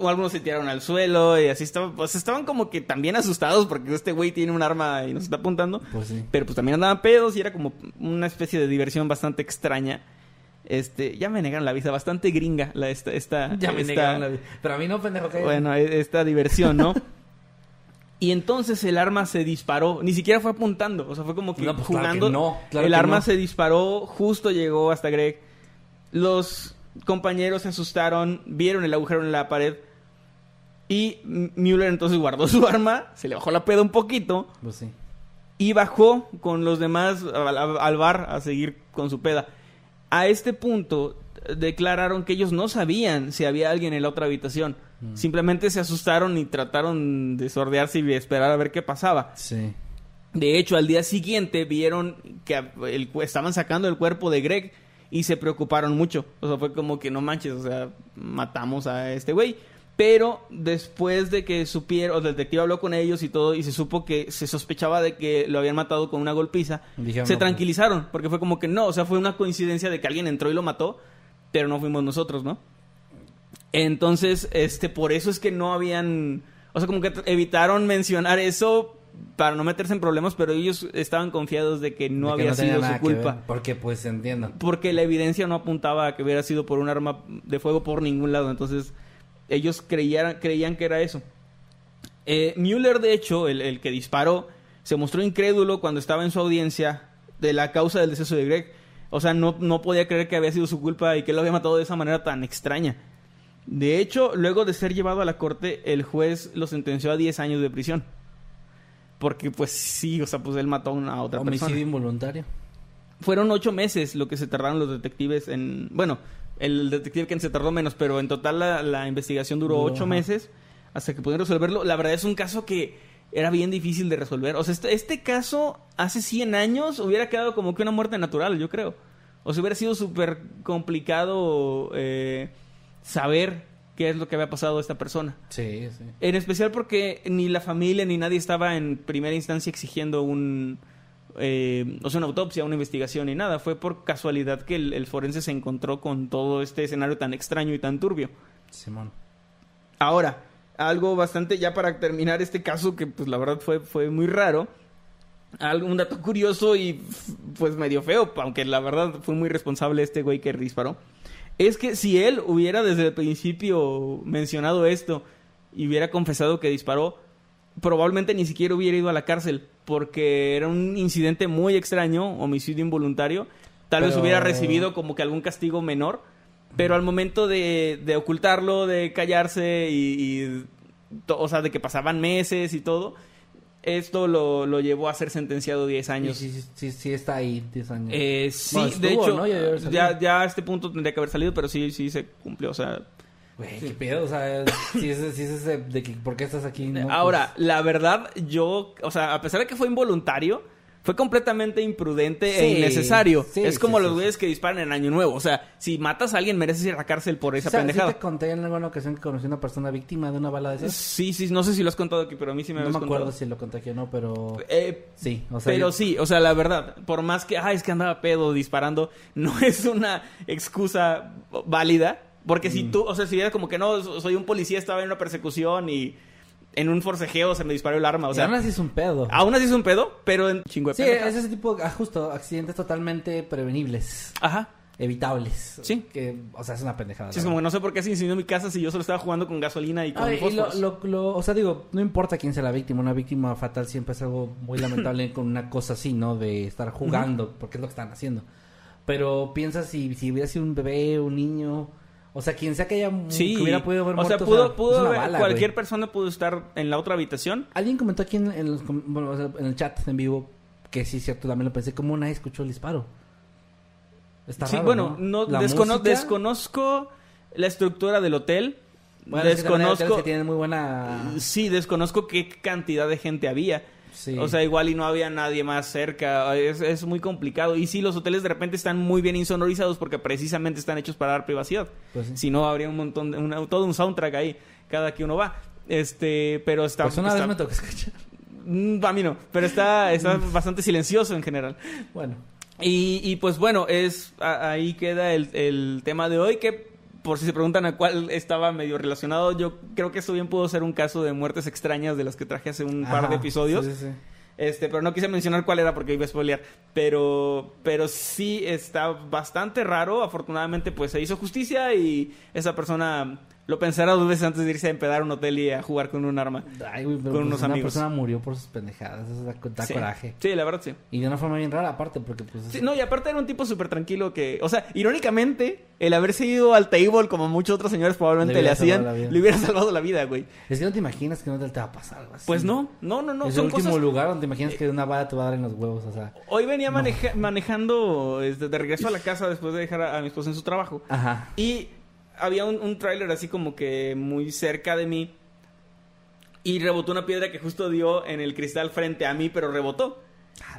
Speaker 1: o algunos se tiraron al suelo y así estaban, pues estaban como que también asustados porque este güey tiene un arma y nos está apuntando.
Speaker 2: Pues sí.
Speaker 1: Pero pues también andaban pedos y era como una especie de diversión bastante extraña. Este, ya me negaron la visa, bastante gringa la esta, esta,
Speaker 2: Ya me
Speaker 1: esta-
Speaker 2: negaron la vida. Pero a mí no, pendejo, que
Speaker 1: bueno, e- esta diversión, ¿no? y entonces el arma se disparó, ni siquiera fue apuntando, o sea, fue como que
Speaker 2: No, pues claro
Speaker 1: jugando.
Speaker 2: que no, claro
Speaker 1: el
Speaker 2: que
Speaker 1: arma
Speaker 2: no.
Speaker 1: se disparó, justo llegó hasta Greg. Los compañeros se asustaron, vieron el agujero en la pared. Y M- Mueller entonces guardó su arma, se le bajó la peda un poquito
Speaker 2: Pues sí.
Speaker 1: y bajó con los demás al, al bar a seguir con su peda. A este punto eh, declararon que ellos no sabían si había alguien en la otra habitación. Simplemente se asustaron y trataron de sordearse y esperar a ver qué pasaba.
Speaker 2: Sí.
Speaker 1: De hecho, al día siguiente vieron que el estaban sacando el cuerpo de Greg y se preocuparon mucho. O sea, fue como que no manches, o sea, matamos a este güey. Pero después de que supieron, el detective habló con ellos y todo, y se supo que se sospechaba de que lo habían matado con una golpiza,
Speaker 2: Dijeron,
Speaker 1: se
Speaker 2: no, pues.
Speaker 1: tranquilizaron, porque fue como que no, o sea, fue una coincidencia de que alguien entró y lo mató, pero no fuimos nosotros, ¿no? Entonces, este, por eso es que no habían, o sea, como que evitaron mencionar eso para no meterse en problemas, pero ellos estaban confiados de que no
Speaker 2: De que
Speaker 1: había sido
Speaker 2: nada
Speaker 1: su culpa.
Speaker 2: ver, porque pues entiendo.
Speaker 1: Porque la evidencia no apuntaba a que hubiera sido por un arma de fuego por ningún lado. Entonces, ellos creían, creían que era eso. Eh, Mueller, de hecho, el, el que disparó, se mostró incrédulo cuando estaba en su audiencia de la causa del deceso de Greg. O sea, no, no podía creer que había sido su culpa y que lo había matado de esa manera tan extraña. De hecho, luego de ser llevado a la corte, el juez lo sentenció a 10 años de prisión. Porque, pues sí, o sea, pues él mató a una otra
Speaker 2: Homicidio
Speaker 1: persona.
Speaker 2: involuntario.
Speaker 1: Fueron ocho meses lo que se tardaron los detectives en... Bueno, el detective que se tardó menos, pero en total la, la investigación duró ocho
Speaker 2: ajá.
Speaker 1: meses hasta que pudieron resolverlo. La verdad es un caso que era bien difícil de resolver. O sea, este, este caso hace 100 años hubiera quedado como que una muerte natural, yo creo. O sea, hubiera sido súper complicado eh, saber qué es lo que había pasado a esta persona.
Speaker 2: Sí, sí.
Speaker 1: En especial porque ni la familia ni nadie estaba en primera instancia exigiendo un, eh, o sea, una autopsia, una investigación ni nada. Fue por casualidad que el, el forense se encontró con todo este escenario tan extraño y tan turbio.
Speaker 2: Simón.
Speaker 1: Ahora, algo bastante, ya para terminar este caso, que pues la verdad fue, fue muy raro. Algo, un dato curioso y pues medio feo, aunque la verdad fue muy responsable este güey que disparó. Es que si él hubiera desde el principio mencionado esto y hubiera confesado que disparó, probablemente ni siquiera hubiera ido a la cárcel, porque era un incidente muy extraño, homicidio involuntario. Tal vez hubiera recibido como que algún castigo menor, pero al momento de, de ocultarlo, de callarse y, y o sea, de que pasaban meses y todo, esto lo, lo llevó a ser sentenciado 10 años.
Speaker 2: Sí, sí, sí, sí está ahí 10 años.
Speaker 1: Eh, sí,
Speaker 2: Bueno,
Speaker 1: de hecho,
Speaker 2: ¿no? Ya
Speaker 1: ya, ya a este punto tendría que haber salido, pero sí, sí se cumplió. O sea,
Speaker 2: Güey, qué pedo, o sea, si es, si es ese de que, ¿por qué estás aquí? No,
Speaker 1: ahora, la verdad, yo, o sea, a pesar de que fue involuntario, fue completamente imprudente e innecesario.
Speaker 2: sí,
Speaker 1: es como
Speaker 2: sí,
Speaker 1: los güeyes que disparan en Año Nuevo. O sea, si matas a alguien, mereces ir a la cárcel por esa
Speaker 2: o sea, ¿sí
Speaker 1: pendejada.
Speaker 2: te conté en alguna ocasión que conocí a una persona víctima de una bala de esas?
Speaker 1: Sí, sí, no sé si lo has contado aquí, pero a mí sí me
Speaker 2: no me acuerdo
Speaker 1: contado.
Speaker 2: si lo conté aquí o no, pero...
Speaker 1: Eh,
Speaker 2: Sí, o sea...
Speaker 1: pero
Speaker 2: yo-
Speaker 1: sí, o sea, la verdad, por más que, ay, es que andaba pedo disparando, no es una excusa válida Porque
Speaker 2: Mm.
Speaker 1: si tú, o sea, si era como que no, soy un policía, estaba en una persecución y en un forcejeo se me disparó el arma, o sea,
Speaker 2: aún así es un pedo.
Speaker 1: aún así es un pedo, pero en chingo de
Speaker 2: Sí, es ese tipo, ah, justo, accidentes totalmente prevenibles,
Speaker 1: Ajá.
Speaker 2: evitables.
Speaker 1: Sí.
Speaker 2: Que, o sea, es una pendejada.
Speaker 1: Sí, es como que no sé por qué se incendió mi casa si yo solo estaba jugando con gasolina y con
Speaker 2: Ay, y lo,
Speaker 1: fósforos.
Speaker 2: lo- lo- o sea, digo, no importa quién sea la víctima, una víctima fatal siempre es algo muy lamentable con una cosa así, ¿no? De estar jugando, porque es lo que están haciendo. Pero piensa si, si hubiera sido un bebé, un niño, o sea, quien sea que haya
Speaker 1: Sí,
Speaker 2: que hubiera podido haber
Speaker 1: o sea,
Speaker 2: muerto,
Speaker 1: pudo, pudo
Speaker 2: es una
Speaker 1: haber-
Speaker 2: bala,
Speaker 1: cualquier persona pudo estar en la otra habitación.
Speaker 2: Alguien comentó aquí en, en los o sea, en el chat en vivo que sí, cierto, también lo pensé, como nadie escuchó el disparo. Está
Speaker 1: sí,
Speaker 2: raro,
Speaker 1: bueno, no,
Speaker 2: La
Speaker 1: descono-
Speaker 2: música-
Speaker 1: desconozco la estructura del hotel.
Speaker 2: Bueno, es que
Speaker 1: desconozco.
Speaker 2: que tienen muy buena...
Speaker 1: Sí, desconozco qué cantidad de gente había.
Speaker 2: Sí.
Speaker 1: O sea, igual y no había nadie más cerca. Es, es muy complicado. Y sí, los hoteles de repente están muy bien insonorizados porque precisamente están hechos para dar privacidad.
Speaker 2: Pues sí.
Speaker 1: Si no, habría un montón, de, una- todo un soundtrack ahí, cada que uno va. Este, pero está.
Speaker 2: Pues una
Speaker 1: está-
Speaker 2: vez me tocó escuchar.
Speaker 1: Mm, a mí no, pero está, está bastante silencioso en general.
Speaker 2: Bueno,
Speaker 1: Y, y pues bueno, es ahí queda el, el tema de hoy que por si se preguntan a cuál estaba medio relacionado, yo creo que esto bien pudo ser un caso de muertes extrañas de las que traje hace un par de episodios.
Speaker 2: sí, sí, sí.
Speaker 1: Este, pero no quise mencionar cuál era porque iba a spoilear. Pero, pero sí está bastante raro. Afortunadamente, pues se hizo justicia y esa persona lo pensará dos veces antes de irse a empedar a un hotel y a jugar con un arma.
Speaker 2: Ay, güey, pero
Speaker 1: Con
Speaker 2: pues
Speaker 1: unos
Speaker 2: una
Speaker 1: amigos.
Speaker 2: persona murió por sus pendejadas. Eso da, da
Speaker 1: sí.
Speaker 2: coraje.
Speaker 1: Sí, la verdad sí.
Speaker 2: Y de una forma bien rara, aparte, porque pues...
Speaker 1: Sí, no, y aparte era un tipo súper tranquilo que, o sea, irónicamente, el haberse ido al table como muchos otros señores probablemente
Speaker 2: Le
Speaker 1: hacían, le hubiera salvado la vida, güey.
Speaker 2: Es que no te imaginas que no te va a pasar algo así.
Speaker 1: Pues no, no, no, no,
Speaker 2: es
Speaker 1: son
Speaker 2: el último
Speaker 1: cosas...
Speaker 2: lugar donde te imaginas que una bala te va a dar en los huevos, o sea...
Speaker 1: Hoy venía maneja- manejando este, de regreso a la casa después de dejar a, a mi esposa en su trabajo.
Speaker 2: Ajá.
Speaker 1: Y había un, un tráiler así como que muy cerca de mí. Y rebotó una piedra que justo dio en el cristal frente a mí, pero rebotó.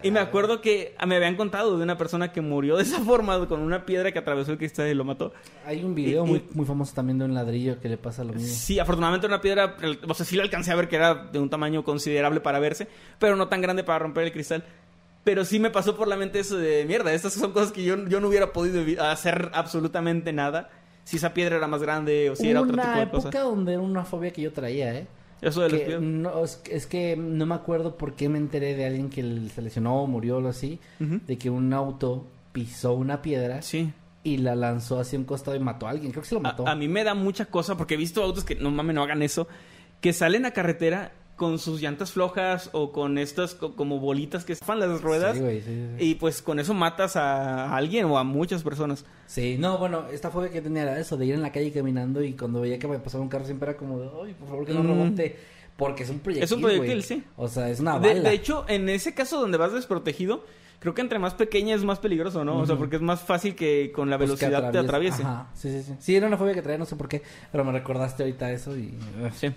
Speaker 1: Y me acuerdo que me habían contado de una persona que murió de esa forma con una piedra que atravesó el cristal y lo mató.
Speaker 2: Hay un video
Speaker 1: Y-
Speaker 2: muy,
Speaker 1: y-
Speaker 2: muy famoso también de un ladrillo que le pasa lo mismo.
Speaker 1: Sí, afortunadamente una piedra, o sea, sí lo alcancé a ver que era de un tamaño considerable para verse, pero no tan grande para romper el cristal. Pero sí me pasó por la mente eso de mierda, estas son cosas que yo, yo no hubiera podido hacer absolutamente nada si esa piedra era más grande o si era otro
Speaker 2: una
Speaker 1: tipo de
Speaker 2: época
Speaker 1: cosa.
Speaker 2: donde era una fobia que yo traía, ¿eh?
Speaker 1: Eso de
Speaker 2: Que no, es, que no me acuerdo por qué me enteré de alguien que se lesionó o murió o algo así, de que un auto pisó una piedra
Speaker 1: Sí.
Speaker 2: y la lanzó hacia un costado y mató a alguien. Creo que se lo mató.
Speaker 1: A, a mí me da mucha cosa porque he visto autos que no mames, no hagan eso, que salen a carretera con sus llantas flojas o con estas co- como bolitas que zafan las ruedas
Speaker 2: Sí, güey, sí, sí, sí.
Speaker 1: y pues con eso matas a alguien o a muchas personas.
Speaker 2: Sí, no, bueno, esta fobia que tenía era eso, de ir en la calle caminando y cuando veía que me pasaba un carro siempre era como de, ay, por favor que no
Speaker 1: Mm.
Speaker 2: rebote, porque es un proyectil,
Speaker 1: Es un proyectil, sí.
Speaker 2: O sea, es una
Speaker 1: De,
Speaker 2: bala.
Speaker 1: de hecho, en ese caso donde vas desprotegido, creo que entre más pequeña es más peligroso, ¿no? O sea, porque es más fácil que con la
Speaker 2: Pues
Speaker 1: velocidad te
Speaker 2: atravies-
Speaker 1: atraviese.
Speaker 2: Ajá, sí, sí, sí. Sí, era una fobia que traía, no sé por qué, pero me recordaste ahorita eso y...
Speaker 1: Sí.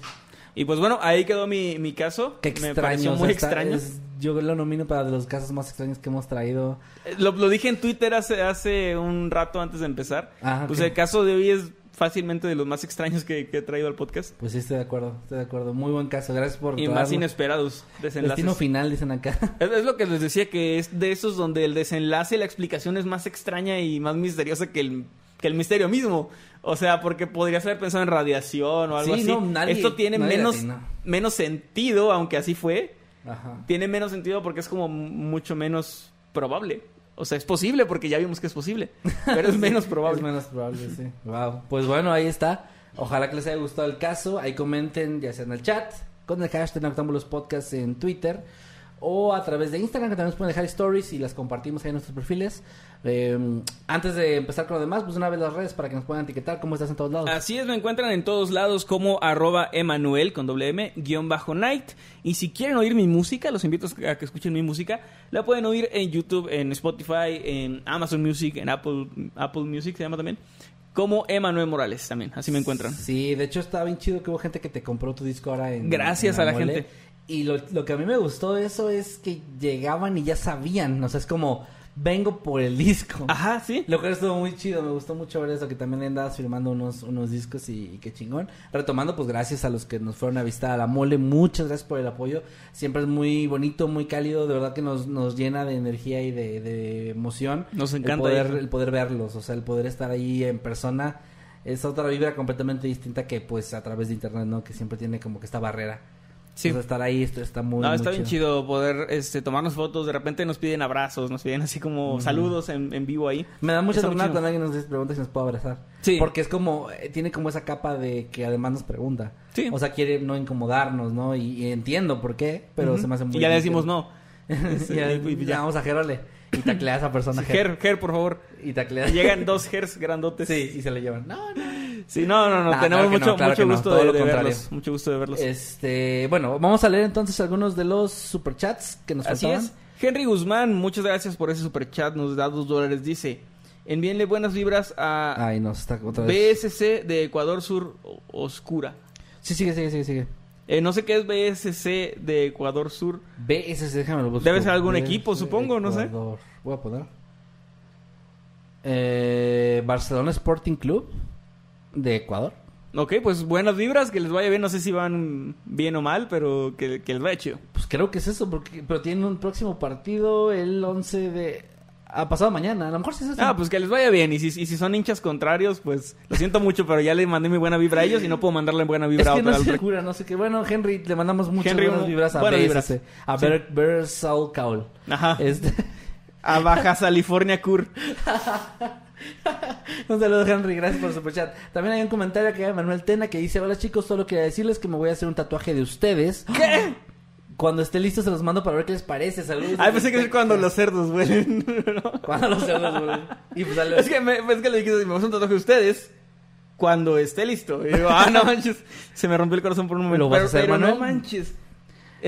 Speaker 1: Y pues bueno, ahí quedó mi, mi caso.
Speaker 2: Qué
Speaker 1: Me
Speaker 2: extraño.
Speaker 1: pareció
Speaker 2: o
Speaker 1: muy
Speaker 2: está-
Speaker 1: extraño.
Speaker 2: es- yo lo nomino para los casos más extraños que hemos traído.
Speaker 1: Eh, Lo, lo dije en Twitter hace, hace un rato antes de empezar.
Speaker 2: Ah.
Speaker 1: Pues el caso de hoy es fácilmente de los más extraños que, que he traído al podcast.
Speaker 2: Pues sí, estoy de acuerdo, estoy de acuerdo. Muy buen caso, gracias por
Speaker 1: Y más inesperados desenlaces.
Speaker 2: Destino final, dicen acá.
Speaker 1: Es, es lo que les decía, que es de esos donde el desenlace y la explicación es más extraña y más misteriosa que el, que el misterio mismo. O sea, porque podrías haber pensado en radiación o algo
Speaker 2: Sí,
Speaker 1: así.
Speaker 2: no, nadie-
Speaker 1: Esto tiene
Speaker 2: nadie
Speaker 1: menos, menos sentido, aunque así fue.
Speaker 2: Ajá.
Speaker 1: Tiene menos sentido porque es como mucho menos probable. O sea, es posible porque ya vimos que es posible. Pero es menos probable.
Speaker 2: Es menos probable, sí. Wow. Pues bueno, ahí está. Ojalá que les haya gustado el caso. Ahí comenten, ya sea en el chat, con el hashtag Noctámbulos Podcast en Twitter. O a través de Instagram, que también nos pueden dejar stories y las compartimos ahí en nuestros perfiles. Eh, antes de empezar con lo demás, pues una vez las redes para que nos puedan etiquetar. ¿Cómo estás en todos lados?
Speaker 1: Así es, me encuentran en todos lados como arroba Emanuel con doble M guion bajo night. Y si quieren oír mi música, los invito a que escuchen mi música. La pueden oír en YouTube, en Spotify, en Amazon Music, en Apple, Apple Music se llama también. Como Emanuel Morales también, así me encuentran.
Speaker 2: Sí, de hecho está bien chido que hubo gente que te compró tu disco ahora en
Speaker 1: Gracias
Speaker 2: en
Speaker 1: a la gente.
Speaker 2: Y lo, lo que a mí me gustó de eso es que llegaban y ya sabían, o sea, es como vengo por el disco.
Speaker 1: Ajá, sí.
Speaker 2: Lo cual estuvo muy chido, me gustó mucho ver eso, que también andabas firmando unos, unos discos y, y qué chingón. Retomando, pues gracias a los que nos fueron a visitar a la mole, muchas gracias por el apoyo. Siempre es muy bonito, muy cálido, de verdad que nos, nos llena de energía y de, de emoción.
Speaker 1: Nos
Speaker 2: el
Speaker 1: encanta
Speaker 2: poder,
Speaker 1: ir.
Speaker 2: el poder verlos, o sea, el poder estar ahí en persona. es otra vibra completamente distinta que pues a través de internet, ¿no? Que siempre tiene como que esta barrera.
Speaker 1: Sí.
Speaker 2: Estar ahí esto está muy
Speaker 1: No,
Speaker 2: muy
Speaker 1: está bien chido poder este, tomarnos fotos. De repente nos piden abrazos, nos piden así como saludos en, en vivo ahí.
Speaker 2: Me da mucha
Speaker 1: muy chido.
Speaker 2: cuando alguien nos pregunta si nos puedo abrazar.
Speaker 1: Sí.
Speaker 2: Porque es como, eh, tiene como esa capa de que además nos pregunta.
Speaker 1: Sí.
Speaker 2: O sea, quiere no incomodarnos, ¿no? Y, y entiendo por qué, pero se me hace muy...
Speaker 1: Y ya le decimos no.
Speaker 2: y ya,
Speaker 1: ya.
Speaker 2: vamos a Gerole. Y taclea a esa persona.
Speaker 1: Ger, Ger, por favor.
Speaker 2: Y taclea.
Speaker 1: Y Llegan dos Gers grandotes.
Speaker 2: Sí, y se le llevan. No, no.
Speaker 1: Sí, no, no, no.
Speaker 2: Nah,
Speaker 1: tenemos
Speaker 2: claro
Speaker 1: mucho,
Speaker 2: no, claro
Speaker 1: mucho
Speaker 2: no,
Speaker 1: gusto de, verlos. Mucho gusto de verlos.
Speaker 2: Este, bueno, vamos a leer entonces algunos de los superchats que nos
Speaker 1: Así
Speaker 2: faltaban.
Speaker 1: es. Henry Guzmán, muchas gracias por ese super chat. Nos da dos dólares. Dice: Envíenle buenas vibras a
Speaker 2: Ay, no, está otra vez.
Speaker 1: BSC de Ecuador Sur Oscura.
Speaker 2: Sí, sigue, sigue, sigue, sigue.
Speaker 1: Eh, no sé qué es BSC de Ecuador Sur.
Speaker 2: BSC, déjame lo busco.
Speaker 1: Debe ser algún
Speaker 2: BSC
Speaker 1: equipo, supongo, no sé.
Speaker 2: Voy a poner. Eh, Barcelona Sporting Club de Ecuador.
Speaker 1: Ok, pues buenas vibras, que les vaya bien. No sé si van bien o mal, pero que, que les vaya chido.
Speaker 2: Pues creo que es eso, porque, pero tienen un próximo partido el 11 de... Ah, pasado mañana, a lo mejor sí es eso.
Speaker 1: Ah, pues que les vaya bien. Y si, y si son hinchas contrarios, pues lo siento mucho, pero ya le mandé mi buena vibra a ellos y no puedo mandarle buena
Speaker 2: es
Speaker 1: vibra
Speaker 2: que
Speaker 1: a
Speaker 2: no
Speaker 1: otra.
Speaker 2: se
Speaker 1: al-
Speaker 2: cura, no sé qué. Bueno, Henry, le mandamos muchas
Speaker 1: Henry,
Speaker 2: buenas vibras a
Speaker 1: buenas vibras.
Speaker 2: A
Speaker 1: Sí.
Speaker 2: Saul Cowell.
Speaker 1: Ajá.
Speaker 2: Este...
Speaker 1: A Baja California Cur.
Speaker 2: Un saludo, Henry, gracias por su chat. También hay un comentario que hay de Manuel Tena que dice: Hola chicos, solo quería decirles que me voy a hacer un tatuaje de ustedes.
Speaker 1: ¿Qué?
Speaker 2: Cuando esté listo se los mando para ver qué les parece. Saludos.
Speaker 1: Ah, pensé que es cuando los cerdos huelen. ¿no?
Speaker 2: Cuando los cerdos, güey. Y pues sale-
Speaker 1: Es que, me, es que le dije, me vas a un tatuaje de ustedes cuando esté listo. Y digo, ah, no manches. Se me rompió el corazón por un momento.
Speaker 2: ¿Lo vas a
Speaker 1: pero,
Speaker 2: hacer,
Speaker 1: pero no manches.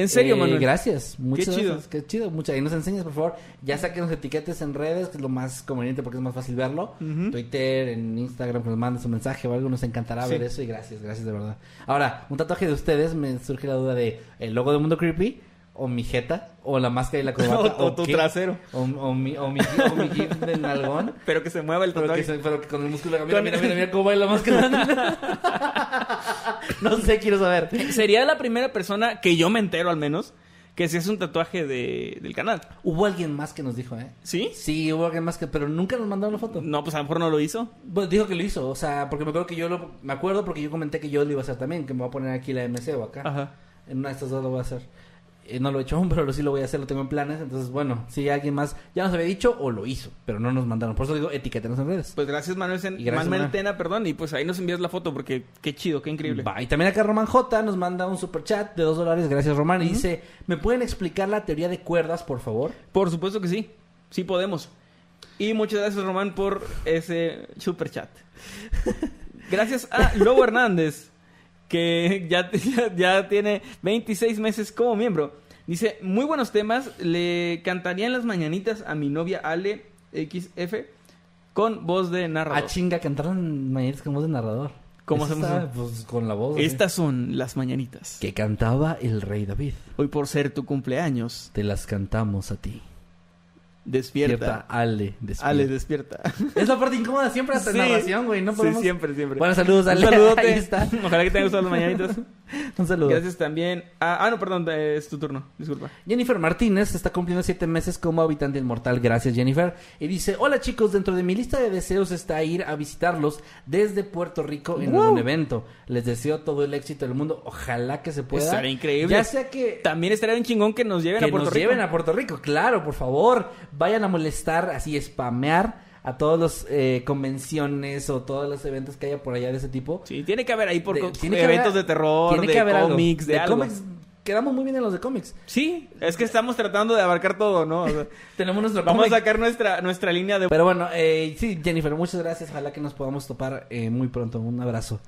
Speaker 1: En serio,
Speaker 2: Eh,
Speaker 1: Manuel.
Speaker 2: Gracias. Muchas
Speaker 1: chido.
Speaker 2: gracias. Qué chido. Muchas. Y nos enseñas, por favor. Ya saquen los etiquetes en redes, que es lo más conveniente porque es más fácil verlo. Twitter, en Instagram, que nos mandes un mensaje o algo. Nos encantará
Speaker 1: Sí.
Speaker 2: ver eso. Y gracias, gracias de verdad. Ahora, un tatuaje de ustedes, me surge la duda de el logo de Mundo Creepy. O mi jeta, o la máscara y la corbata.
Speaker 1: O- o tu
Speaker 2: qué.
Speaker 1: trasero.
Speaker 2: O, o mi, o, mi, o mi gif de nalgón.
Speaker 1: Pero que se mueva el tatuaje.
Speaker 2: pero que con el músculo. Mira, mira, mira, mira cómo baila la máscara. no sé, quiero saber.
Speaker 1: Sería la primera persona que yo me entero, al menos, que se hace un tatuaje de, del canal.
Speaker 2: Hubo alguien más que nos dijo, ¿eh?
Speaker 1: ¿Sí?
Speaker 2: Sí, hubo alguien más que, pero nunca nos mandaron la foto.
Speaker 1: No, pues a lo mejor no lo hizo.
Speaker 2: Pues dijo que lo hizo, o sea, porque me acuerdo que yo lo, me acuerdo porque yo comenté que yo lo iba a hacer también, que me voy a poner aquí la MC o acá.
Speaker 1: Ajá.
Speaker 2: En una de estas dos lo voy a hacer. Eh, no lo he hecho aún, pero lo- sí lo voy a hacer, lo tengo en planes. Entonces, bueno, si alguien más ya nos había dicho o lo hizo, pero no nos mandaron. Por eso digo, etiquétenos en redes.
Speaker 1: Pues gracias, Manuel, Sen-
Speaker 2: Y gracias,
Speaker 1: Manuel
Speaker 2: Manuel.
Speaker 1: Tena, perdón. Y pues ahí nos envías la foto porque qué chido, qué increíble.
Speaker 2: Va, y también acá Román J nos manda un super chat de dos dólares, gracias Román, y dice, ¿me pueden explicar la teoría de cuerdas, por favor?
Speaker 1: Por supuesto que sí. Sí podemos. Y muchas gracias, Román, por ese super chat. Gracias a Lobo Hernández, que ya, ya, ya tiene 26 meses como miembro. Dice, muy buenos temas. Le cantarían las mañanitas a mi novia Ale XF con voz de
Speaker 2: A
Speaker 1: narrador.
Speaker 2: chinga, cantaron mañanitas con voz de narrador.
Speaker 1: ¿Cómo hacemos
Speaker 2: está? Pues con la voz.
Speaker 1: Estas son las mañanitas.
Speaker 2: Que cantaba el rey David.
Speaker 1: Hoy por ser tu cumpleaños,
Speaker 2: Te las cantamos a ti.
Speaker 1: Despierta.
Speaker 2: Ale, despierta.
Speaker 1: Ale, despierta.
Speaker 2: Es la parte incómoda siempre hasta
Speaker 1: Sí.
Speaker 2: narración, güey. No
Speaker 1: Sí,
Speaker 2: podemos...
Speaker 1: siempre, siempre.
Speaker 2: Bueno, saludos, Ale.
Speaker 1: Un saludote.
Speaker 2: Ahí está.
Speaker 1: Ojalá que te hayan gustado las mañanitas.
Speaker 2: Un saludo.
Speaker 1: Gracias también. a- ah, no, perdón, eh, es tu turno. Disculpa.
Speaker 2: Jennifer Martínez está cumpliendo siete meses como habitante inmortal. Gracias, Jennifer. Y dice: Hola chicos, dentro de mi lista de deseos está ir a visitarlos desde Puerto Rico en
Speaker 1: ¡Wow!
Speaker 2: algún evento. Les deseo todo el éxito del mundo. Ojalá que se pueda.
Speaker 1: Estaría increíble.
Speaker 2: Ya sea que
Speaker 1: También estaría bien chingón que nos lleven
Speaker 2: que
Speaker 1: a Puerto
Speaker 2: nos
Speaker 1: Rico.
Speaker 2: lleven a Puerto Rico, claro, por favor. Vayan a molestar, así, spamear a todas las eh, convenciones o todos los eventos que haya por allá de ese tipo.
Speaker 1: Sí, tiene que haber ahí por
Speaker 2: De- tiene que
Speaker 1: eventos
Speaker 2: haber-
Speaker 1: de terror,
Speaker 2: tiene
Speaker 1: de
Speaker 2: que haber algo.
Speaker 1: cómics, de, algo.
Speaker 2: cómics. Quedamos muy bien en los de cómics.
Speaker 1: Sí, es que estamos tratando de abarcar todo, ¿no? O sea,
Speaker 2: Tenemos nuestro
Speaker 1: vamos a sacar nuestra, nuestra línea de...
Speaker 2: Pero bueno, eh, sí, Jennifer, muchas gracias. Ojalá que nos podamos topar eh, muy pronto. Un abrazo.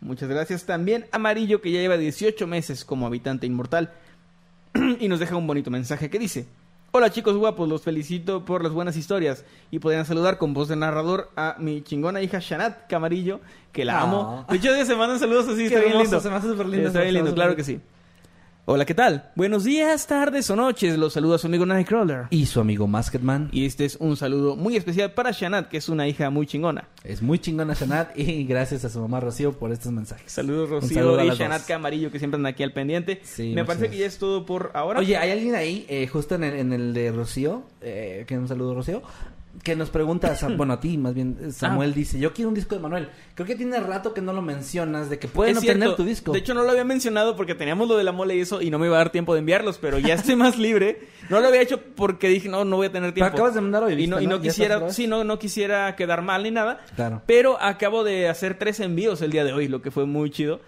Speaker 1: Muchas gracias también Amarillo, que ya lleva 18 meses como habitante inmortal. y nos deja un bonito mensaje que dice... Hola chicos guapos, los felicito por las buenas historias y podrían saludar con voz de narrador a mi chingona hija Shanat Camarillo, que la
Speaker 2: Ah.
Speaker 1: amo. De hecho, se mandan saludos así,
Speaker 2: Qué
Speaker 1: está bien lindo.
Speaker 2: se me hace súper lindo
Speaker 1: Está bien lindo, claro que sí. Hola, ¿qué tal? Buenos días, tardes o noches. Los saluda su amigo Nightcrawler.
Speaker 2: Y su amigo Masketman.
Speaker 1: Y este es un saludo muy especial para Shanat, que es una hija muy chingona.
Speaker 2: Es muy chingona Shanat y gracias a su mamá Rocío por estos mensajes.
Speaker 1: Saludos, Rocío
Speaker 2: saludo
Speaker 1: y Shanat. Camarillo, que siempre andan aquí al pendiente.
Speaker 2: Sí,
Speaker 1: Me parece que ya es todo por ahora.
Speaker 2: Oye, hay alguien ahí, eh, justo en el, en el de Rocío, eh, que un saludo Rocío, que nos pregunta, bueno, a ti más bien,
Speaker 1: Ah.
Speaker 2: Samuel dice, yo quiero un disco de Manuel. Creo que tiene rato que no lo mencionas, de que pueden
Speaker 1: Es
Speaker 2: obtener
Speaker 1: cierto.
Speaker 2: tu disco.
Speaker 1: De hecho, no lo había mencionado porque teníamos lo de la mole y eso y no me iba a dar tiempo de enviarlos, pero ya estoy más libre. No lo había hecho porque dije, no, no voy a tener
Speaker 2: Pero
Speaker 1: tiempo.
Speaker 2: acabas de mandar hoy,
Speaker 1: y
Speaker 2: ¿viste,
Speaker 1: no, y
Speaker 2: no?
Speaker 1: no
Speaker 2: ¿Ya estás
Speaker 1: quisiera, sí, no, no quisiera quedar mal ni nada.
Speaker 2: Claro.
Speaker 1: Pero acabo de hacer tres envíos el día de hoy, lo que fue muy chido.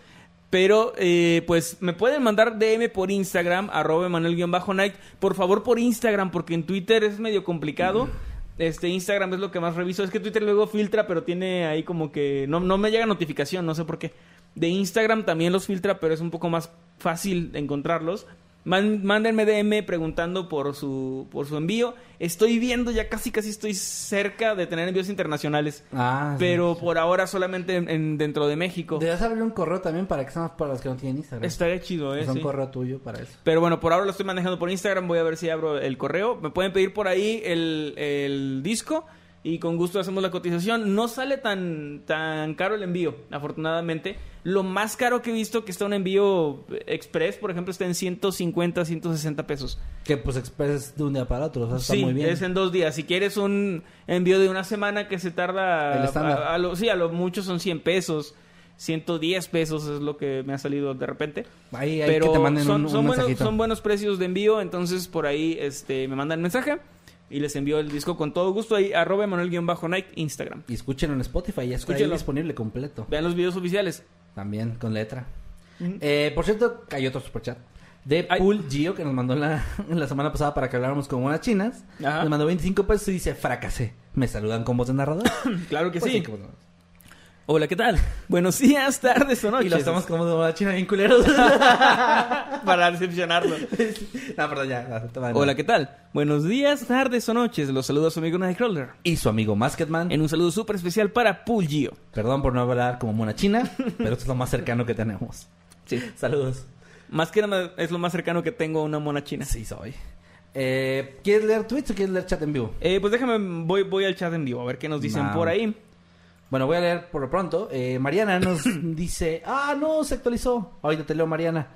Speaker 1: Pero, eh, pues, me pueden mandar DM por Instagram, arroba Emanuel-Night. Por favor, por Instagram, porque en Twitter es medio complicado. Este, Instagram es lo que más reviso. Es que Twitter luego filtra, pero tiene ahí como que... No, no me llega notificación, no sé por qué. De Instagram también los filtra, pero es un poco más fácil encontrarlos. Man- mándenme DM preguntando por su, por su envío. Estoy viendo, ya casi casi estoy cerca de tener envíos internacionales.
Speaker 2: Ah, sí.
Speaker 1: Pero por ahora solamente en, en- dentro de México.
Speaker 2: Debes abrir un correo también para que seamos para los que no tienen Instagram.
Speaker 1: Estaría chido, ¿eh?
Speaker 2: sea, un
Speaker 1: Sí.
Speaker 2: correo tuyo para eso.
Speaker 1: Pero bueno, por ahora lo estoy manejando por Instagram. Voy a ver si abro el correo. Me pueden pedir por ahí el, el disco. Y con gusto hacemos la cotización. No sale tan, tan caro el envío, afortunadamente. Lo más caro que he visto que está un envío express, por ejemplo, está en 150, 160 pesos.
Speaker 2: Que pues express de un día para otro, o sea, está
Speaker 1: sí,
Speaker 2: muy bien.
Speaker 1: es en dos días. Si quieres un envío de una semana que se tarda...
Speaker 2: El estándar.
Speaker 1: A, a lo, sí, a lo mucho son 100 pesos. 110 pesos es lo que me ha salido de repente.
Speaker 2: Ahí hay
Speaker 1: Pero
Speaker 2: que te manden
Speaker 1: son,
Speaker 2: un, un
Speaker 1: son buenos, son buenos precios de envío, entonces por ahí este, me mandan mensaje y les envío el disco con todo gusto. Ahí, arroba Manuel-Night, Instagram.
Speaker 2: Y escúchenlo en Spotify, ya está ahí disponible completo.
Speaker 1: Vean los videos oficiales.
Speaker 2: También con letra. Eh, por cierto, cayó otro superchat. De
Speaker 1: Ay.
Speaker 2: Pool Gio, que nos mandó la, la semana pasada para que habláramos con unas chinas.
Speaker 1: Ajá.
Speaker 2: Nos mandó 25 pesos y dice, fracasé. ¿Me saludan con voz de narrador?
Speaker 1: Claro que
Speaker 2: Pues
Speaker 1: sí. Hola, ¿qué tal? Buenos días, tardes o noches.
Speaker 2: Y lo estamos como de una china bien culeros.
Speaker 1: Para decepcionarlo.
Speaker 2: no, perdón, ya. ya, toma,
Speaker 1: Hola, ¿qué tal? Buenos días, tardes o noches. Los saluda su amigo Nightcrawler.
Speaker 2: Y su amigo Masketman.
Speaker 1: En un saludo súper especial para Pulgio.
Speaker 2: Perdón por no hablar como mona china, pero esto es lo más cercano que tenemos.
Speaker 1: Sí.
Speaker 2: Saludos.
Speaker 1: Más que nada es lo más cercano que tengo a una mona china.
Speaker 2: Sí, soy. Eh, ¿Quieres leer tweets o quieres leer chat en vivo?
Speaker 1: Eh, pues déjame, voy, voy al chat en vivo a ver qué nos dicen por ahí.
Speaker 2: Bueno, voy a leer por lo pronto. Eh, Mariana nos dice, ah, no, se actualizó. Ahorita te leo, Mariana.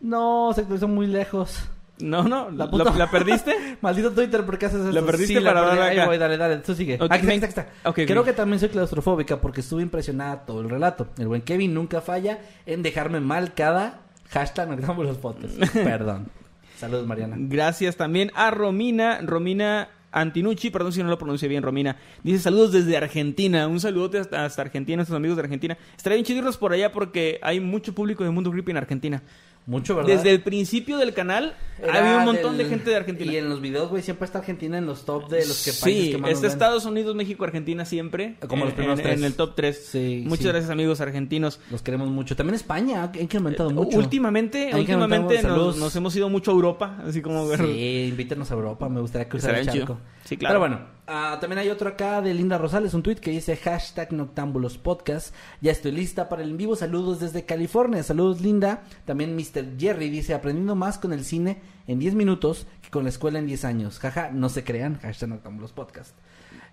Speaker 2: No, se actualizó muy lejos.
Speaker 1: No, no,
Speaker 2: La
Speaker 1: ¿la,
Speaker 2: puta-
Speaker 1: la perdiste?
Speaker 2: Maldito Twitter, ¿por qué haces eso?
Speaker 1: La perdiste
Speaker 2: Sí, la
Speaker 1: para
Speaker 2: perdí. Ahí voy, dale, dale, tú sigue. Aquí
Speaker 1: me-
Speaker 2: está, aquí está. Creo que también soy claustrofóbica porque estuve impresionada todo el relato. El buen Kevin nunca falla en dejarme mal cada hashtag analizamos los fotos. Perdón. Saludos, Mariana.
Speaker 1: Gracias también a Romina, Romina Antinucci, perdón si no lo pronuncié bien, Romina. Dice saludos desde Argentina. Un saludote hasta, Argentina, nuestros amigos de Argentina. Estaría bien por allá porque hay mucho público de Mundo Creepy en Argentina.
Speaker 2: Mucho, ¿verdad?
Speaker 1: Desde el principio del canal ha
Speaker 2: Era
Speaker 1: habido un montón
Speaker 2: del-
Speaker 1: de gente de Argentina.
Speaker 2: Y en los videos, güey, siempre está Argentina en los top de los que países
Speaker 1: sí,
Speaker 2: que más
Speaker 1: está. Estados Unidos, México, Argentina siempre.
Speaker 2: Como los
Speaker 1: en-
Speaker 2: primeros
Speaker 1: en,
Speaker 2: tres.
Speaker 1: en el top 3.
Speaker 2: Sí,
Speaker 1: Muchas
Speaker 2: sí.
Speaker 1: gracias amigos argentinos.
Speaker 2: Los queremos mucho. También España ha incrementado mucho.
Speaker 1: Últimamente,
Speaker 2: Hay que
Speaker 1: últimamente
Speaker 2: aumentar-
Speaker 1: nos, hemos ido mucho a Europa, así como
Speaker 2: Sí, invítenos a Europa. Me gustaría cruzar el charco.
Speaker 1: Sí, claro.
Speaker 2: Pero bueno, ah, también hay otro acá de Linda Rosales, un tweet que dice hashtag Noctámbulos Podcast. Ya estoy lista para el en vivo. Saludos desde California. Saludos, Linda. También Mr. Jerry dice aprendiendo más con el cine en 10 minutos que con la escuela en 10 años. Jaja, no se crean. Hashtag Noctámbulos Podcast.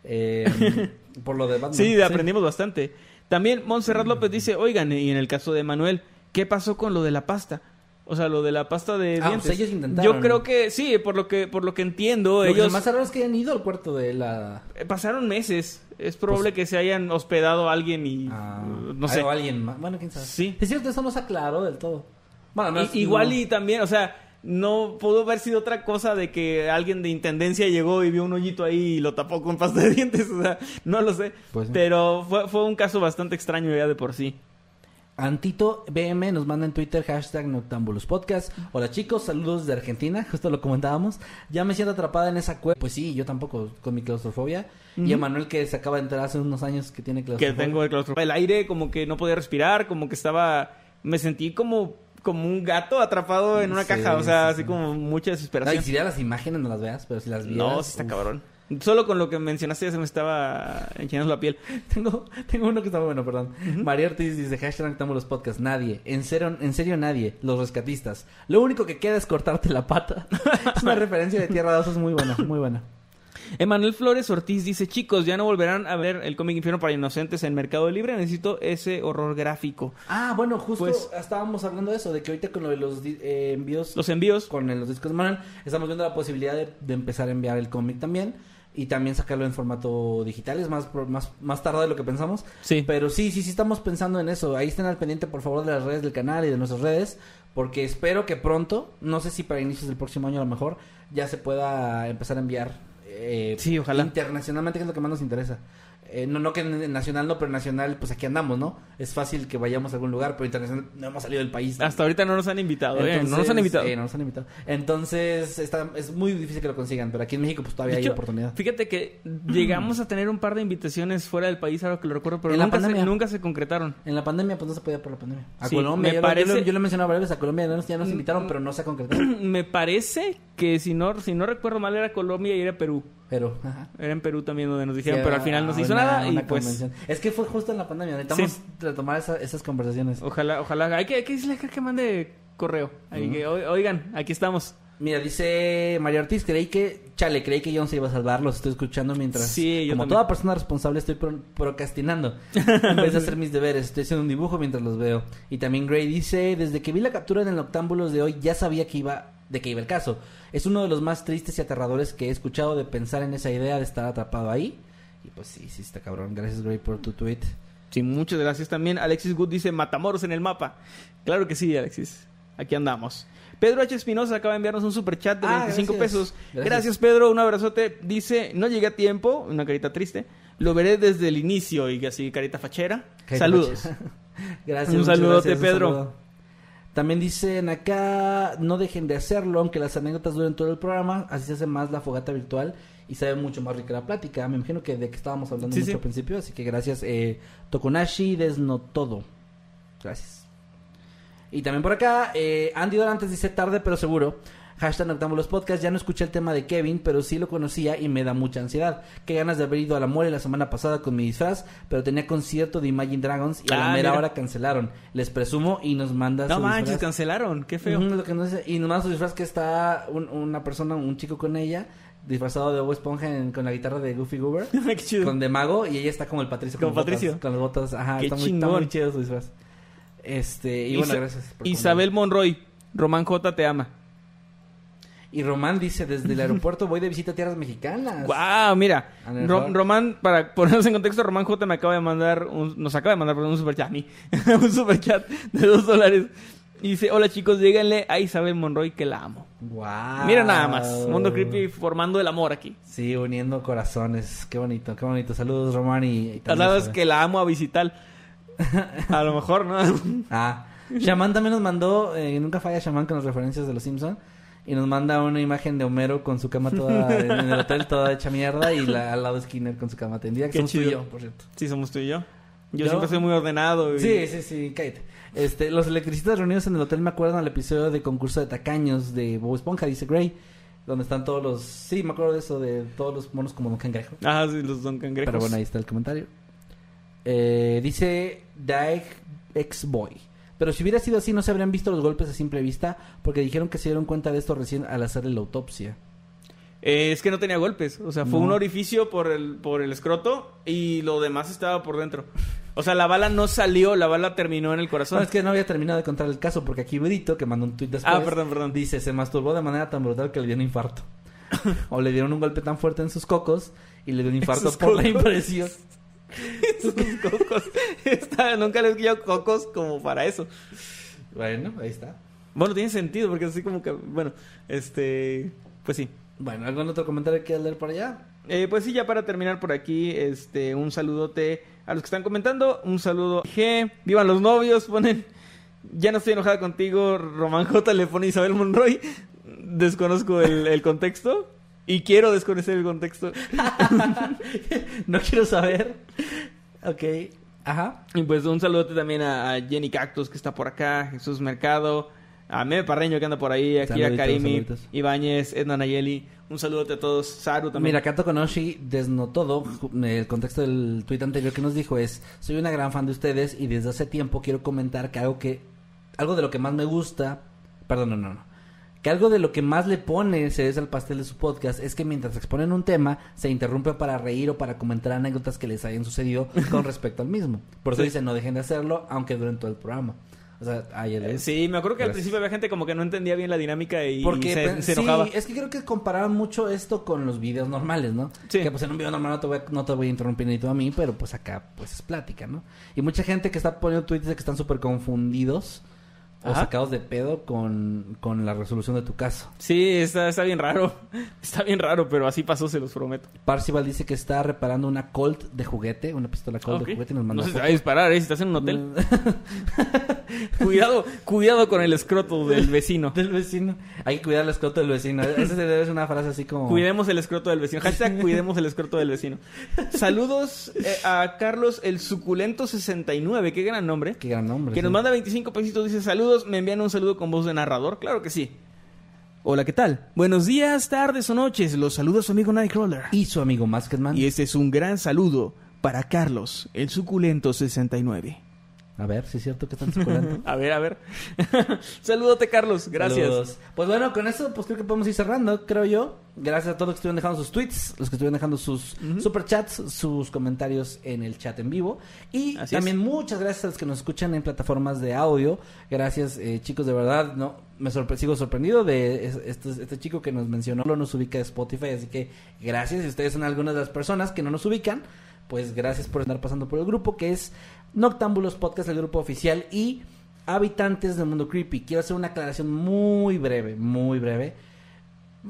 Speaker 2: Eh, por lo de Batman.
Speaker 1: Sí, aprendimos bastante. También Montserrat López dice, oigan, y en el caso de Manuel, ¿qué pasó con lo de la pasta? O sea, lo de la pasta de
Speaker 2: Ah,
Speaker 1: dientes.
Speaker 2: pues ellos intentaron.
Speaker 1: Yo creo que sí, por lo que por lo que entiendo,
Speaker 2: Lo
Speaker 1: ellos
Speaker 2: más raro es que hayan ido al cuarto de la...
Speaker 1: eh, pasaron meses. Es probable que se hayan hospedado a alguien y
Speaker 2: Pues Ah,
Speaker 1: uh, no sé.
Speaker 2: O alguien más. Bueno, quién sabe.
Speaker 1: Sí.
Speaker 2: Es cierto, eso no se aclaró del todo. Bueno, no es-
Speaker 1: igual
Speaker 2: no-
Speaker 1: y también, o sea, no pudo haber sido otra cosa de que alguien de intendencia llegó y vio un hoyito ahí y lo tapó con pasta de dientes, o sea, no lo sé.
Speaker 2: Pues.
Speaker 1: Pero fue, fue un caso bastante extraño ya de por sí.
Speaker 2: Antito BM nos manda en Twitter hashtag Podcast. Hola chicos, saludos de Argentina, justo lo comentábamos. Ya me siento atrapada en esa cueva. Pues sí, yo tampoco con mi claustrofobia. Y
Speaker 1: Ujú.
Speaker 2: Emanuel que se acaba de enterar hace unos años que tiene
Speaker 1: que
Speaker 2: claustrofobia.
Speaker 1: tengo el claustrofobia. El aire como que no podía respirar, como que estaba... Me sentí como, como un gato atrapado en una
Speaker 2: Sí,
Speaker 1: caja, o sea,
Speaker 2: sí,
Speaker 1: así
Speaker 2: sí.
Speaker 1: como mucha desesperación.
Speaker 2: si veas las imágenes no las veas, pero si las vieras...
Speaker 1: no, sí está
Speaker 2: uf.
Speaker 1: cabrón. Solo con lo que mencionaste ya se me estaba enchinando la piel.
Speaker 2: Tengo, tengo uno que está bueno, perdón. María Ortiz dice, hashtag Noctámbulos Podcast, nadie, en serio, en serio nadie, los rescatistas. Lo único que queda es cortarte la pata. es una referencia de Tierra de Osos muy buena, muy buena.
Speaker 1: Emanuel Flores Ortiz dice, chicos, ya no volverán a ver el cómic Infierno para Inocentes en Mercado Libre, necesito ese horror gráfico.
Speaker 2: Ah, bueno, justo
Speaker 1: Pues-
Speaker 2: estábamos hablando de eso, de que ahorita con lo de los eh, envíos
Speaker 1: Los envíos,
Speaker 2: con los discos de Manuel, estamos viendo la posibilidad de, de empezar a enviar el cómic también. Y también sacarlo en formato digital. Es más, más, más tardado de lo que pensamos.
Speaker 1: Sí.
Speaker 2: Pero sí, sí, sí estamos pensando en eso. Ahí estén al pendiente, por favor, de las redes del canal y de nuestras redes. Porque espero que pronto, no sé si para inicios del próximo año a lo mejor, ya se pueda empezar a enviar. Eh,
Speaker 1: Sí, ojalá.
Speaker 2: Internacionalmente, que es lo que más nos interesa. Eh, no, no que en- nacional no, pero nacional, pues aquí andamos, ¿no? Es fácil que vayamos a algún lugar, pero internacional no hemos salido del país.
Speaker 1: Hasta ahorita no nos han invitado, ¿eh? No nos han invitado.
Speaker 2: eh, no nos han invitado. Entonces, está, es muy difícil que lo consigan, pero aquí en México pues todavía hay oportunidad.
Speaker 1: Fíjate que llegamos a tener un par de invitaciones fuera del país, ahora que lo recuerdo, pero
Speaker 2: En la
Speaker 1: nunca se,
Speaker 2: pandemia.
Speaker 1: nunca se concretaron.
Speaker 2: En la pandemia, pues no se podía por la pandemia. A
Speaker 1: Sí,
Speaker 2: Colombia,
Speaker 1: me
Speaker 2: ya lo-
Speaker 1: parece-
Speaker 2: yo, lo, yo lo he mencionado varias veces, a Colombia ya nos, ya nos
Speaker 1: Mm,
Speaker 2: invitaron, pero no se ha concretado.
Speaker 1: Me parece que si no, si no recuerdo mal era Colombia y era Perú.
Speaker 2: Pero, ajá.
Speaker 1: Era en Perú también donde nos dijeron,
Speaker 2: Sí,
Speaker 1: pero al final no se hizo
Speaker 2: una-
Speaker 1: nada y pues.
Speaker 2: Es que fue justo en la pandemia, necesitamos
Speaker 1: Sí.
Speaker 2: retomar esa- esas conversaciones.
Speaker 1: ojalá, ojalá. Hay que, hay que decirle que mande correo. Hay que, "Oi- oigan, aquí estamos.
Speaker 2: Mira, dice Mario Ortiz, creí que, chale, creí que John se iba a salvar, los estoy escuchando mientras,
Speaker 1: Sí, yo
Speaker 2: como
Speaker 1: también.
Speaker 2: toda persona responsable, estoy pro- procrastinando. en vez de hacer mis deberes, estoy haciendo un dibujo mientras los veo. Y también Gray dice, desde que vi la captura en el Octámbulos de hoy, ya sabía que iba, de que iba el caso. Es uno de los más tristes y aterradores que he escuchado de pensar en esa idea de estar atrapado ahí. Y pues sí, sí está cabrón. Gracias Gray por tu tweet.
Speaker 1: Sí, muchas gracias también. Alexis Good dice Matamoros en el mapa. Claro que sí, Alexis. Aquí andamos. Pedro H. Espinosa acaba de enviarnos un super chat de
Speaker 2: Ah,
Speaker 1: 25
Speaker 2: gracias.
Speaker 1: pesos.
Speaker 2: Gracias.
Speaker 1: Gracias. Pedro. Un abrazote. Dice, no llegué a tiempo. Una carita triste. Lo veré desde el inicio. Y así, carita fachera.
Speaker 2: Carita
Speaker 1: Saludos.
Speaker 2: fachera. Gracias.
Speaker 1: Un saludote,
Speaker 2: gracias, un
Speaker 1: Pedro.
Speaker 2: saludo. También dicen acá, no dejen de hacerlo, aunque las anécdotas duren todo el programa, así se hace más la fogata virtual y sabe mucho más rica la plática. Me imagino que de que estábamos hablando
Speaker 1: Sí,
Speaker 2: mucho
Speaker 1: sí.
Speaker 2: al principio, así que gracias. Eh, Tokunashi Desnotodo. Gracias. Y también por acá, eh, Andy Dorantes dice tarde pero seguro. Hashtag Noctámbulos Podcast. Ya no escuché el tema de Kevin, pero sí lo conocía y me da mucha ansiedad. Qué ganas de haber ido a la mole la semana pasada con mi disfraz, pero tenía concierto de Imagine Dragons y a la
Speaker 1: Ah,
Speaker 2: mera
Speaker 1: mira.
Speaker 2: hora cancelaron. Les presumo y nos manda
Speaker 1: No
Speaker 2: su
Speaker 1: manches,
Speaker 2: disfraz.
Speaker 1: cancelaron. Qué feo.
Speaker 2: Lo que. Y nos manda su disfraz que está un- una persona, un chico con ella, disfrazado de Bob Esponja en- con la guitarra de Goofy Goober.
Speaker 1: Qué chido.
Speaker 2: con de mago y ella está como el Patricio.
Speaker 1: Como
Speaker 2: con las
Speaker 1: Patricio.
Speaker 2: botas- con las botas. Ajá,
Speaker 1: Qué
Speaker 2: está muy, está muy chido su disfraz. Este, y bueno, gracias. por
Speaker 1: Isabel Monroy. Román J te ama.
Speaker 2: Y Román dice, desde el aeropuerto voy de visita a tierras mexicanas.
Speaker 1: Wow, mira. Ro-. Román, para ponernos en contexto, Román J me acaba de mandar, un- nos acaba de mandar perdón, un superchat, a mí, un superchat de dos dólares. Y dice, hola chicos, díganle a Isabel Monroy que la amo.
Speaker 2: Wow.
Speaker 1: Mira nada más, Mundo Creepy formando el amor aquí.
Speaker 2: Sí, uniendo corazones. Qué bonito, qué bonito. Saludos, Román y... y Isabel.
Speaker 1: que la amo a visitar. A lo mejor, ¿no?
Speaker 2: Ah, Shaman también nos mandó, eh, nunca falla Shaman con las referencias de los Simpson y nos manda una imagen de Homero con su cama toda en el hotel toda hecha mierda y la, al lado Skinner con su cama tendida, que
Speaker 1: Qué
Speaker 2: somos tú y
Speaker 1: chido.
Speaker 2: yo, por cierto.
Speaker 1: Sí, somos tú y yo. Yo,
Speaker 2: Yo-
Speaker 1: siempre soy muy ordenado. y-
Speaker 2: Sí, sí, sí, cállate. Este, los electricistas reunidos en el hotel me acuerdan al episodio de concurso de tacaños de Bob Esponja, dice Gray, donde están todos los, sí, me acuerdo de eso, de todos los monos como Don Cangrejo.
Speaker 1: Ah, sí, los don cangrejos.
Speaker 2: Pero bueno, ahí está el comentario. Eh, dice Daeg ex boy. Pero si hubiera sido así, no se habrían visto los golpes a simple vista, porque dijeron que se dieron cuenta de esto recién al hacerle la autopsia.
Speaker 1: Eh, es que no tenía golpes. O sea, fue
Speaker 2: No.
Speaker 1: un orificio por el, por el escroto y lo demás estaba por dentro. O sea, la bala no salió, la bala terminó en el corazón.
Speaker 2: No, es que no había terminado de contar el caso, porque aquí Brito, que mandó un tuit después,
Speaker 1: Ah, perdón, perdón.
Speaker 2: dice, se masturbó de manera tan brutal que le dio un infarto. o le dieron un golpe tan fuerte en sus cocos y le dio un infarto por la impresión.
Speaker 1: Sus cocos. Está- nunca le he escuchado cocos como para eso.
Speaker 2: Bueno, ahí está.
Speaker 1: Bueno, tiene sentido porque así como que, bueno, este, pues sí.
Speaker 2: Bueno, ¿algún otro comentario que quieras leer por allá?
Speaker 1: Eh, pues sí, ya para terminar por aquí, este, un saludote a los que están comentando, un saludo G, vivan los novios, ponen, ya no estoy enojada contigo, Román J le pone Isabel Monroy, desconozco el, el contexto y quiero desconocer el contexto.
Speaker 2: no quiero saber. Ok. Ajá.
Speaker 1: Y pues un saludote también a, Jenny Cactus que está por acá, Jesús Mercado, a Meme Parreño que anda por ahí, aquí a Karimi,
Speaker 2: saluditos.
Speaker 1: Ibáñez, Edna Nayeli, un saludote a todos, Saru también.
Speaker 2: Mira, Kato Konoshi desnotó ju- el contexto del tuit anterior que nos dijo es, soy una gran fan de ustedes y desde hace tiempo quiero comentar que algo que, algo de lo que más me gusta, perdón, no, no, no, que algo de lo que más le pone cereza al pastel de su podcast es que mientras exponen un tema, se interrumpe para reír o para comentar anécdotas que les hayan sucedido con respecto al mismo. Por eso
Speaker 1: Sí.
Speaker 2: dice, no dejen de hacerlo, aunque duren todo el programa. O sea, ayer es.
Speaker 1: Sí, me acuerdo que al principio había gente como que no entendía bien la dinámica y,
Speaker 2: Porque
Speaker 1: se, se
Speaker 2: sí, es que creo que comparaban mucho esto con los videos normales, ¿no?
Speaker 1: Sí.
Speaker 2: Que pues en un video normal no te voy a, no te voy a interrumpir ni tú a mí, pero pues acá pues es plática, ¿no? Y mucha gente que está poniendo tweets de que están súper confundidos o
Speaker 1: Ajá.
Speaker 2: sacados de pedo con, con la resolución de tu caso.
Speaker 1: Sí, está, está bien raro. Está bien raro, pero así pasó, se los prometo.
Speaker 2: Parcival dice que está reparando una Colt de juguete, una pistola Colt de juguete y nos manda
Speaker 1: no se te va a disparar, ¿eh? Si estás en un hotel. cuidado, cuidado con el escroto del vecino.
Speaker 2: del vecino. Hay que cuidar el escroto del vecino. Esa debe ser una frase así como...
Speaker 1: Cuidemos el escroto del vecino. Hashtag cuidemos el escroto del vecino. Saludos eh, a Carlos el Suculento 69. Qué gran nombre.
Speaker 2: Qué gran nombre.
Speaker 1: Que nos manda 25 pesitos. Dice saludos. Me envían un saludo con voz de narrador. Claro que sí. Hola, ¿qué tal? Buenos días, tardes o noches. Los saluda su amigo Nightcrawler.
Speaker 2: Y su amigo Masketman.
Speaker 1: Y este es un gran saludo para Carlos el Suculento 69.
Speaker 2: A ver, si es cierto que están suculento.
Speaker 1: A ver, a ver. Salúdote, Carlos. Gracias.
Speaker 2: Saludos. Pues bueno, con eso pues creo que podemos ir cerrando, creo yo. Gracias a todos los que estuvieron dejando sus tweets, los que estuvieron dejando sus superchats, sus comentarios en el chat en vivo. Y
Speaker 1: Así
Speaker 2: también muchas gracias a los que nos escuchan en plataformas de audio. Gracias, eh, chicos, de verdad, no me sorpre- sigo sorprendido de es- este, este chico que nos mencionó, lo nos ubica de Spotify, así que gracias. Si ustedes son algunas de las personas que no nos ubican, pues gracias por estar pasando por el grupo que es Noctámbulos Podcast, el grupo oficial y habitantes del mundo creepy. Quiero hacer una aclaración muy breve, muy breve.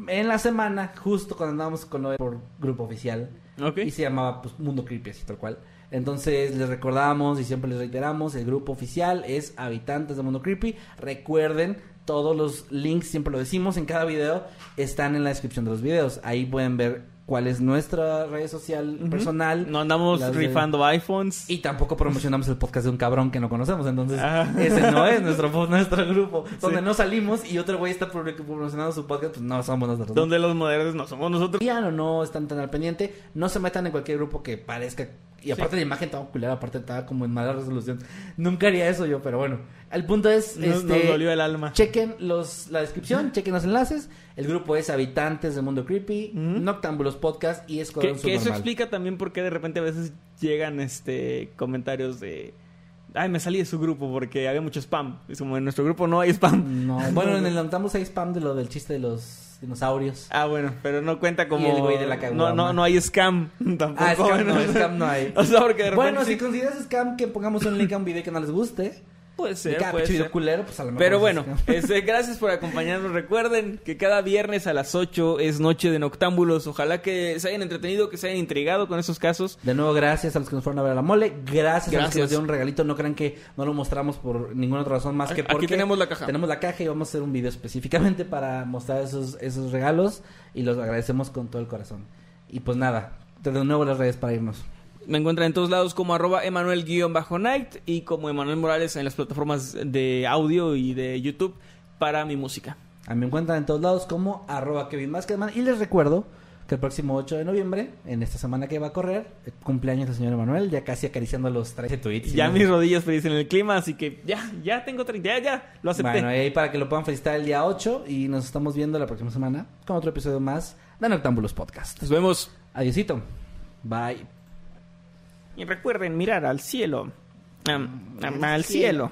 Speaker 2: En la semana, justo cuando andábamos con lo por grupo oficial, y se llamaba pues Mundo Creepy, así tal cual. Entonces les recordamos y siempre les reiteramos, el grupo oficial es Habitantes del Mundo Creepy. Recuerden, todos los links, siempre lo decimos en cada video, están en la descripción de los videos. Ahí pueden ver cuál es nuestra red social personal.
Speaker 1: No andamos
Speaker 2: de-
Speaker 1: rifando iPhones.
Speaker 2: y tampoco promocionamos el podcast de un cabrón que no conocemos. Entonces,
Speaker 1: Ah.
Speaker 2: ese no es nuestro, nuestro grupo. Donde
Speaker 1: Sí.
Speaker 2: no salimos y otro güey está pro- promocionando su podcast, pues no somos nosotros. ¿no?
Speaker 1: Donde los modernos no somos nosotros.
Speaker 2: Ya o no están tan al pendiente. No se metan en cualquier grupo que parezca. Y aparte la imagen estaba culera, aparte estaba como en mala resolución. Nunca haría eso yo, pero bueno. El punto es,
Speaker 1: Nos,
Speaker 2: este,
Speaker 1: nos dolió el alma.
Speaker 2: chequen los, la descripción, chequen los enlaces. El grupo es Habitantes del Mundo Creepy,
Speaker 1: Ujú.
Speaker 2: Noctámbulos Podcast y
Speaker 1: Que,
Speaker 2: Escuadrón
Speaker 1: que eso
Speaker 2: Subnormal.
Speaker 1: explica también por qué de repente a veces llegan este comentarios de ay me salí de su grupo porque había mucho spam. Es como en nuestro grupo no hay spam.
Speaker 2: No, bueno, en el Noctámbulos hay spam de lo del chiste de los dinosaurios.
Speaker 1: Ah, bueno, pero no cuenta como
Speaker 2: Y el güey de la
Speaker 1: no, no, no hay scam tampoco.
Speaker 2: Ah, scam no,
Speaker 1: bueno.
Speaker 2: scam no hay.
Speaker 1: O sea, porque de repente
Speaker 2: Bueno,
Speaker 1: sí-
Speaker 2: si consideras scam que pongamos un link a un video que no les guste,
Speaker 1: puede
Speaker 2: de
Speaker 1: ser,
Speaker 2: cada
Speaker 1: puede ser.
Speaker 2: culero, pues a lo mejor
Speaker 1: Pero bueno, este, gracias por acompañarnos. Recuerden que cada viernes a las 8 es Noche de Noctámbulos. Ojalá que se hayan entretenido, que se hayan intrigado con esos casos.
Speaker 2: De nuevo, gracias a los que nos fueron a ver a la mole. Gracias, a los que nos dieron un regalito. No crean que no lo mostramos por ninguna otra razón más que
Speaker 1: Aquí
Speaker 2: porque
Speaker 1: tenemos la caja.
Speaker 2: Tenemos la caja y vamos a hacer un video específicamente para mostrar esos, esos regalos. Y los agradecemos con todo el corazón. Y pues nada, de nuevo las redes para irnos.
Speaker 1: Me encuentran en todos lados como arroba Emanuel-Night y como Emanuel Morales en las plataformas de audio y de YouTube para mi música.
Speaker 2: A mí me encuentran en todos lados como arroba Kevin Maskedman. Y les recuerdo que el próximo 8 de noviembre, en esta semana que va a correr, el cumpleaños del señor Emanuel, ya casi acariciando los 13 tweets.
Speaker 1: Ya
Speaker 2: ¿no?
Speaker 1: mis rodillas predicen el clima, así que ya, ya tengo 30, ya, ya, lo acepté.
Speaker 2: Bueno, y ahí para que lo puedan felicitar el día 8 y nos estamos viendo la próxima semana con otro episodio más de Noctámbulos Podcast.
Speaker 1: Nos vemos.
Speaker 2: Adiosito. Bye.
Speaker 1: Y recuerden mirar al cielo. Al cielo.